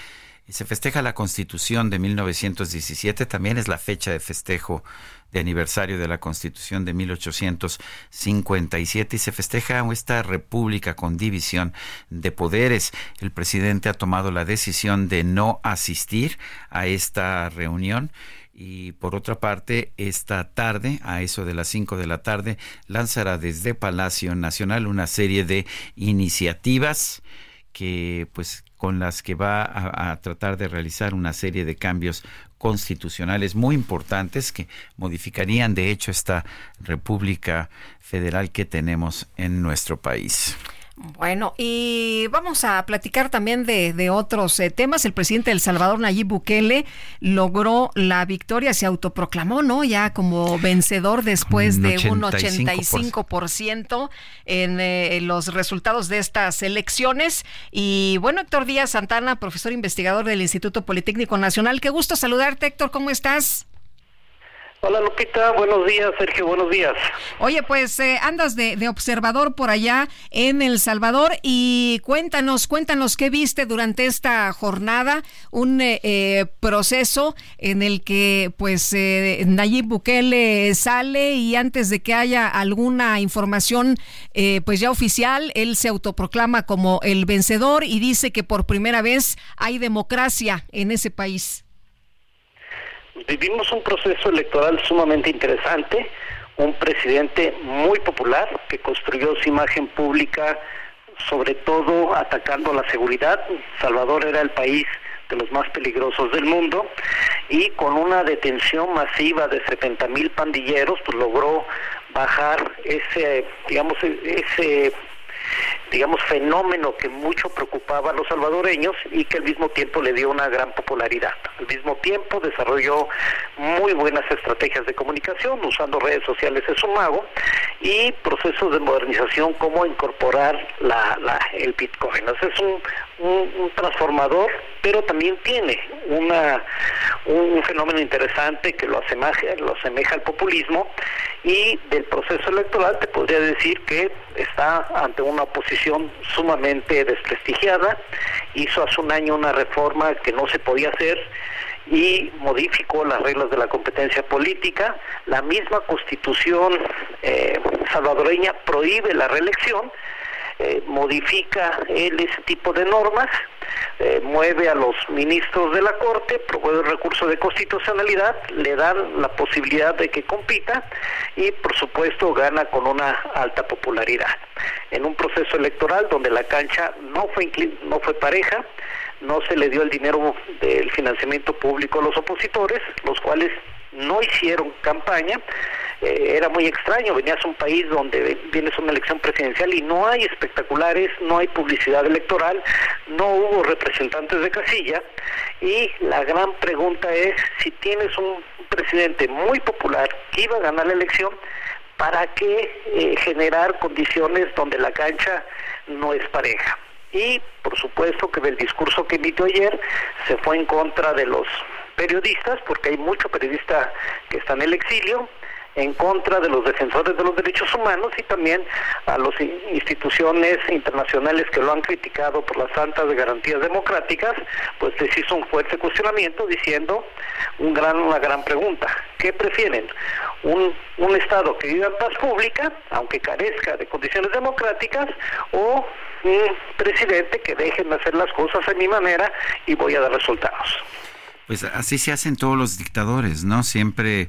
se festeja la Constitución de 1917, también es la fecha de festejo de aniversario de la Constitución de 1857 y se festeja esta república con división de poderes. El presidente ha tomado la decisión de no asistir a esta reunión y por otra parte, esta tarde, a eso de las 5 de la tarde, lanzará desde Palacio Nacional una serie de iniciativas que pues con las que va a, tratar de realizar una serie de cambios constitucionales muy importantes que modificarían de hecho esta República Federal que tenemos en nuestro país. Bueno, y vamos a platicar también de, otros eh, temas. El presidente del Salvador, Nayib Bukele, logró la victoria, se autoproclamó, ¿no? Ya como vencedor después de un 85% en eh, los resultados de estas elecciones. Y bueno, Héctor Díaz Santana, profesor investigador del Instituto Politécnico Nacional. Qué gusto saludarte, Héctor, ¿cómo estás? Hola Lupita, buenos días, Sergio, buenos días. Oye, pues eh, andas de, observador por allá en El Salvador y cuéntanos, cuéntanos qué viste durante esta jornada, un eh, eh, proceso en el que pues Nayib Bukele sale y antes de que haya alguna información pues ya oficial, él se autoproclama como el vencedor y dice que por primera vez hay democracia en ese país vivimos un proceso electoral sumamente interesante, un presidente muy popular que construyó su imagen pública sobre todo atacando la seguridad. Salvador era el país de los más peligrosos del mundo y con una detención masiva de 70 mil pandilleros pues logró bajar ese digamos ese digamos, fenómeno que mucho preocupaba a los salvadoreños y que al mismo tiempo le dio una gran popularidad. Al mismo tiempo desarrolló muy buenas estrategias de comunicación usando redes sociales de su mago y procesos de modernización como incorporar la, el Bitcoin. es un, un, transformador, pero también tiene una, un, fenómeno interesante que lo asemeja, lo asemeja al populismo y del proceso electoral te podría decir que está ante una oposición sumamente desprestigiada, hizo hace un año una reforma que no se podía hacer y modificó las reglas de la competencia política, la misma constitución eh, salvadoreña prohíbe la reelección, eh, modifica él ese tipo de normas, eh, mueve a los ministros de la Corte, promueve el recurso de constitucionalidad, le dan la posibilidad de que compita y por supuesto gana con una alta popularidad. En un proceso electoral donde la cancha no fue, no fue pareja, no se le dio el dinero del financiamiento público a los opositores, los cuales no hicieron campaña, eh, era muy extraño, venías a un país donde vienes una elección presidencial y no hay espectaculares, no hay publicidad electoral, no hubo representantes de casilla y la gran pregunta es si tienes un presidente muy popular que iba a ganar la elección, ¿para qué eh, generar condiciones donde la cancha no es pareja? Y por supuesto que del discurso que emitió ayer se fue en contra de los periodistas, porque hay muchos periodistas que están en el exilio, en contra de los defensores de los derechos humanos y también a las instituciones internacionales que lo han criticado por las altas garantías democráticas, pues les hizo un fuerte cuestionamiento diciendo un gran, una gran pregunta. ¿Qué prefieren? Un, un Estado que viva en paz pública, aunque carezca de condiciones democráticas, o un presidente que dejen de hacer las cosas a mi manera y voy a dar resultados. Pues así se hacen todos los dictadores, ¿no? Siempre,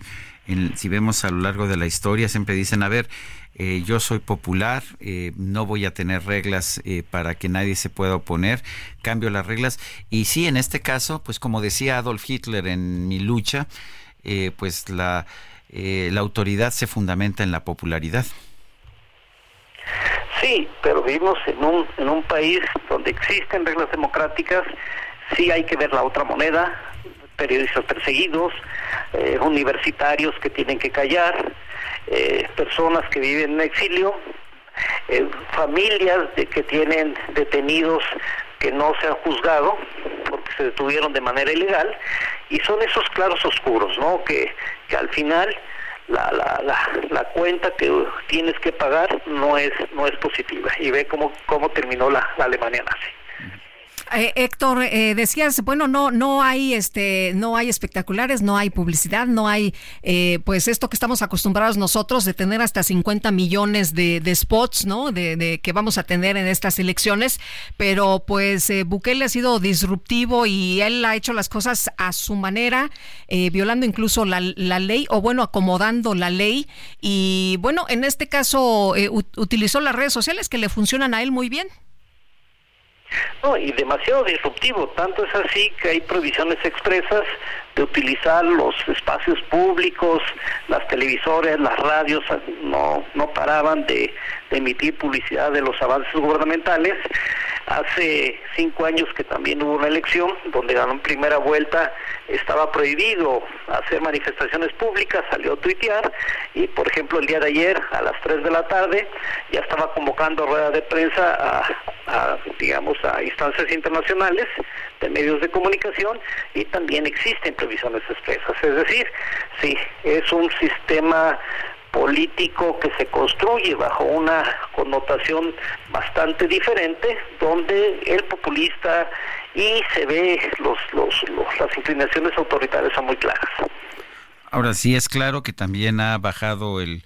si vemos a lo largo de la historia, siempre dicen, a ver, eh, yo soy popular, eh, no voy a tener reglas eh, para que nadie se pueda oponer, cambio las reglas. Y sí, en este caso, pues como decía Adolf Hitler en mi lucha, pues la, la autoridad se fundamenta en la popularidad. Sí, pero vivimos en un, en un país donde existen reglas democráticas, sí hay que ver la otra moneda, periodistas perseguidos, eh, universitarios que tienen que callar, eh, personas que viven en exilio, eh, familias de, que tienen detenidos que no se han juzgado porque se detuvieron de manera ilegal y son esos claros oscuros, ¿no? Que, que al final la, la, la, cuenta que tienes que pagar no es no es positiva y ve cómo, cómo terminó la, la Alemania nazi. Eh, Héctor, eh, decías, bueno, no, no hay, este, no hay espectaculares, no hay publicidad, no hay, eh, pues esto que estamos acostumbrados nosotros de tener hasta 50 millones de, spots, ¿no? De, que vamos a tener en estas elecciones, pero pues Bukele ha sido disruptivo y él ha hecho las cosas a su manera, violando incluso la, la, ley o bueno, acomodando la ley y bueno, en este caso utilizó las redes sociales que le funcionan a él muy bien. No, y demasiado disruptivo, tanto es así que hay provisiones expresas de utilizar los espacios públicos, las televisores, las radios, no, no paraban de emitir publicidad de los avances gubernamentales. Hace cinco años que también hubo una elección donde ganó en primera vuelta, estaba prohibido hacer manifestaciones públicas, salió a tuitear y por ejemplo el día de ayer a las 3 de la tarde ya estaba convocando rueda de prensa a, digamos a instancias internacionales de medios de comunicación y también existen previsiones expresas. Es decir, sí, es un sistema político que se construye bajo una connotación bastante diferente, donde el populista y se ve los, los, las inclinaciones autoritarias son muy claras. Ahora sí es claro que también ha bajado el,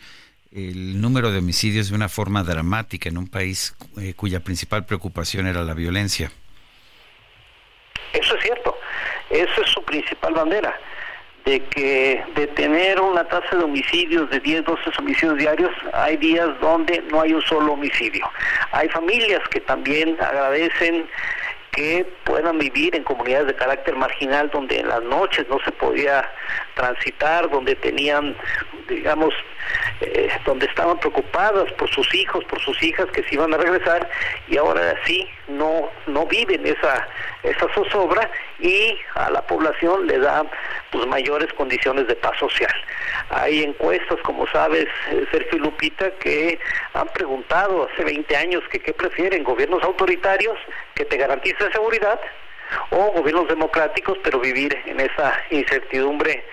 el número de homicidios de una forma dramática en un país eh, cuya principal preocupación era la violencia. Eso es cierto, eso es su principal bandera de que de tener una tasa de homicidios de 10, 12 homicidios diarios, hay días donde no hay un solo homicidio. Hay familias que también agradecen que puedan vivir en comunidades de carácter marginal donde en las noches no se podía transitar, donde tenían, digamos, eh, donde estaban preocupadas por sus hijos, por sus hijas que se iban a regresar y ahora sí no no viven esa esa zozobra y a la población le da pues mayores condiciones de paz social. Hay encuestas, como sabes, eh, Sergio y Lupita, que han preguntado hace 20 años que qué prefieren, gobiernos autoritarios que te garanticen seguridad o gobiernos democráticos, pero vivir en esa incertidumbre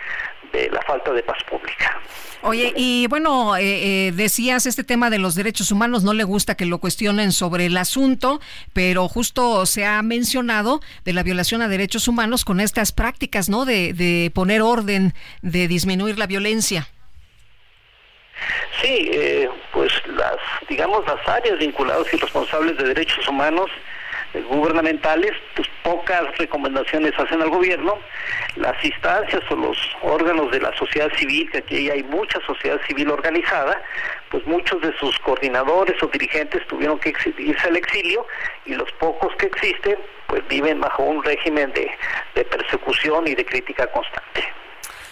de la falta de paz pública. Oye, y bueno, eh, eh, decías este tema de los derechos humanos, no le gusta que lo cuestionen sobre el asunto, pero justo se ha mencionado de la violación a derechos humanos con estas prácticas, ¿no? De, de poner orden, de disminuir la violencia. Sí, eh, pues las, digamos, las áreas vinculadas y responsables de derechos humanos gubernamentales, pues pocas recomendaciones hacen al gobierno. Las instancias o los órganos de la sociedad civil, que aquí hay mucha sociedad civil organizada, pues muchos de sus coordinadores o dirigentes tuvieron que irse al exilio y los pocos que existen, pues viven bajo un régimen de, de persecución y de crítica constante.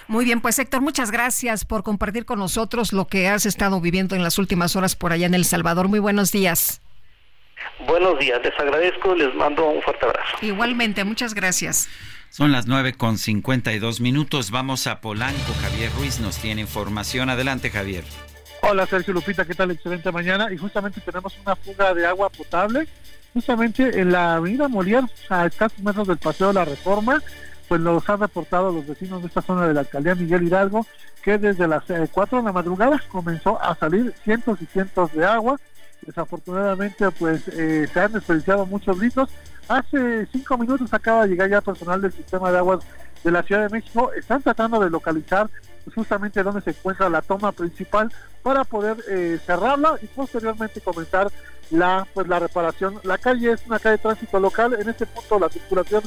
Muy bien, pues Héctor, muchas gracias por compartir con nosotros lo que has estado viviendo en las últimas horas por allá en El Salvador. Muy buenos días. Buenos días, les agradezco, les mando un fuerte abrazo. Igualmente, muchas gracias. Son las nueve con cincuenta y dos minutos. Vamos a Polanco. Javier Ruiz nos tiene información. Adelante, Javier. Hola, Sergio Lupita, ¿qué tal? Excelente mañana. Y justamente tenemos una fuga de agua potable, justamente en la avenida Molière, a escasos metros del Paseo de la Reforma. Pues los han reportado los vecinos de esta zona de la alcaldía Miguel Hidalgo, que desde las 4 de la madrugada comenzó a salir cientos y cientos de agua Desafortunadamente, pues eh, se han desperdiciado muchos litros. Hace cinco minutos acaba de llegar ya personal del sistema de aguas de la Ciudad de México. Están tratando de localizar justamente donde se encuentra la toma principal para poder eh, cerrarla y posteriormente comenzar la pues la reparación. La calle es una calle de tránsito local. En este punto la circulación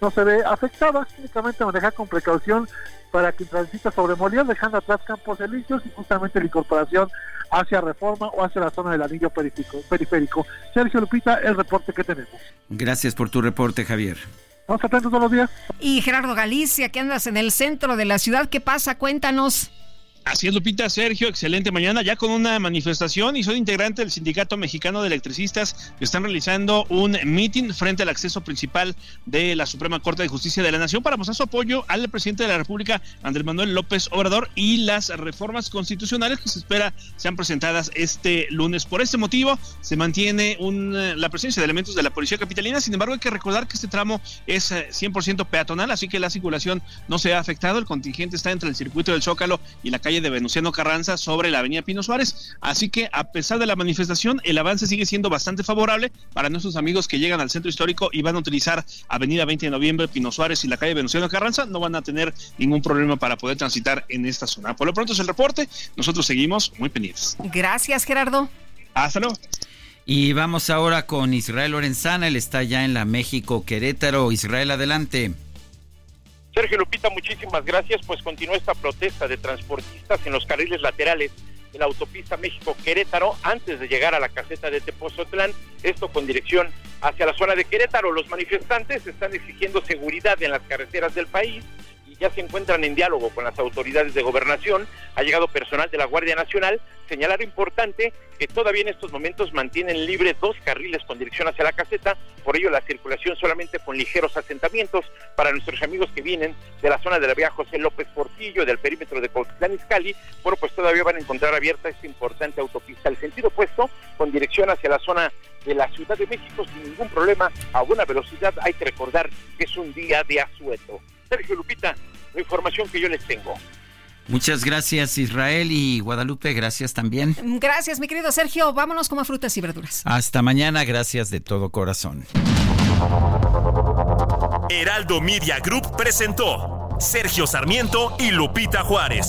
no se ve afectada. Únicamente manejar con precaución para que transita sobre Molière, dejando atrás campos elíseos y justamente la incorporación hacia Reforma o hacia la zona del anillo periférico. Sergio Lupita, el reporte que tenemos. Gracias por tu reporte, Javier. Vamos atentos todos los días. Y Gerardo Galicia, que andas en el centro de la ciudad, ¿qué pasa? Cuéntanos. Así es, Lupita, Sergio, excelente mañana, ya con una manifestación y son integrantes del Sindicato Mexicano de Electricistas que están realizando un meeting frente al acceso principal de la Suprema Corte de Justicia de la Nación para mostrar su apoyo al presidente de la República, Andrés Manuel López Obrador, y las reformas constitucionales que se espera sean presentadas este lunes. Por este motivo, se mantiene un, la presencia de elementos de la Policía Capitalina, sin embargo, hay que recordar que este tramo es 100% eh, peatonal, así que la circulación no se ha afectado, el contingente está entre el circuito del Zócalo y la calle calle de Venustiano Carranza sobre la avenida Pino Suárez. Así que a pesar de la manifestación, el avance sigue siendo bastante favorable para nuestros amigos que llegan al centro histórico y van a utilizar avenida 20 de noviembre, Pino Suárez y la calle Venustiano Carranza. No van a tener ningún problema para poder transitar en esta zona. Por lo pronto es el reporte. Nosotros seguimos muy pendientes. Gracias, Gerardo. Hasta luego. Y vamos ahora con Israel Lorenzana, él está ya en la México Querétaro. Israel, adelante. Sergio Lupita, muchísimas gracias. Pues continúa esta protesta de transportistas en los carriles laterales de la autopista México-Querétaro antes de llegar a la caseta de Tepozotlán, esto con dirección hacia la zona de Querétaro. Los manifestantes están exigiendo seguridad en las carreteras del país ya se encuentran en diálogo con las autoridades de gobernación. Ha llegado personal de la Guardia Nacional. Señalar importante que todavía en estos momentos mantienen libre dos carriles con dirección hacia la caseta, por ello la circulación solamente con ligeros asentamientos para nuestros amigos que vienen de la zona de la vía José López Portillo, del perímetro de Izcalli, bueno, pues todavía van a encontrar abierta esta importante autopista. El sentido opuesto, con dirección hacia la zona de la Ciudad de México sin ningún problema, a buena velocidad. Hay que recordar que es un día de asueto. Sergio Lupita, la información que yo les tengo. Muchas gracias Israel y Guadalupe, gracias también. Gracias mi querido Sergio, vámonos como frutas y verduras. Hasta mañana, gracias de todo corazón. Heraldo Media Group presentó Sergio Sarmiento y Lupita Juárez.